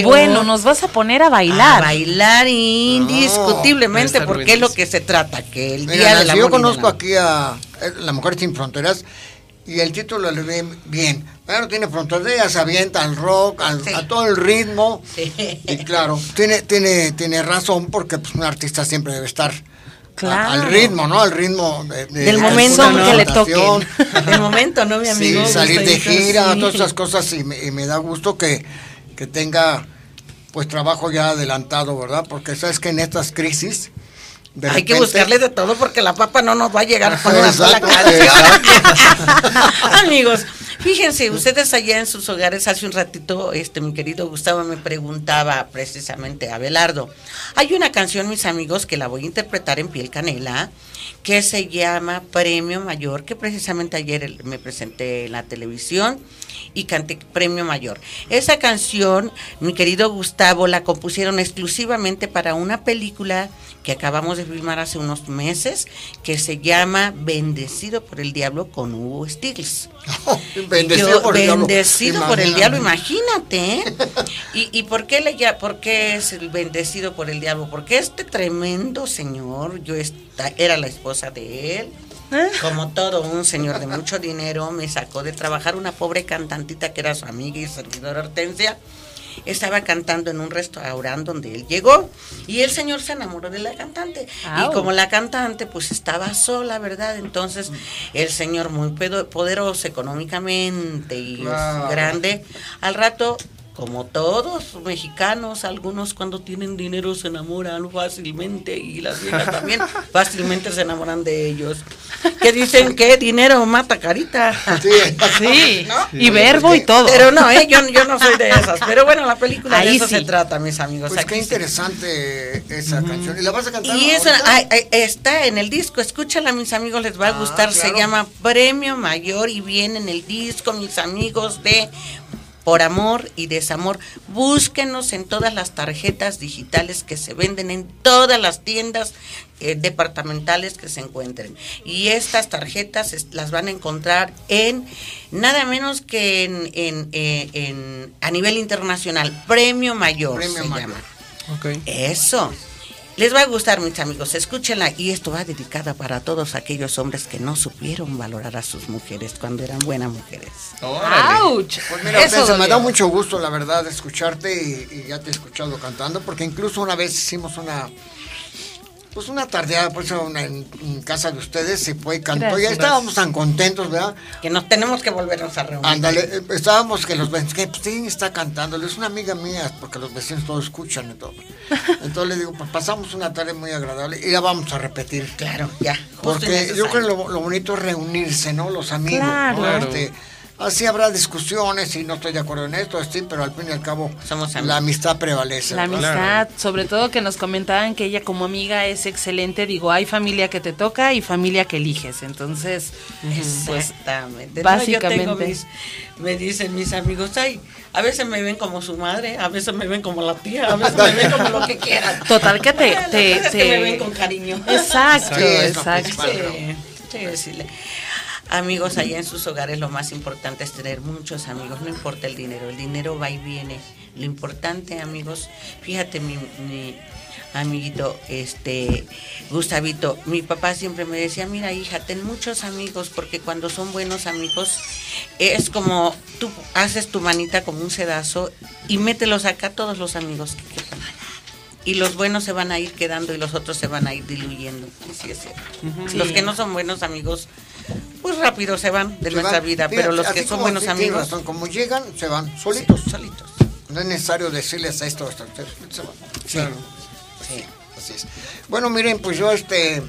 Bueno, nos vas a poner a bailar. A bailar indiscutiblemente, porque es lo que se trata, que el Mira, día de la yo conozco aquí a eh, La Mujer Sin Fronteras y el título le ve bien. Pero tiene fronteras, avienta al rock, al- a todo el ritmo. Y claro, tiene, tiene, tiene razón porque pues, un artista siempre debe estar a- Claro. al ritmo, ¿no? Al ritmo de- de- Del de momento alguna que le toquen. Del momento, ¿no, mi amigo? Sí, salir de gira, Sí. todas esas cosas y me, y me da gusto que, que tenga pues trabajo ya adelantado, ¿verdad? Porque sabes que en estas crisis de Hay que buscarle de todo porque la papa no nos va a llegar con una sola canción. Amigos, fíjense, ustedes allá en sus hogares hace un ratito, este mi querido Gustavo me preguntaba precisamente a Abelardo. Hay una canción, mis amigos, que la voy a interpretar en piel canela, que se llama Premio Mayor, que precisamente ayer me presenté en la televisión y canté Premio Mayor. Esa canción, mi querido Gustavo, la compusieron exclusivamente para una película que acabamos de filmar hace unos meses, que se llama Bendecido por el Diablo con Hugo Stiglitz. Bendecido Yo- por el diablo. bendecido por el Imagínate. diablo, imagínate. ¿eh? ¿Y, y por qué le ya, por qué es el bendecido por el diablo? Porque este tremendo señor, yo esta- era la esposa de él, como todo un señor de mucho dinero, me sacó de trabajar una pobre cantantita que era su amiga y servidora Hortensia. Estaba cantando en un restaurante donde él llegó y el señor se enamoró de la cantante. Au. Y como la cantante pues estaba sola, ¿verdad? Entonces el señor muy poderoso económicamente y grande, al rato como todos los mexicanos, algunos cuando tienen dinero se enamoran fácilmente y las viejas también fácilmente se enamoran de ellos. que dicen que dinero mata carita. Sí, ¿No? y verbo y todo. Pero no, ¿eh? yo, yo no soy de esas. Pero bueno, la película de Ahí eso sí. se trata, mis amigos. Pues Aquí qué sí. interesante esa canción. ¿Y la vas a cantar? Y ay, ay, está en el disco, escúchala mis amigos, les va a Ah, gustar, se llama Premio Mayor y viene en el disco, mis amigos de Por Amor y Desamor. Búsquenos en todas las tarjetas digitales que se venden en todas las tiendas eh, departamentales que se encuentren. Y estas tarjetas es- las van a encontrar en nada menos que en, en, eh, en- a nivel internacional, Premio Mayor Premio se Mayor. llama. Eso. Les va a gustar, mis amigos, escúchenla. Y esto va dedicada para todos aquellos hombres que no supieron valorar a sus mujeres cuando eran buenas mujeres. ¡Auch! Pues mira, Eso me da mucho gusto, la verdad, escucharte y, y ya te he escuchado cantando, porque incluso una vez hicimos una pues una tardeada, por eso una- en, en casa de ustedes se fue y cantó. Gracias. Y ahí estábamos tan contentos, ¿verdad? Que nos tenemos que volvernos a reunir. Ándale, eh, estábamos que los vecinos, que pues, ¿quién está cantando? Es una amiga mía, porque los vecinos todos escuchan y todo. Entonces le digo, pues pasamos una tarde muy agradable y la vamos a repetir. Claro, ya. Porque yo creo que lo, lo bonito es reunirse, ¿no? Los amigos. Claro. ¿no? Este, así habrá discusiones y no estoy de acuerdo en esto, sí, pero al fin y al cabo Somos la amistad prevalece. La ¿verdad? amistad, sobre todo que nos comentaban que ella como amiga es excelente. Digo, hay familia que te toca y familia que eliges. Entonces, pues Exactamente. No, yo tengo básicamente. mis- me dicen mis amigos, ay, a veces me ven como su madre, a veces me ven como la tía, a veces me ven como lo que quieran. Total que te- es que te- me ven con cariño. Exacto, Sí, exacto. Sí, sí, Amigos, allá en sus hogares lo más importante es tener muchos amigos, no importa el dinero, el dinero va y viene. Lo importante, amigos, fíjate mi, mi amiguito, este, Gustavito, mi papá siempre me decía, mira hija, ten muchos amigos, porque cuando son buenos amigos, es como tú haces tu manita como un sedazo y mételos acá todos los amigos que quepan. Y los buenos se van a ir quedando y los otros se van a ir diluyendo. Y sí es cierto. Ujú. Los Sí. que no son buenos amigos, pues rápido se van de Se nuestra van. vida, Fíjate, pero los que son buenos amigos, razón, como llegan, se van solitos. solitos. No es necesario decirles esto, esto, esto, se van. Sí. Sí, así es. Bueno, miren, pues yo este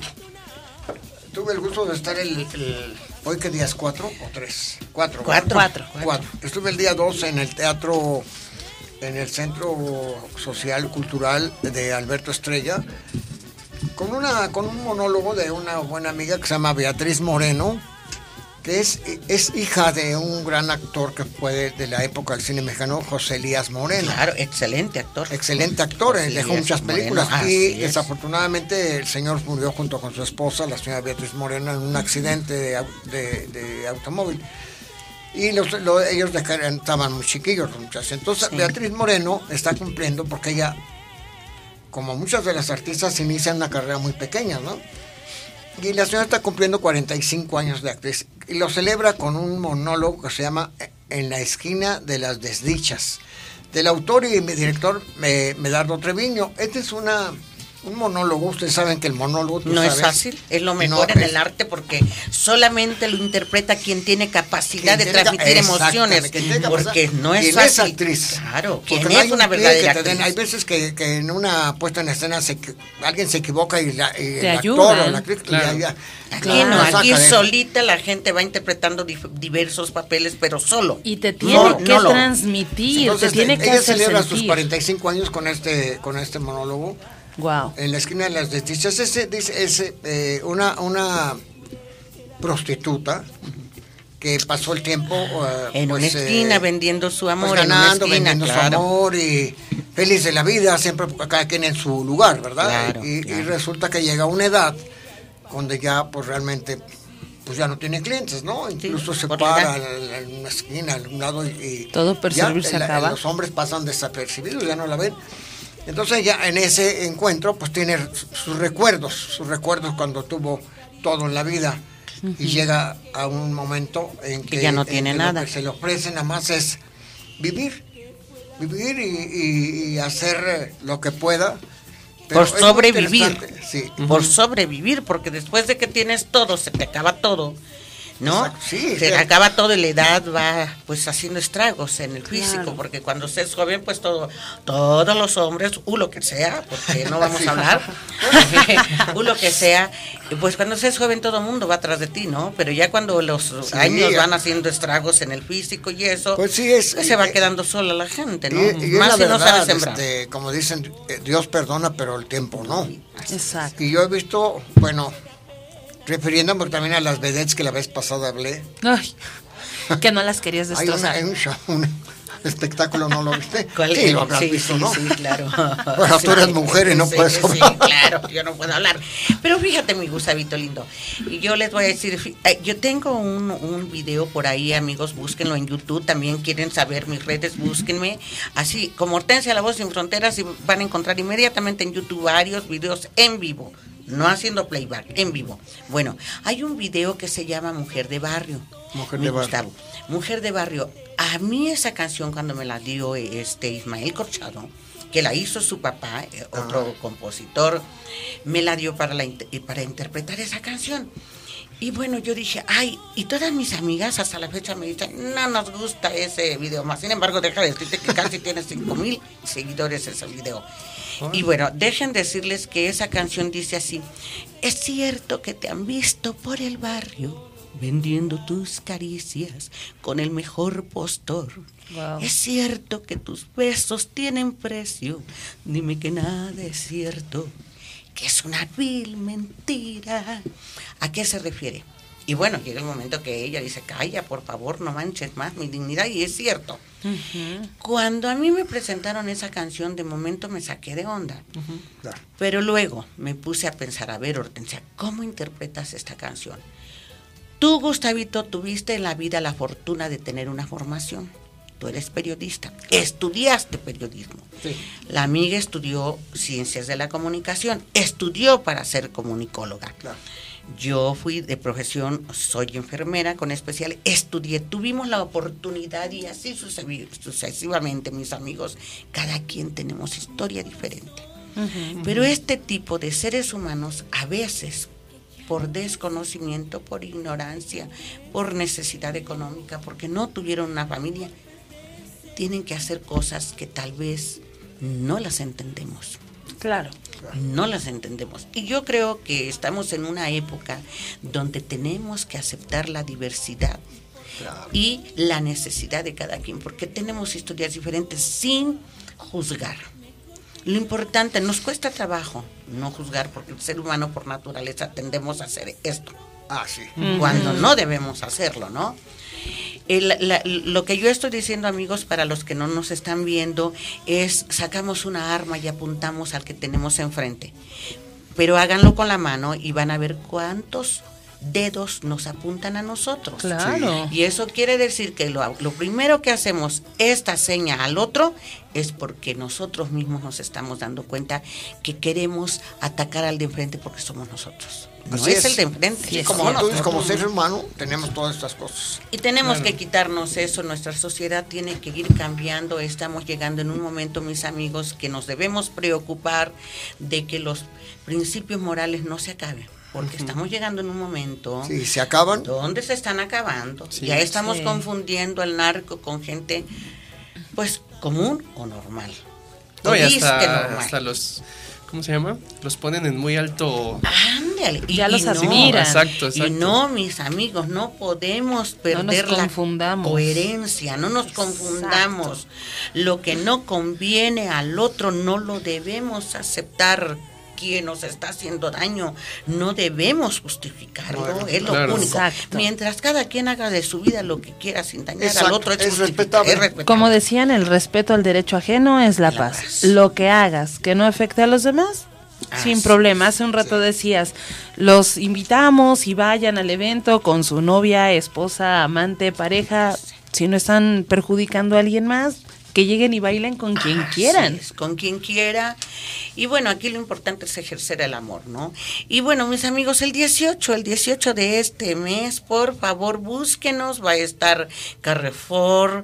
tuve el gusto de estar el, el- hoy que día es cuatro o tres, cuatro. Cuatro. ¿verdad? Cuatro. Cuatro. Estuve el día 2 en el teatro, en el Centro Social Cultural de Alberto Estrella, con una, con un monólogo de una buena amiga que se llama Beatriz Moreno, que es, es hija de un gran actor que fue de, de la época del cine mexicano, José Elías Moreno. Claro, excelente actor. Excelente actor, eh, José dejó Elías muchas películas y es. desafortunadamente el señor murió junto con su esposa, la señora Beatriz Moreno, en un accidente de, de- de automóvil. Y los, lo- ellos estaban muy chiquillos los muchachos. Entonces Beatriz Moreno está cumpliendo porque ella, como muchas de las artistas, inician una carrera muy pequeña, ¿no? Y la señora está cumpliendo 45 años de actriz y lo celebra con un monólogo que se llama En la esquina de las desdichas, del autor y mi director eh, Medardo Treviño. Este es una, un monólogo, ustedes saben que el monólogo... no es sabes, fácil, es lo mejor no en es- el arte porque solamente lo interpreta quien tiene capacidad Quien de transmitir emociones, porque no es Quien fácil. actriz. Claro, Porque quien no es una verdadera que den- actriz. Hay veces que, que en una puesta en escena se, alguien se equivoca y, la, y Te el ayudan. actor o la actriz Claro. ya- ya- Aquí no, saca solita la gente va interpretando dif- diversos papeles, pero solo. Y te tiene No, que no transmitir, Entonces, te tiene eh, que ella hacer celebra sus sentir. 45 años con este con este monólogo. Wow. En la esquina de las desdichas ese dice ese eh, una una prostituta que pasó el tiempo eh, En pues, una eh, esquina vendiendo su amor, pues, en una ganando, esquina, vendiendo claro. su amor y feliz de la vida, siempre cada quien en su lugar, ¿verdad? Claro, y, resulta que llega una edad donde ya pues realmente pues ya no tiene clientes, ¿no? Incluso se para en una esquina, en un lado y, Todo ya, se acaba. los hombres pasan desapercibidos, ya no la ven. Entonces ya en ese encuentro pues tiene su- sus recuerdos, sus recuerdos cuando tuvo todo en la vida y llega a un momento en que, Que ya no en tiene nada. Lo que se le ofrece nada más es vivir, vivir y, y- y hacer eh, lo que pueda. Pero por sobrevivir. Sí. Por sobrevivir, porque después de que tienes todo, se te acaba todo. ¿No? Exacto, sí, Se sí. acaba todo y la edad va pues haciendo estragos en el físico, Claro. porque cuando se es joven, pues todo, todos los hombres, u lo que sea, porque no vamos a hablar, u lo que sea, pues cuando se es joven todo el mundo va atrás de ti, ¿no? Pero ya cuando los Sí, años ya. van haciendo estragos en el físico y eso, Pues sí, es- se va eh, quedando sola la gente, ¿no? Y, y es Más si no verdad, sabe sembrar. este, como dicen, eh, Dios perdona, pero el tiempo no. Exacto. Y yo he visto, bueno, refiriéndome también a las vedettes que la vez pasada hablé. Ay, que no las querías Hay, una- destrozar. hay un, show, un espectáculo, ¿no lo viste? ¿Cuál sí, lo habrás Sí, visto, sí, ¿no? sí, claro. Bueno, tú Sí, eres mujer y no sí, puedes Sí, hablar. claro, yo no puedo hablar. Pero fíjate, mi Gustavito lindo. y Yo les voy a decir, eh, yo tengo un, un video por ahí, amigos, búsquenlo en YouTube. También quieren saber mis redes, búsquenme. Así como Hortensia La Voz Sin Fronteras, y van a encontrar inmediatamente en YouTube varios videos en vivo. No haciendo playback, en vivo. Bueno, hay un video que se llama Mujer de Barrio. Mujer de Barrio. Mujer de Barrio. A mí esa canción cuando me la dio este Ismael Corchado, que la hizo su papá, eh, otro compositor, me la dio para, la, para interpretar esa canción. Y bueno, yo dije, ay, y todas mis amigas hasta la fecha me dicen, no nos gusta ese video más. Sin embargo, deja de decirte que casi tiene 5 mil seguidores ese video. Y bueno, dejen decirles que esa canción dice así, es cierto que te han visto por el barrio vendiendo tus caricias con el mejor postor. Wow. Es cierto que tus besos tienen precio, dime que nada es cierto, que es una vil mentira. ¿A qué se refiere? Y bueno, llega el momento que ella dice, calla, por favor, no manches más mi dignidad, y es cierto. Cuando a mí me presentaron esa canción, de momento me saqué de onda. Pero luego me puse a pensar, a ver, Hortensia, ¿cómo interpretas esta canción? Tú, Gustavito, tuviste en la vida la fortuna de tener una formación. Tú eres periodista, estudiaste periodismo. La amiga estudió ciencias de la comunicación, estudió para ser comunicóloga. Yo fui de profesión, soy enfermera con especial, estudié, tuvimos la oportunidad y así sucesivamente, mis amigos, cada quien tenemos historia diferente. Pero este tipo de seres humanos a veces por desconocimiento, por ignorancia, por necesidad económica, porque no tuvieron una familia, tienen que hacer cosas que tal vez no las entendemos. Claro. No las entendemos. Y yo creo que estamos en una época donde tenemos que aceptar la diversidad y la necesidad de cada quien, porque tenemos historias diferentes sin juzgar. Lo importante, nos cuesta trabajo no juzgar, porque el ser humano por naturaleza tendemos a hacer esto. Ah, sí. Cuando no debemos hacerlo, ¿no? El- la- lo que yo estoy diciendo, amigos, para los que no nos están viendo, es sacamos una arma y apuntamos al que tenemos enfrente. Pero háganlo con la mano y van a ver cuántos dedos nos apuntan a nosotros. Claro. Y eso quiere decir que lo, lo primero que hacemos, esta seña al otro, es porque nosotros mismos nos estamos dando cuenta que queremos atacar al de enfrente porque somos nosotros. No Así es, es. el de enfrente. Sí, es como ser humano, tenemos todas estas cosas. Y tenemos Claro. que quitarnos eso, nuestra sociedad tiene que ir cambiando, estamos llegando en un momento, mis amigos, que nos debemos preocupar de que los principios morales no se acaben, porque estamos llegando en un momento Sí, se acaban. donde se están acabando. Sí. ya estamos Sí. confundiendo el narco con gente, pues, común o normal. No, y hasta, normal. hasta los. ¿Cómo se llama? Los ponen en muy alto. Ándale, y- Ya los y no, admiran. Exacto, Y exacto. no, mis amigos, no podemos perder la confundamos. coherencia, no nos confundamos. Lo que no conviene al otro no lo debemos aceptar. Quien nos está haciendo daño, no debemos justificarlo, Bueno, es lo claro. único. Exacto. Mientras cada quien haga de su vida lo que quiera sin dañar al Exacto, otro, es, respetable. es respetable. Como decían, el respeto al derecho ajeno es la, paz. Lo que hagas que no afecte a los demás, sin problema. Hace un rato decías, los invitamos y vayan al evento con su novia, esposa, amante, pareja. Si no están perjudicando a alguien más, que lleguen y bailen con quien quieran. es, con quien quiera. Y bueno, aquí lo importante es ejercer el amor, ¿no? Y bueno, mis amigos, el 18, el 18 de este mes, por favor, búsquenos, va a estar Carrefour,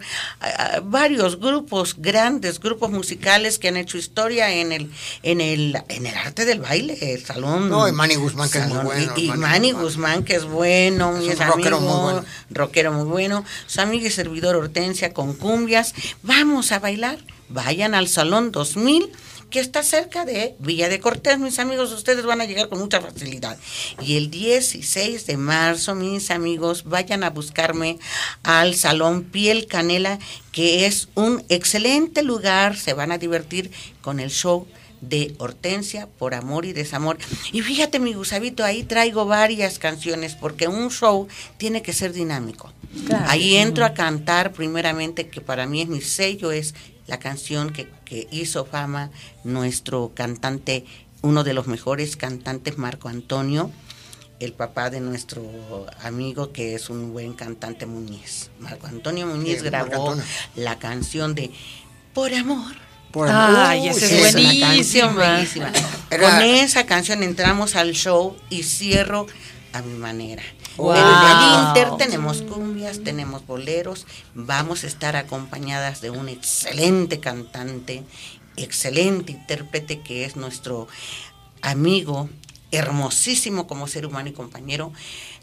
varios grupos, grandes grupos musicales que han hecho historia en el en el en el arte del baile, el salón. No, y Manny Guzmán, que es muy bueno, Y, y Manny Manny Guzmán, que es bueno, Es mis un rockero muy bueno. rockero muy bueno, su amiga y servidor Hortensia con cumbias, vamos a bailar, vayan al Salón 2000 que está cerca de Villa de Cortés, mis amigos, ustedes van a llegar con mucha facilidad. Y el 16 de marzo, mis amigos, vayan a buscarme al Salón Piel Canela, que es un excelente lugar, se van a divertir con el show de Hortensia por amor y desamor. Y fíjate, mi Gusabito, ahí traigo varias canciones porque un show tiene que ser dinámico. Claro. Ahí entro a cantar primeramente, que para mí es mi sello, es la canción que, que hizo fama nuestro cantante, uno de los mejores cantantes, Marco Antonio, el papá de nuestro amigo que es un buen cantante Muñiz. Marco Antonio Muñiz Sí, grabó Antonio. la canción de Por amor. Por amor. Ay, esa es es una canción buenísima. bellísima. Era- Con esa canción entramos al show y cierro a mi manera. Wow. En el Inter tenemos cumbias, tenemos boleros, vamos a estar acompañadas de un excelente cantante, excelente intérprete que es nuestro amigo, hermosísimo como ser humano y compañero,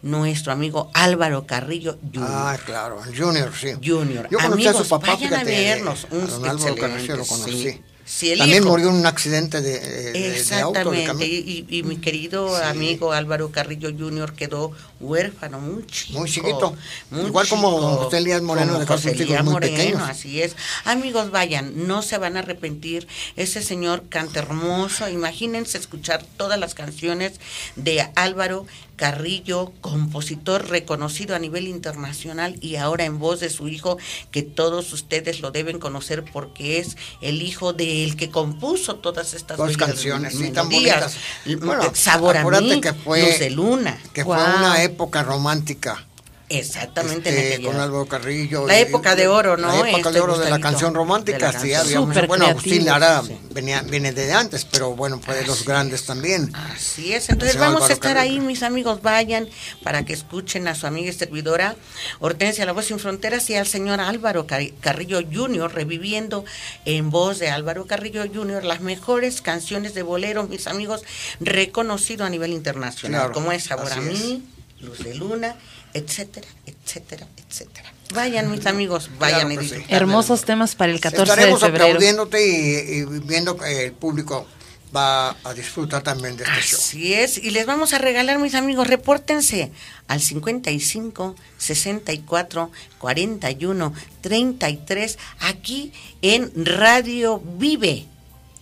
nuestro amigo Álvaro Carrillo Jr. Ah, claro, el Junior, sí. Junior. Yo conocí a Amigos, su papá, vayan a fíjate, vernos, un a don Álvaro excelente, Carrillo lo conocí. sí. Sí, el También hijo. murió en un accidente de, de- de- de auto. de Exactamente, camión. y, mi querido amigo Álvaro Carrillo Jr. quedó huérfano, muy chico. Muy chiquito. muy Igual como José Elías Moreno, dejó José Elías muy Moreno, pequeños. Así es. Amigos, vayan, no se van a arrepentir. Ese señor canta hermoso. Imagínense escuchar todas las canciones de Álvaro Carrillo, compositor reconocido a nivel internacional y ahora en voz de su hijo, que todos ustedes lo deben conocer porque es el hijo del que compuso todas estas Dos bellas canciones, sí, tan bonitas. Bueno, Sabor a mí, que fue- Luz de Luna. Que fue Guau. una época romántica. Exactamente. en este, con Álvaro Carrillo. La y- época de oro, ¿no? La época Este, de oro de la canción romántica, la sí, canción. había mucho- Súper Bueno, Agustín Lara sí. venía, viene de antes, pero bueno, fue de los grandes también. Así es, entonces vamos a estar Carrillo. ahí, mis amigos, vayan para que escuchen a su amiga y servidora Hortensia La Voz Sin Fronteras y al señor Álvaro Car- Carrillo Jr. reviviendo en voz de Álvaro Carrillo Jr. las mejores canciones de bolero, mis amigos, reconocido a nivel internacional, Claro, como es Sabor a mí, Luz de Luna, etcétera, etcétera, etcétera. Vayan, mis amigos, vayan Claro sí. Hermosos temas para el 14 Estaremos de febrero. aplaudiéndote y, y viendo que el público va a disfrutar también de este show. Así es, y les vamos a regalar, mis amigos, repórtense al 55 64 41 33 aquí en Radio Vive,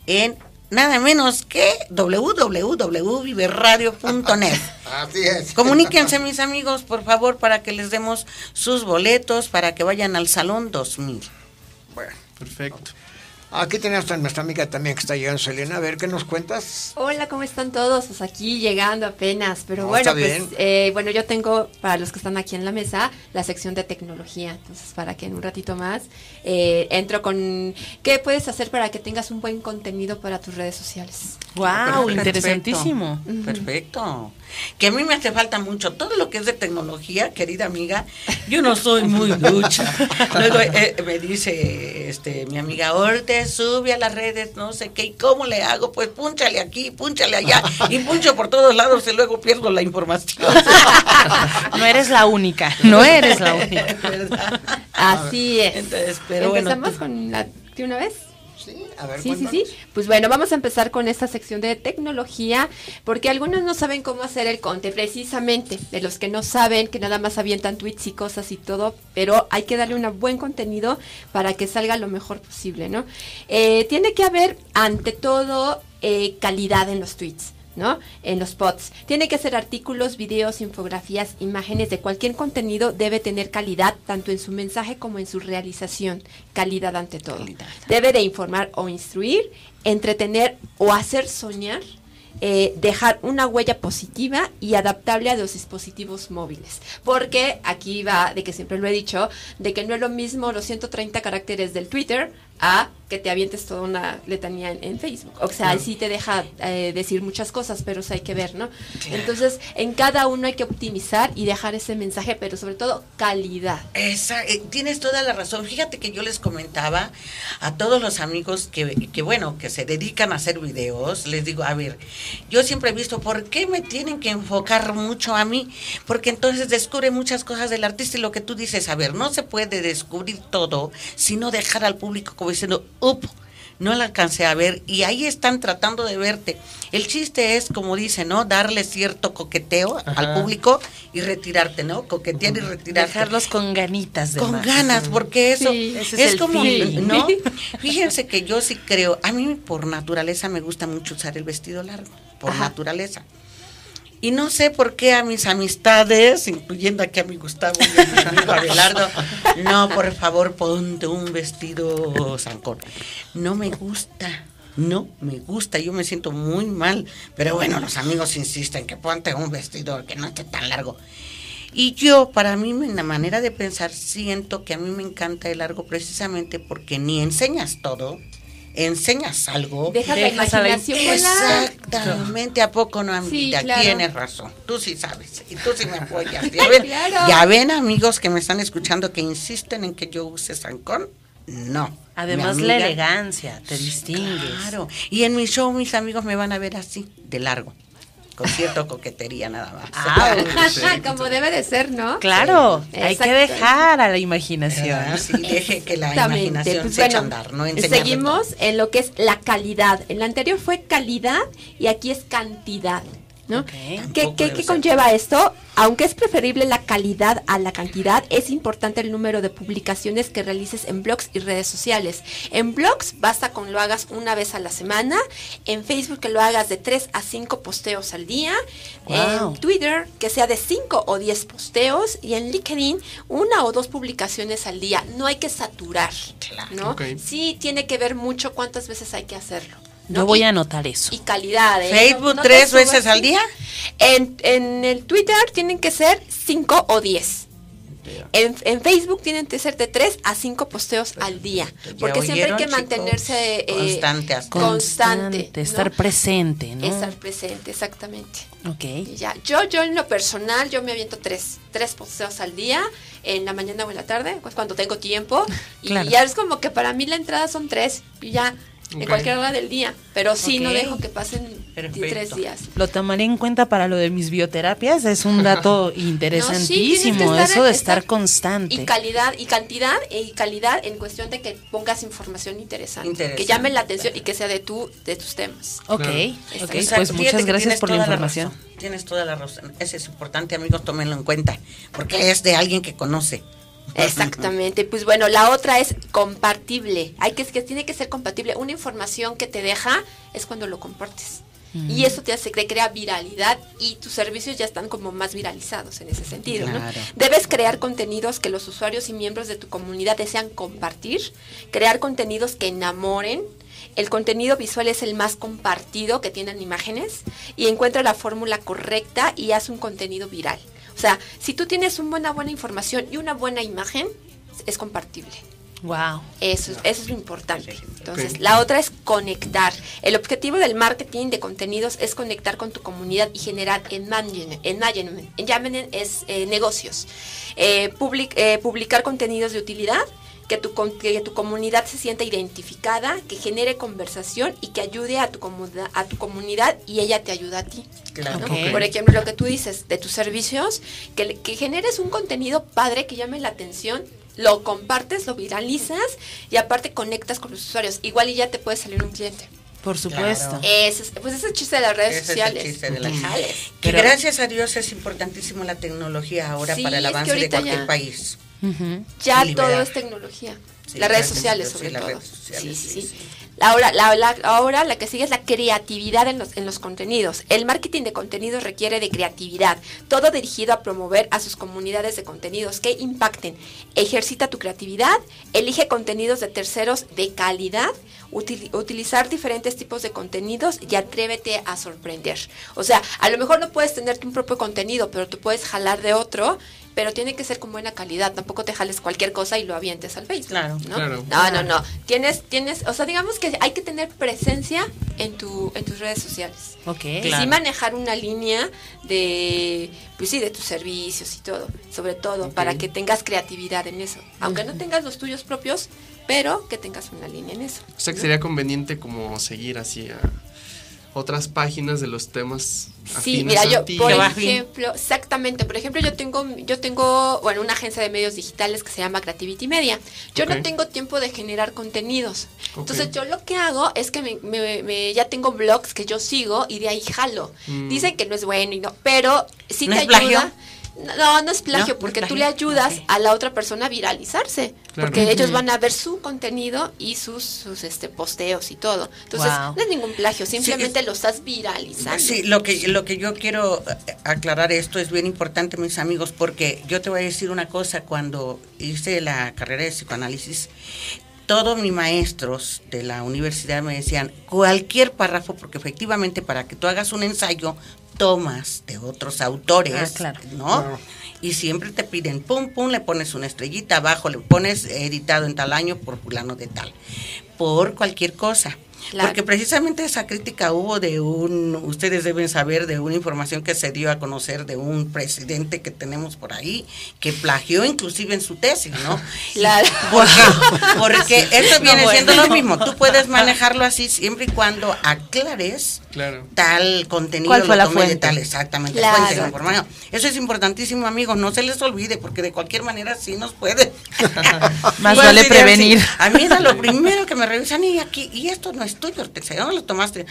en nada menos que www.viveradio.net. Así es. Comuníquense, mis amigos, por favor, para que les demos sus boletos para que vayan al Salón 2000. Bueno, Perfecto. Aquí tenemos a nuestra amiga también que está llegando, Selena. A ver, ¿qué nos cuentas? Hola, ¿cómo están todos? Pues aquí llegando apenas, pero No, bueno, está pues bien. eh, bueno, yo tengo para los que están aquí en la mesa la sección de tecnología, entonces para que en un ratito más eh, entro con qué puedes hacer para que tengas un buen contenido para tus redes sociales. Wow, Perfecto. interesantísimo. Perfecto. Que a mí me hace falta mucho todo lo que es de tecnología, querida amiga. Yo no soy muy ducha. Luego eh, me dice este mi amiga Orte, sube a las redes, no sé qué, ¿y cómo le hago? Pues púnchale aquí, púnchale allá, y puncho por todos lados y luego pierdo la información. No eres la única, no eres la única. ¿Verdad? Así es. Entonces, pero bueno, ¿Empezamos tú- con la de una vez? Sí, a ver, Sí, sí, sí. Pues bueno, vamos a empezar con esta sección de tecnología, porque algunos no saben cómo hacer el conte, precisamente, de los que no saben, que nada más avientan tweets y cosas y todo, pero hay que darle un buen contenido para que salga lo mejor posible, ¿no? Eh, tiene que haber, ante todo, eh, calidad en los tweets. ¿No? En los pods. Tiene que ser artículos, videos, infografías, imágenes de cualquier contenido debe tener calidad tanto en su mensaje como en su realización. Calidad ante todo. Debe de informar o instruir, entretener o hacer soñar. eh, dejar una huella positiva y adaptable a los dispositivos móviles. Porque aquí va, de que siempre lo he dicho, de que no es lo mismo los 130 caracteres del Twitter a que te avientes toda una letanía en, en Facebook. O sea, sí te deja eh, decir muchas cosas, pero eso hay que ver, ¿no? Entonces, en cada uno hay que optimizar y dejar ese mensaje, pero sobre todo calidad. Esa, eh, tienes toda la razón. Fíjate que yo les comentaba a todos los amigos que, que, bueno, que se dedican a hacer videos, les digo, a ver, yo siempre he visto, ¿por qué me tienen que enfocar mucho a mí? Porque entonces descubre muchas cosas del artista y lo que tú dices, a ver, no se puede descubrir todo, sino dejar al público como diciendo, up. No la alcancé a ver y ahí están tratando de verte. El chiste es, como dice, ¿no? Darle cierto coqueteo Ajá. al público y retirarte, ¿no? Coquetear y retirarte. Dejarlos con ganitas de Con más. ganas, porque eso Sí, ese es, es el como. ¿no? Fíjense que yo sí creo, a mí por naturaleza me gusta mucho usar el vestido largo, por naturaleza. Y no sé por qué a mis amistades, incluyendo aquí a mi Gustavo y a mi amigo Abelardo, no, por favor, ponte un vestido zancón. No me gusta, no me gusta, yo me siento muy mal. Pero bueno, los amigos insisten que ponte un vestido que no esté tan largo. Y yo, para mí, en la manera de pensar, siento que a mí me encanta el largo precisamente porque ni enseñas todo, enseñas algo. Dejas la imaginación. Exactamente, ¿a poco no, amiguita? Sí, claro. Tienes razón, tú sí sabes, y tú sí me apoyas. Ya ven, Claro. ya ven, amigos que me están escuchando que insisten en que yo use zancón. No. Además, la elegancia, te distingues. Claro. Y en mi show mis amigos me van a ver así, de largo, con cierta coquetería nada más. Ah, Como debe de ser, ¿no? Claro, Sí, hay que dejar a la imaginación. Ah, sí, deje que la imaginación Pues se eche a andar, no enseñarle Seguimos en lo que es la calidad. En la anterior fue calidad y aquí es cantidad. ¿No? ¿Qué, qué- qué ser. conlleva esto? Aunque es preferible la calidad a la cantidad, es importante el número de publicaciones que realices en blogs y redes sociales. En blogs basta con lo hagas una vez a la semana, en Facebook que lo hagas de 3 a 5 posteos al día, Wow. en Twitter que sea de 5 o 10 posteos y en LinkedIn una o dos publicaciones al día. No hay que saturar. Sí tiene que ver mucho cuántas veces hay que hacerlo. Yo voy a anotar eso. Y calidad. ¿eh? Facebook No- no tres veces al día. En, en el Twitter tienen que ser 5 o 10. En, en Facebook tienen que ser de 3 a 5 posteos al día. Porque siempre hay que chicos? mantenerse eh, Constante. ¿no? estar presente, ¿no? Estar presente, exactamente. Ok. Y ya, yo, yo en lo personal, yo me aviento tres, tres posteos al día, en la mañana o en la tarde, pues cuando tengo tiempo. Y Claro. ya es como que para mí la entrada son tres, y ya, en Ok. cualquier hora del día. Pero sí, no dejo que pasen tres días. Lo tomaré en cuenta para lo de mis bioterapias. Es un dato interesantísimo. estar- eso de estar- estar constante. Y calidad, y cantidad, y calidad en cuestión de que pongas información interesante, Interesante, que llame la atención y que sea de tu, de tus temas. Ok, Exacto. ok, Exacto, pues fíjate muchas gracias por la información. tienes toda la razón. Eso es importante, amigos, tómenlo en cuenta. Porque es de alguien que conoce. Exactamente, pues bueno, la otra es compartible. Hay que, que tiene que ser compatible. Una información que te deja es cuando lo compartes. Mm. Y eso te hace que crea viralidad y tus servicios ya están como más viralizados en ese sentido. ¿no? Debes crear contenidos que los usuarios y miembros de tu comunidad desean compartir, crear contenidos que enamoren. El contenido visual es el más compartido que tienen imágenes y encuentra la fórmula correcta y haz un contenido viral. O sea, si tú tienes una buena, buena información y una buena imagen, es compartible. Wow. Eso, es- eso es lo importante. Entonces, la otra es conectar. El objetivo del marketing de contenidos es conectar con tu comunidad y generar engagement. Engagement, engagement es eh, negocios. Eh, public- eh, publicar contenidos de utilidad, que tu, con- que tu comunidad se sienta identificada, que genere conversación y que ayude a tu, comunidad, a tu comunidad y ella te ayuda a ti. Claro. Por ejemplo, lo que tú dices de tus servicios, que, le- que generes un contenido padre que llame la atención, lo compartes, lo viralizas y aparte conectas con los usuarios. Igual y ya te puede salir un cliente. Por supuesto. Ese es- pues ese es el chiste de las redes Ese es el sociales. chiste de la- Jales. Que gracias a Dios es importantísimo la tecnología ahora Sí, para el avance de cualquier ya- país. Ya Liberar. todo es tecnología. Sí, las redes sociales, sobre todo. redes sociales, sí, sí, sí, sí. Ahora, la, la- ahora la que sigue es la creatividad en los, en los contenidos. El marketing de contenidos requiere de creatividad, todo dirigido a promover a sus comunidades de contenidos que impacten. Ejercita tu creatividad, elige contenidos de terceros de calidad, util- utilizar diferentes tipos de contenidos y atrévete a sorprender. O sea, a lo mejor no puedes tener tu propio contenido, pero tú puedes jalar de otro pero tiene que ser con buena calidad. Tampoco te jales cualquier cosa y lo avientes al Facebook. Claro. ¿no? Claro. No, no, no. Tienes, tienes, o sea, digamos que hay que tener presencia en tu, en tus redes sociales. Ok. Y Claro. sí manejar una línea de, pues sí, de tus servicios y todo, sobre todo, para que tengas creatividad en eso. Aunque no tengas los tuyos propios, pero que tengas una línea en eso. O sea que sería conveniente como seguir así a otras páginas de los temas Sí, mira, yo, ti. por ejemplo, exactamente, por ejemplo, yo tengo, yo tengo, bueno, una agencia de medios digitales que se llama Creativity Media. Yo no tengo tiempo de generar contenidos. Entonces, yo lo que hago es que me, me- me- ya tengo blogs que yo sigo y de ahí jalo. Mm. Dicen que no es bueno y no, pero sí ¿No te es plagio? No, no es plagio, No, no es porque tú plagio. le ayudas a la otra persona a viralizarse. Claro. Porque ellos van a ver su contenido y sus, sus este, posteos y todo. Entonces, Wow. no es ningún plagio, simplemente lo estás viralizando. Sí, lo que, lo que yo quiero eh, aclarar esto es bien importante, mis amigos, porque yo te voy a decir una cosa, cuando hice la carrera de psicoanálisis, todos mis maestros de la universidad me decían, cualquier párrafo, porque efectivamente para que tú hagas un ensayo, tomas de otros autores, Ah, claro. ¿no? Claro. Y siempre te piden, pum, pum, le pones una estrellita abajo, le pones editado en tal año por fulano de tal, por cualquier cosa. Claro. Porque precisamente esa crítica hubo de un, ustedes deben saber, de una información que se dio a conocer de un presidente que tenemos por ahí, que plagió inclusive en su tesis, ¿no? Claro. Porque, porque esto viene No, siendo lo mismo, tú puedes manejarlo así siempre y cuando aclares Claro. tal contenido ¿Cuál fue lo la tomé de fuente? tal exactamente Claro. fuente de la información. eso es importantísimo amigos no se les olvide porque de cualquier manera sí nos puede Más vale prevenir. así. a mí era lo primero que me revisan y aquí y esto no es tuyo ¿de dónde lo tomaste?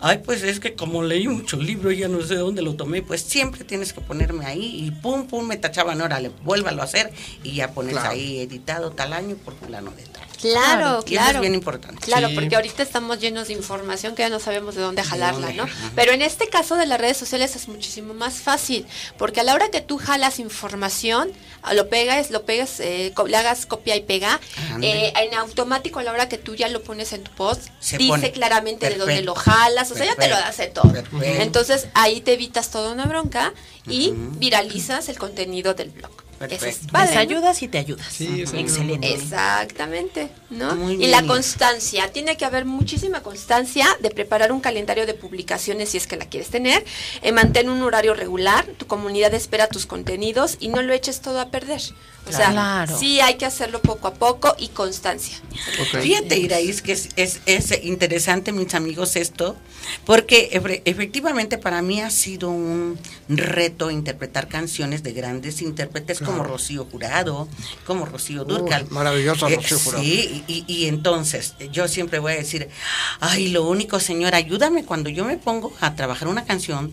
Ay, pues es que como leí muchos libros, ya no sé de dónde lo tomé, pues siempre tienes que ponerme ahí y pum, pum, me tachaban, órale, vuélvalo a hacer y ya pones Claro. ahí editado tal año por fulano de tal. Claro, Y eso claro. es bien importante. Claro, Sí. porque ahorita estamos llenos de información que ya no sabemos de dónde jalarla, ¿no? Pero en este caso de las redes sociales es muchísimo más fácil, porque a la hora que tú jalas información, lo pegas, lo pegas, eh, le hagas copia y pega, eh, en automático a la hora que tú ya lo pones en tu post, Se dice pone. claramente de dónde lo jalas, o sea, ya te lo hace todo. Perfecto. Entonces ahí te evitas toda una bronca y viralizas el contenido del blog. Eso es Perfecto. ayudas y te ayudas. Sí, eso Excelente. Exactamente, ¿no? Muy y la constancia, tiene que haber muchísima constancia de preparar un calendario de publicaciones si es que la quieres tener, eh, mantén un horario regular, tu comunidad espera tus contenidos y no lo eches todo a perder. O sea, Claro. sí hay que hacerlo poco a poco y constancia. Fíjate, Iraís, que es, es, es interesante, mis amigos, esto, porque efe- efectivamente para mí ha sido un reto interpretar canciones de grandes intérpretes como. Rocío Jurado, como Rocío Durcal. Maravillosa Eh, Rocío Jurado. Sí, y, y entonces yo siempre voy a decir, ay, lo único, señor, ayúdame cuando yo me pongo a trabajar una canción.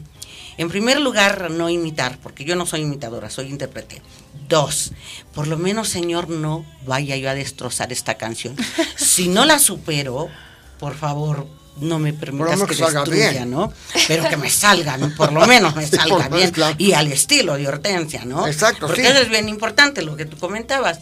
En primer lugar, no imitar, porque yo no soy imitadora, soy intérprete. Dos, por lo menos, señor, no vaya yo a destrozar esta canción. Si no la supero, por favor, no me permitas que que salga destruya, bien. ¿no? Pero que me salga, ¿no? por lo menos me Sí, salga bien. claro. Y al estilo de Hortensia, ¿no? Exacto, Porque sí. eso es bien importante, lo que tú comentabas.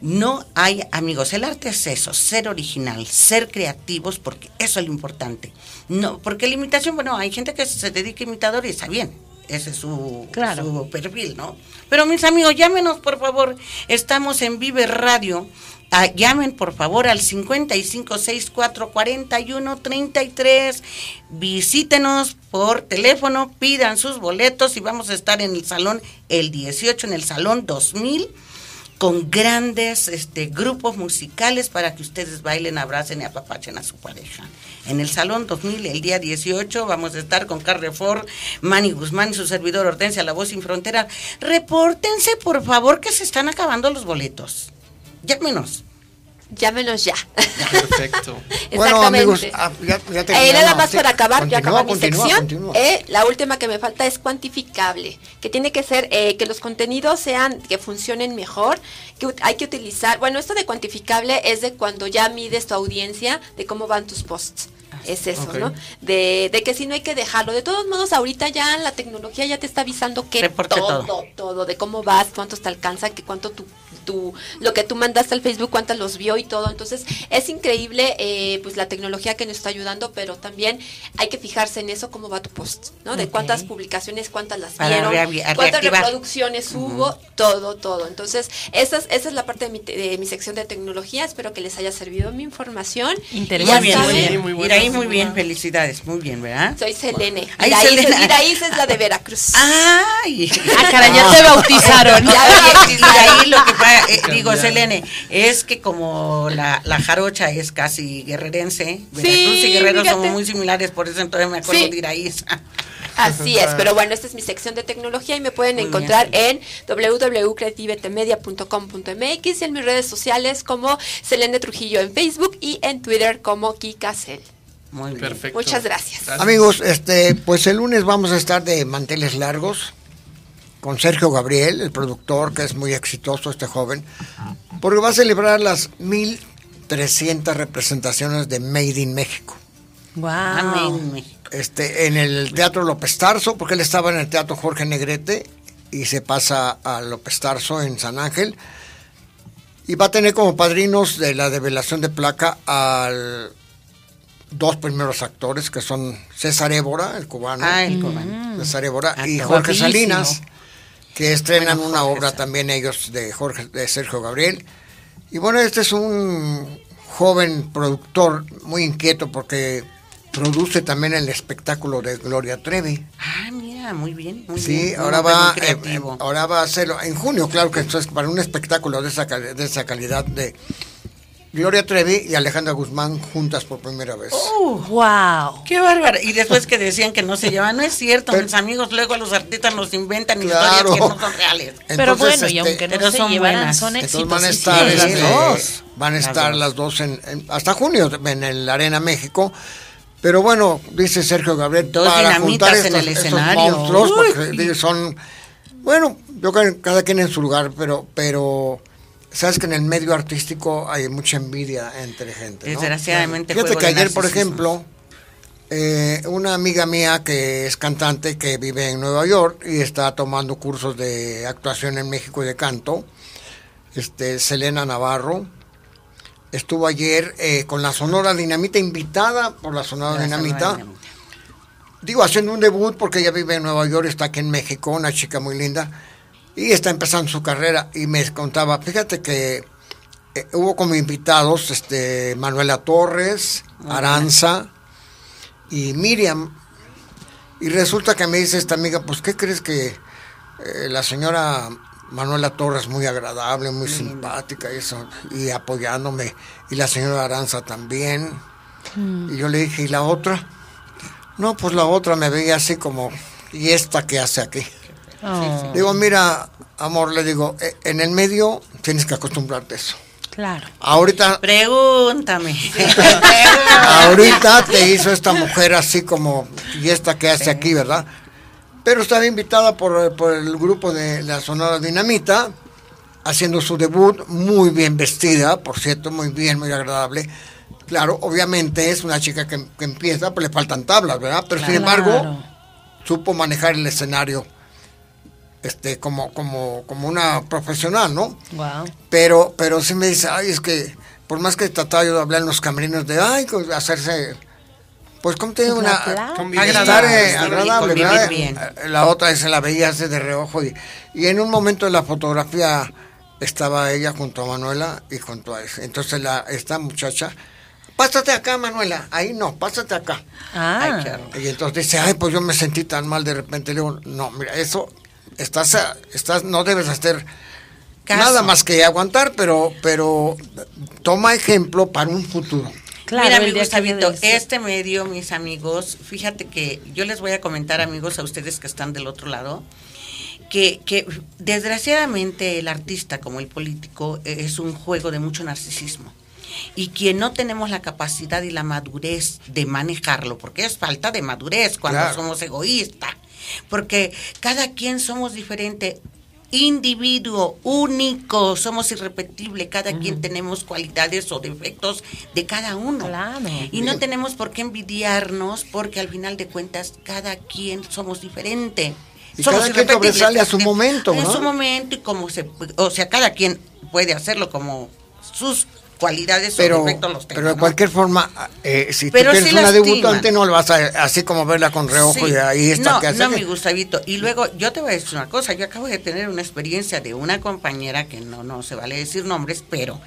No hay, amigos, el arte es eso, ser original, ser creativos, porque eso es lo importante. No, porque la imitación, bueno, hay gente que se dedica a imitador y está bien. Ese es su, Claro. su perfil, ¿no? Pero mis amigos, llámenos por favor. Estamos en Vive Radio. Ah, llamen por favor al 55644133. Visítenos por teléfono, pidan sus boletos y vamos a estar en el salón el 18, en el salón 2000 con grandes este, grupos musicales para que ustedes bailen, abracen y apapachen a su pareja. En el Salón 2000, el día 18, vamos a estar con Carrefour, Manny Guzmán y su servidor Hortensia, La Voz Sin Frontera. Repórtense, por favor, que se están acabando los boletos. Llámenos. Llámenos ya. Perfecto. Bueno, amigos, Exactamente. ah, ya, ya Eh, nada más Sí, para acabar, ya acabó mi continúa, sección. continúa. Eh, la última que me falta es cuantificable, que tiene que ser eh, que los contenidos sean, que funcionen mejor, que hay que utilizar, bueno, esto de cuantificable es de cuando ya mides tu audiencia, de cómo van tus posts. Es eso. ¿no? De, de que si no hay que dejarlo. De todos modos, ahorita ya la tecnología ya te está avisando que Reporte todo, todo. todo, de cómo vas, cuántos te alcanza, que cuánto tu tu, lo que tú mandaste al Facebook, cuántas los vio y todo. Entonces, es increíble eh, pues la tecnología que nos está ayudando, pero también hay que fijarse en eso, cómo va tu post, ¿no? De cuántas publicaciones, cuántas las Para vieron, cuántas reproducciones hubo, todo, todo. Entonces, esa es, esa es la parte de mi, te- de mi sección de tecnología. Espero que les haya servido mi información. Muy Ya bien, muy bien. Iraí, muy bien, felicidades, muy bien, ¿verdad? Soy Selene. Ay, Iraíz, Selena. Iraíz es la de Veracruz. ¡Ay! Ah, caray, ya te bautizaron. Ya, oye, Iraí, lo que pasa, eh, digo, Selene, es que como la, la jarocha es casi guerrerense, Veracruz y Guerrero fíjate. somos muy similares, por eso entonces me acuerdo Sí. de Iraí. Así es, pero bueno, esta es mi sección de tecnología y me pueden Muy encontrar en www.creativetemedia.com.mx y en mis redes sociales como Selene Trujillo en Facebook y en Twitter como Kikacel. Muy bien. Perfecto. Muchas gracias. Amigos, este, pues el lunes vamos a estar de manteles largos con Sergio Gabriel, el productor, que es muy exitoso este joven, porque va a celebrar las 1300 representaciones de Made in México. Wow. Este, en el Teatro López Tarso, porque él estaba en el Teatro Jorge Negrete y se pasa a López Tarso en San Ángel. Y va a tener como padrinos de la develación de placa al dos primeros actores que son César Évora, el cubano. Ah, el cubano. César Évora y. Jorge. Salinas, que estrenan Bueno, una obra también ellos de Jorge de Sergio Gabriel. Y bueno, este es un joven productor muy inquieto porque produce también el espectáculo de Gloria Trevi. Ah, mira, muy bien. Muy Sí, bien. ahora va, eh, eh, ahora va a hacerlo en junio, claro que esto es para un espectáculo de esa, de esa calidad de Gloria Trevi y Alejandra Guzmán juntas por primera vez. wow. Qué bárbaro. Y después que decían que no se llevan, no es cierto, mis amigos, luego los artistas nos inventan Claro. historias que no son reales. Pero bueno, y este, aunque no se son llevaran, buenas. son Entonces van a exitosísimas estar, las este, dos. van a Las estar dos. las dos en, en- hasta junio en el Arena México. Pero bueno, dice Sergio Gabriel, Dos para en estos, el estos escenario. monstruos, Uy. porque son, bueno, yo creo que cada quien en su lugar, pero, pero sabes que en el medio artístico hay mucha envidia entre gente. ¿no? Desgraciadamente, Fíjate que ayer, por ejemplo, eh, una amiga mía que es cantante que vive en Nueva York y está tomando cursos de actuación en México y de canto, este, Selena Navarro, estuvo ayer eh, con la Sonora Dinamita, invitada por la Sonora La Dinamita. Sonora Dinamita. Digo, haciendo un debut porque ella vive en Nueva York, está aquí en México, una chica muy linda, y está empezando su carrera. Y me contaba, fíjate que eh, hubo como invitados este, Manuela Torres, Aranza y Miriam. Y resulta que me dice esta amiga, pues, ¿qué crees que eh, la señora Manuela Torres muy agradable, muy simpática y eso, y apoyándome, y la señora Aranza también? Y yo le dije, ¿y la otra? No, pues la otra me veía así como, ¿y esta qué hace aquí? Oh. Digo, mira, amor, le digo, eh, en el medio tienes que acostumbrarte a eso. Claro. Ahorita, Pregúntame. ahorita te hizo esta mujer así como, ¿y esta qué hace aquí, verdad? Pero estaba invitada por, por el grupo de la Sonora Dinamita, haciendo su debut, muy bien vestida, por cierto, muy bien, muy agradable. Claro, obviamente es una chica que, que empieza, pero le faltan tablas, ¿verdad? Pero sin embargo, supo manejar el escenario este como como como una profesional, ¿no? Wow. Pero pero sí me dice, "Ay, es que por más que trataba yo de hablar en los camerinos de ay, hacerse pues como te digo, Pues una Agradable, eh, sí, agradable, convivir ¿verdad? bien. La otra se la veía así de reojo y, y en un momento de la fotografía estaba ella junto a Manuela y junto a ese. Entonces la esta muchacha Pásate acá, Manuela. Ahí no, pásate acá. Ah. Y entonces dice, ay, pues yo me sentí tan mal de repente. Le digo, no, mira, eso, estás, a- estás, no debes hacer Caso. nada más que aguantar, pero, pero toma ejemplo para un futuro. Claro, Mira, que Gustavito, este medio, mis amigos, fíjate que yo les voy a comentar, amigos, a ustedes que están del otro lado, que, que desgraciadamente el artista como el político eh, es un juego de mucho narcisismo. Y quien no tenemos la capacidad y la madurez de manejarlo, porque es falta de madurez cuando Claro. somos egoístas, porque cada quien somos diferente, individuo, único, somos irrepetibles, cada quien tenemos cualidades o defectos de cada uno. Claro. Y no tenemos por qué envidiarnos porque al final de cuentas cada quien somos diferente. Y somos cada quien sobresale a su momento, En ¿no? su momento y como se, o sea, cada quien puede hacerlo como sus cualidades o Pero, defectos los tenga, pero de ¿no? cualquier forma, eh, si Pero tú sí tienes una debutante, no lo vas a así como verla con reojo Sí. y ahí está. No, que hace no, que- mi Gustavito. Y luego, yo te voy a decir una cosa. Yo acabo de tener una experiencia de una compañera que no, no se vale decir nombres, pero.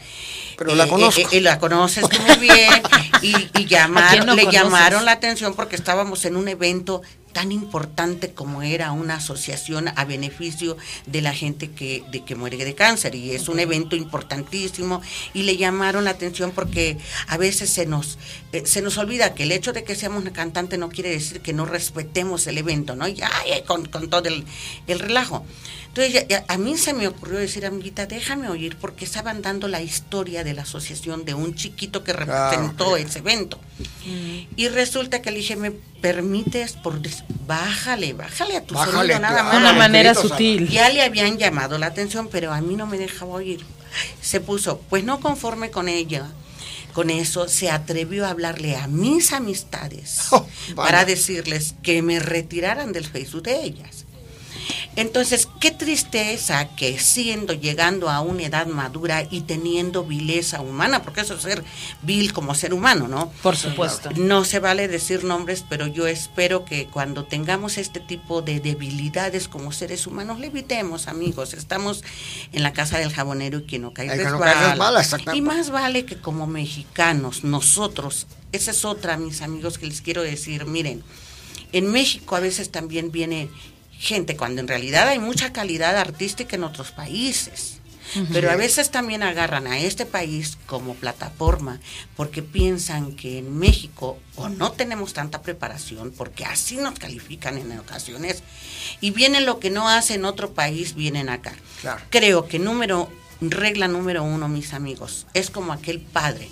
Pero la eh, conozco. eh, eh, la conoces muy bien. y, y llamaron, no le conoces? llamaron la atención porque estábamos en un evento tan importante como era una asociación a beneficio de la gente que, de que muere de cáncer y es un evento importantísimo y le llamaron la atención porque a veces se nos eh, se nos olvida que el hecho de que seamos una cantante no quiere decir que no respetemos el evento, ¿no? Y ay, con, con todo el, el relajo. Entonces ya- ya- a mí se me ocurrió decir, amiguita, déjame oír porque estaban dando la historia de la asociación de un chiquito que representó ese evento. Y resulta que le dije, ¿me permites? Por bájale, bájale a tu Bájale, sonido nada de más. una manera sutil. Ya le habían llamado la atención, pero a mí no me dejaba oír. Se puso, pues no conforme con ella. Con eso se atrevió a hablarle a mis amistades para decirles que me retiraran del Facebook de ellas. Entonces, qué tristeza que siendo, llegando a una edad madura y teniendo vileza humana, porque eso es ser vil como ser humano, ¿no? Por supuesto. No se vale decir nombres, pero yo espero que cuando tengamos este tipo de debilidades como seres humanos, le evitemos, amigos. Estamos en la casa del jabonero y quien no cae El que no resbala. cae resbala, exactamente. Y más vale que como mexicanos, nosotros, esa es otra, mis amigos, que les quiero decir, miren, en México a veces también viene gente, cuando en realidad hay mucha calidad artística en otros países. Pero a veces también agarran a este país como plataforma porque piensan que en México o no tenemos tanta preparación, porque así nos califican en ocasiones, y vienen lo que no hacen en otro país, vienen acá. Claro. Creo que número, regla número uno, mis amigos, es como aquel padre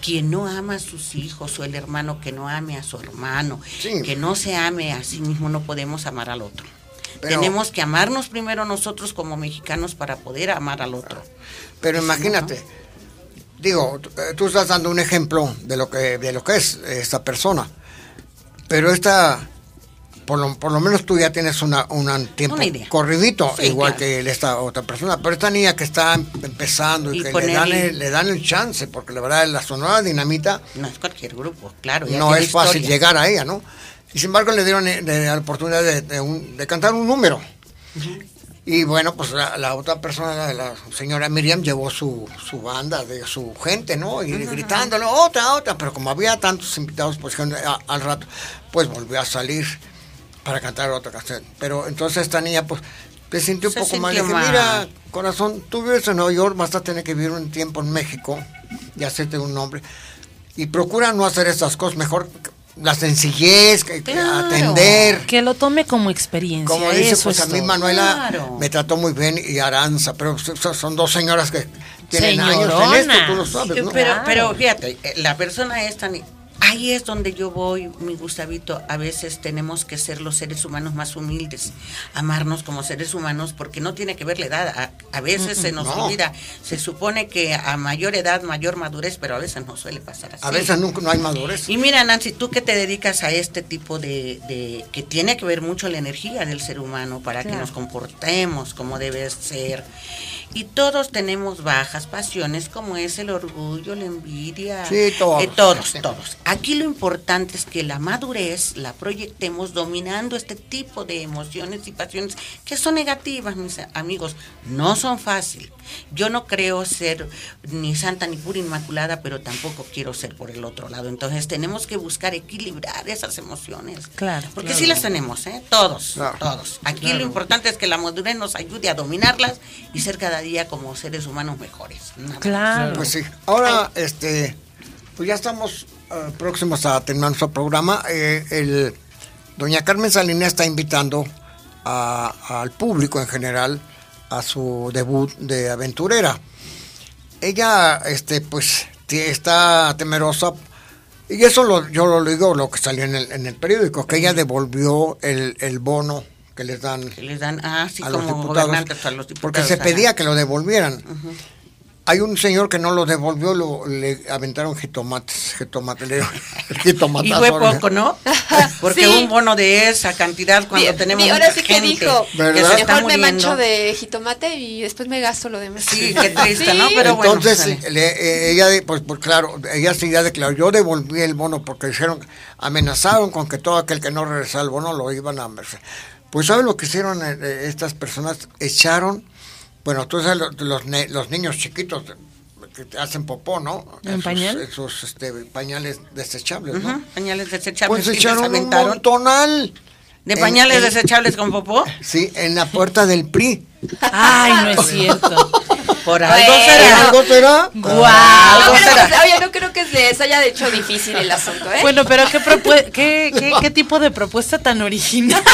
quien no ama a sus hijos o el hermano que no ame a su hermano, que no se ame a sí mismo, no podemos amar al otro. Pero- Tenemos que amarnos primero nosotros como mexicanos para poder amar al otro. Pero imagínate, digo, tú- estás dando un ejemplo de lo que de lo que es esta persona, pero esta, por lo, por lo menos tú ya tienes una, un tiempo Una idea. corridito, Sí, igual claro. que esta otra persona, pero esta niña que está em- empezando y, Y que le dan, el- le dan el chance, porque la verdad la Sonora Dinamita No es cualquier grupo, claro. ya no es fácil historia. llegar a ella, ¿no? Y sin embargo le dieron eh, la oportunidad de, de un- de cantar un número. Y bueno, pues la, la otra persona, la, la señora Miriam, llevó su, su banda de su gente, ¿no? Y gritándole, otra, otra. Pero como había tantos invitados, pues dijeron, "Ah, al rato, pues volvió a salir para cantar otra canción. Pero entonces esta niña, pues, se sintió un Se poco mal. Le dije, mira, corazón, tú vives en Nueva York, vas a tener que vivir un tiempo en México y hacerte un nombre. Y procura no hacer estas cosas, mejor la sencillez, que, que atender. Que lo tome como experiencia. Como dice, eso pues es a mí todo. Manuela Claro. me trató muy bien y Aranza, pero so- son dos señoras que tienen años en esto, tú lo sabes, ¿no? Pero, pero fíjate, eh, la persona es tan... Ahí es donde yo voy, mi Gustavito. A veces tenemos que ser los seres humanos más humildes, amarnos como seres humanos, porque no tiene que ver la edad. A, a veces se nos No. olvida. Se supone que a mayor edad, mayor madurez, pero a veces no suele pasar así. A veces nunca no hay madurez. Y mira, Nancy, tú que te dedicas a este tipo de, de- que tiene que ver mucho la energía del ser humano para que nos comportemos como debe ser. Y todos tenemos bajas pasiones como es el orgullo, la envidia. Sí, todos. eh, todos, todos. Aquí lo importante es que la madurez la proyectemos dominando este tipo de emociones y pasiones que son negativas, mis amigos. No son fáciles. Yo no creo ser ni santa ni pura inmaculada, pero tampoco quiero ser por el otro lado. Entonces tenemos que buscar equilibrar esas emociones. Claro. Porque claro. sí las tenemos, ¿eh? Todos, Claro. todos. Aquí Claro. lo importante es que la madurez nos ayude a dominarlas y ser cada día como seres humanos mejores. Nada más. Claro. Pues sí. Ahora, este, pues ya estamos eh, próximos a terminar nuestro programa. Eh, el, doña Carmen Salinas está invitando a- al público en general a su debut de aventurera. Ella, este, pues, está temerosa. Y eso lo, yo lo digo, lo que salió en el, en el periódico, que ella devolvió el, el bono que les dan Que les dan, ah, sí, a los como diputados, a los diputados. porque se ajá. pedía que lo devolvieran. Hay un señor que no lo devolvió, lo, le aventaron jitomates, jitomates, le. Y fue poco, ¿no? Porque Sí. un bono de esa cantidad cuando tenemos vi- ahora sí que gente dijo, que ¿Verdad? se está mejor me mancho de jitomate y después me gasto lo demás. Sí, qué triste, Sí. ¿no? Pero bueno, Entonces, le- eh, ella, pues, pues claro, ella sí ya declaró, yo devolví el bono porque dijeron, amenazaron con que todo aquel que no regresara el bono lo iban a... Pues ¿saben lo que hicieron eh, eh, estas personas? Echaron, bueno, tú sabes, los, los, los niños chiquitos que te hacen popó, ¿no? ¿En Esos- pañal? Esos este, pañales desechables, ¿no? Pañales desechables. Pues echaron un montonal. ¿De En- pañales en- desechables con popó? Sí, en la puerta del PRI. Ay, no es cierto. Por Bueno. algo será. ¿Algo será? Guau. No será. que, oye, no creo que les haya hecho difícil el asunto, ¿eh? Bueno, pero ¿qué, qué, qué, qué tipo de propuesta tan original?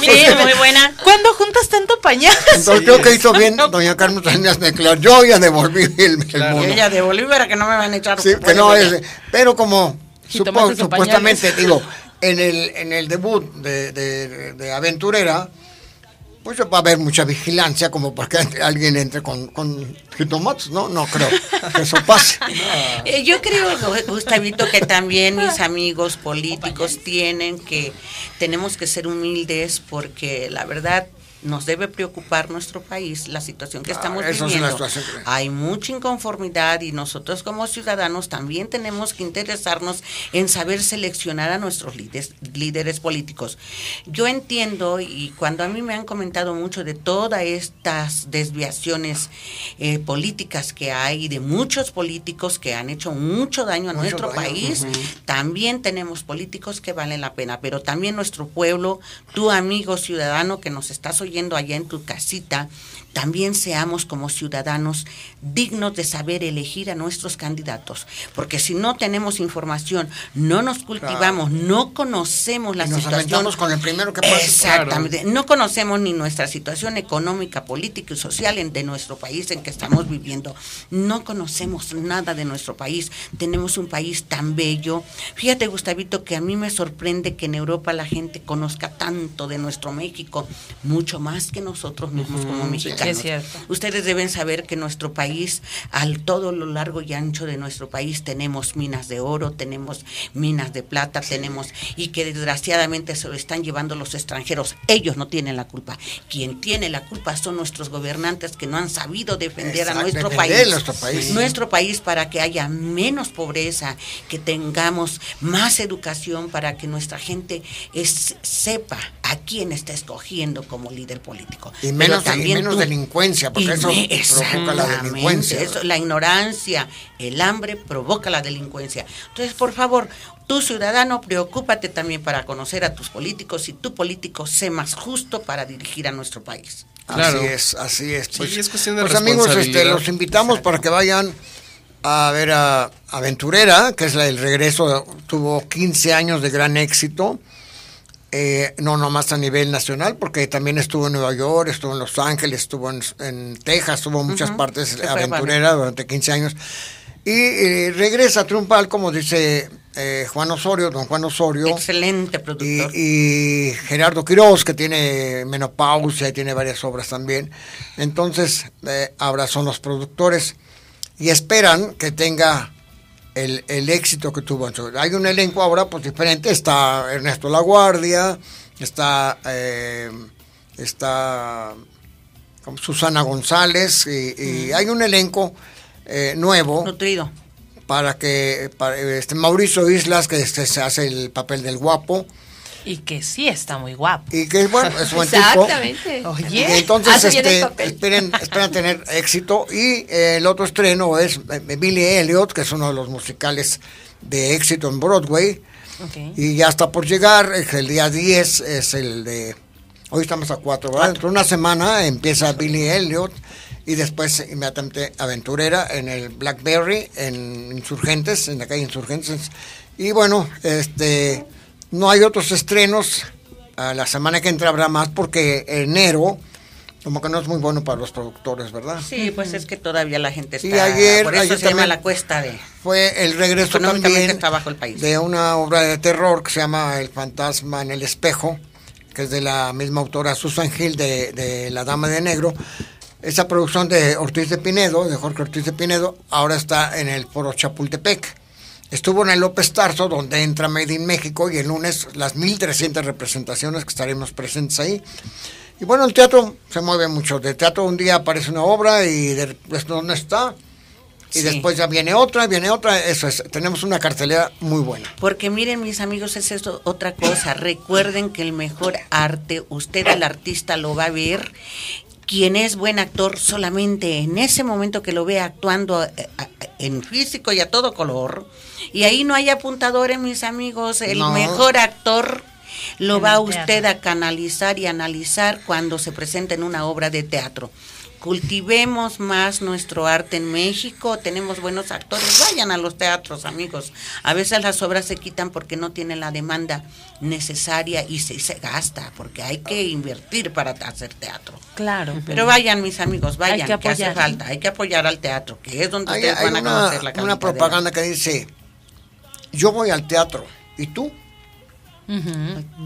Sí, muy buena. ¿Cuándo juntas tanto pañal? Entonces creo que hizo bien doña Carmen Salinas me declaró, yo ya devolví el, el Y mono. ella de Bolívar que no me van a echar. Sí, que no es, pero como supo- supuestamente, pañales. digo, en el, en el debut de, de- de Aventurera, pues va a haber mucha vigilancia como para que alguien entre con, con jitomates, ¿no? No creo eso pase. Eh, Yo creo, Gustavito, que también mis amigos políticos tienen que, tenemos que ser humildes porque la verdad nos debe preocupar nuestro país, la situación que Ah, estamos viviendo. que- Hay mucha inconformidad y nosotros como ciudadanos también tenemos que interesarnos en saber seleccionar a nuestros líderes, líderes políticos. Yo entiendo y cuando a mí me han comentado mucho de todas estas desviaciones eh, políticas que hay, de muchos políticos que han hecho mucho daño a Mucho nuestro daño, país, también tenemos políticos que valen la pena, pero también nuestro pueblo, tu amigo ciudadano que nos estás oyendo allá en tu casita, también seamos como ciudadanos dignos de saber elegir a nuestros candidatos, porque si no tenemos información, no nos cultivamos, no conocemos la Y nos situación. con el primero que pase. Exactamente. No conocemos ni nuestra situación económica, política y social en, de nuestro país en que estamos viviendo. No conocemos nada de nuestro país. Tenemos un país tan bello. Fíjate, Gustavito, que a mí me sorprende que en Europa la gente conozca tanto de nuestro México, mucho más que nosotros mismos como mexicanos. Es cierto. Ustedes deben saber que nuestro país, al todo lo largo y ancho de nuestro país, tenemos minas de oro, tenemos minas de plata, tenemos, y que desgraciadamente se lo están llevando los extranjeros. Ellos no tienen la culpa. Quien tiene la culpa son nuestros gobernantes que no han sabido defender a nuestro defender país. nuestro país. Nuestro país para que haya menos pobreza, que tengamos más educación para que nuestra gente es- sepa a quién está escogiendo como líder político. Y Pero menos, y también menos tú- delincuencia, porque eso provoca la delincuencia. eso, la ignorancia, el hambre provoca la delincuencia. Entonces, por favor, tú ciudadano, preocúpate también para conocer a tus políticos y tu político sé más justo para dirigir a nuestro país. Claro. Así es, así es. Sí, es cuestión de pues amigos, este, los invitamos para que vayan a ver a Aventurera, que es la, el regreso, tuvo 15 años de gran éxito. Eh, no nomás a nivel nacional, porque también estuvo en Nueva York, estuvo en Los Ángeles, estuvo en, en Texas, estuvo en muchas partes aventurera durante 15 años. Y eh, regresa triunfal, como dice eh, Juan Osorio, don Juan Osorio. Excelente productor. Y, y Gerardo Quiroz, que tiene Menopausia y tiene varias obras también. Entonces, eh, ahora son los productores y esperan que tenga el, el éxito que tuvo. Entonces, hay un elenco ahora pues diferente. Está Ernesto Laguardia, está, eh, está Susana González y, y hay un elenco eh, nuevo. Nutrido. Para que para, este Mauricio Islas, que este, se hace el papel del guapo. Y que sí está muy guapo. Y que es bueno, es buen tipo. Exactamente. Entonces este, esperen, esperan tener éxito. Y eh, el otro estreno es eh, Billy Elliot, que es uno de los musicales de éxito en Broadway. Y ya está por llegar, es el día 10 es el de... Hoy estamos a 4, ¿verdad? Dentro de una semana empieza Billy Elliot y después inmediatamente Aventurera en el Blackberry, en Insurgentes, en la calle Insurgentes. Y bueno, este no hay otros estrenos. A la semana que entra habrá más porque enero como que no es muy bueno para los productores, ¿verdad? Sí, pues es que todavía la gente está... Y ayer- por eso ayer se llama también la cuesta de... Fue el regreso también está bajo el país. de una obra de terror que se llama El fantasma en el espejo, que es de la misma autora Susan Hill de, de La Dama de Negro. Esa producción de Ortiz de Pinedo, de Jorge Ortiz de Pinedo, ahora está en el Foro Chapultepec. Estuvo en el López Tarso, donde entra Made in México, y el lunes las 1.300 representaciones que estaremos presentes ahí. Y bueno, el teatro se mueve mucho. De teatro un día aparece una obra y después no está. Y Sí. después ya viene otra, viene otra. Eso es, tenemos una cartelera muy buena. Porque miren, mis amigos, es esto otra cosa. Recuerden que el mejor arte, usted al artista lo va a ver. Quien es buen actor solamente en ese momento que lo ve actuando eh, en físico y a todo color. Y ahí no hay apuntadores, mis amigos. El No. mejor actor lo En va usted teatro. a canalizar y analizar cuando se presenta en una obra de teatro. Cultivemos más nuestro arte en México, tenemos buenos actores, vayan a los teatros, amigos. A veces las obras se quitan porque no tienen la demanda necesaria y se, se gasta, porque hay que invertir para hacer teatro. Claro. Pero vayan, mis amigos, vayan, Hay que que, hace falta, hay que apoyar al teatro, que es donde Hay, ustedes hay van a una, conocer la una calidad de propaganda que dice, yo voy al teatro, ¿y tú?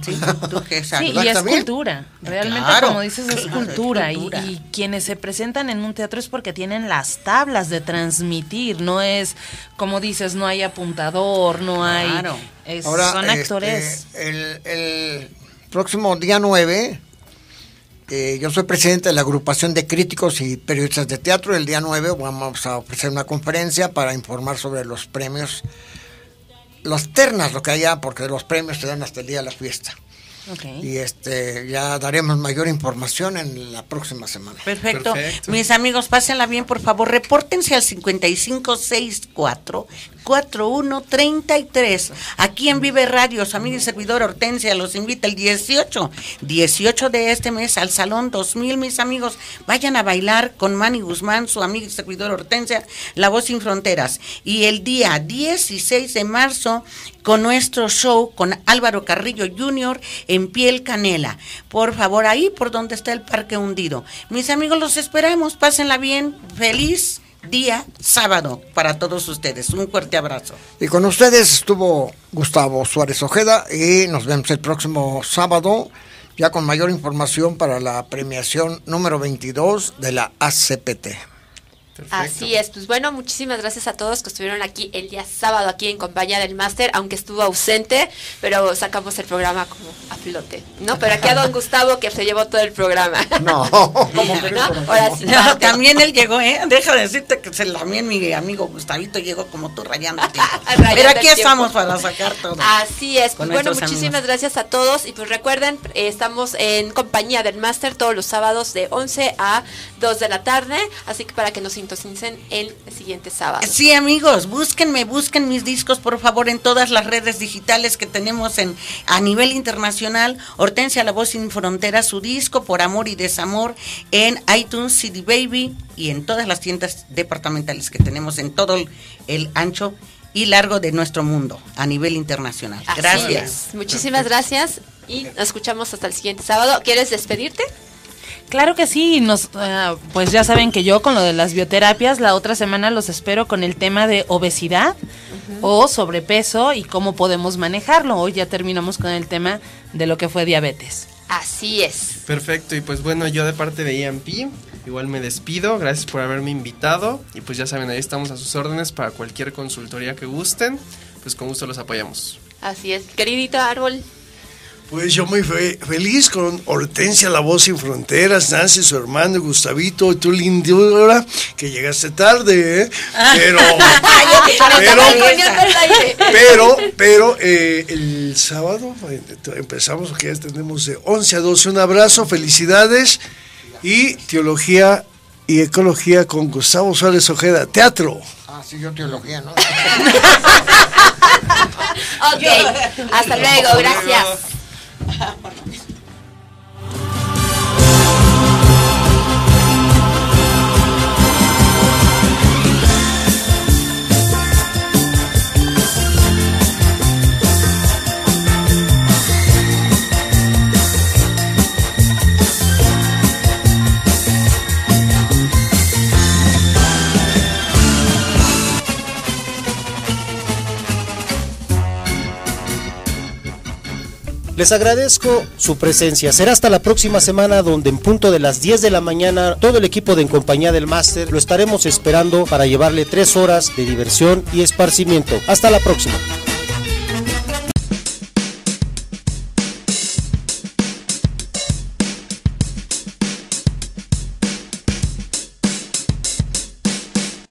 Sí, y es cultura. Realmente, Claro. como dices, es Claro, es cultura. Y- quienes se presentan en un teatro es porque tienen las tablas de transmitir. No es, como dices, no hay apuntador, no hay. Claro. es- Ahora, son este, actores. el, el próximo día 9, eh, yo soy presidente de la agrupación de críticos y periodistas de teatro. El día 9 vamos a ofrecer una conferencia para informar sobre los premios, las ternas, lo que haya, porque los premios se dan hasta el día de la fiesta. Y este ya daremos mayor información en la próxima semana. Perfecto. Mis amigos, pásenla bien, por favor. Repórtense al 5564 4133. Aquí en Vive Radio, su amiga y servidor Hortensia los invita el 18, 18 de este mes al Salón 2000, mis amigos. Vayan a bailar con Manny Guzmán, su amiga y servidor Hortensia, La Voz Sin Fronteras. Y el día 16 de marzo con nuestro show con Álvaro Carrillo Jr. en Piel Canela. Por favor, ahí por donde está el Parque Hundido. Mis amigos, los esperamos. Pásenla bien. Feliz día sábado para todos ustedes. Un fuerte abrazo. Y con ustedes estuvo Gustavo Suárez Ojeda y nos vemos el próximo sábado ya con mayor información para la premiación número 22 de la ACPT. Así es, pues bueno, muchísimas gracias a todos que estuvieron aquí el día sábado aquí en compañía del máster, aunque estuvo ausente, pero sacamos el programa como a flote, ¿no? Pero aquí a don Gustavo que se llevó todo el programa. No, ¿Cómo Ahora sí, No, también él llegó, ¿eh? Deja de decirte que se, también mi amigo Gustavito llegó como tú rayando. Rayando Pero aquí estamos para sacar todo. Así es, pues bueno, muchísimas amigos. gracias a todos y pues recuerden, eh, estamos en compañía del máster todos los sábados de 11 a 2 de la tarde, así que para que nos sintonicen el siguiente sábado. Sí, amigos, búsquenme, busquen mis discos, por favor, en todas las redes digitales que tenemos en a nivel internacional. Hortensia La Voz Sin Fronteras, su disco Por Amor y Desamor en iTunes, CD Baby y en todas las tiendas departamentales que tenemos en todo el, el ancho y largo de nuestro mundo a nivel internacional. Así Gracias. es. Muchísimas gracias y nos escuchamos hasta el siguiente sábado. ¿Quieres despedirte? Claro que sí, nos, ah, pues ya saben que yo con lo de las bioterapias, la otra semana los espero con el tema de obesidad o sobrepeso y cómo podemos manejarlo. Hoy ya terminamos con el tema de lo que fue diabetes. Así es. Perfecto, y pues bueno, yo de parte de EMP, igual me despido, gracias por haberme invitado, y pues ya saben, ahí estamos a sus órdenes para cualquier consultoría que gusten, pues con gusto los apoyamos. Así es. Queridito árbol. Pues yo muy fe- feliz con Hortensia, la voz sin fronteras, Nancy, su hermano, Gustavito, y tú lindura, que llegaste tarde, ¿eh? Pero, pero, pero, pero eh, el sábado eh, empezamos, que ya tenemos de 11 a 12, un abrazo, felicidades y teología y ecología con Gustavo Suárez Ojeda, teatro. Ah, sí, yo teología, ¿no? Ok, hasta luego, gracias. happen. Les agradezco su presencia. Será hasta la próxima semana donde en punto de las 10 de la mañana todo el equipo de En Compañía del Máster lo estaremos esperando para llevarle tres horas de diversión y esparcimiento. Hasta la próxima.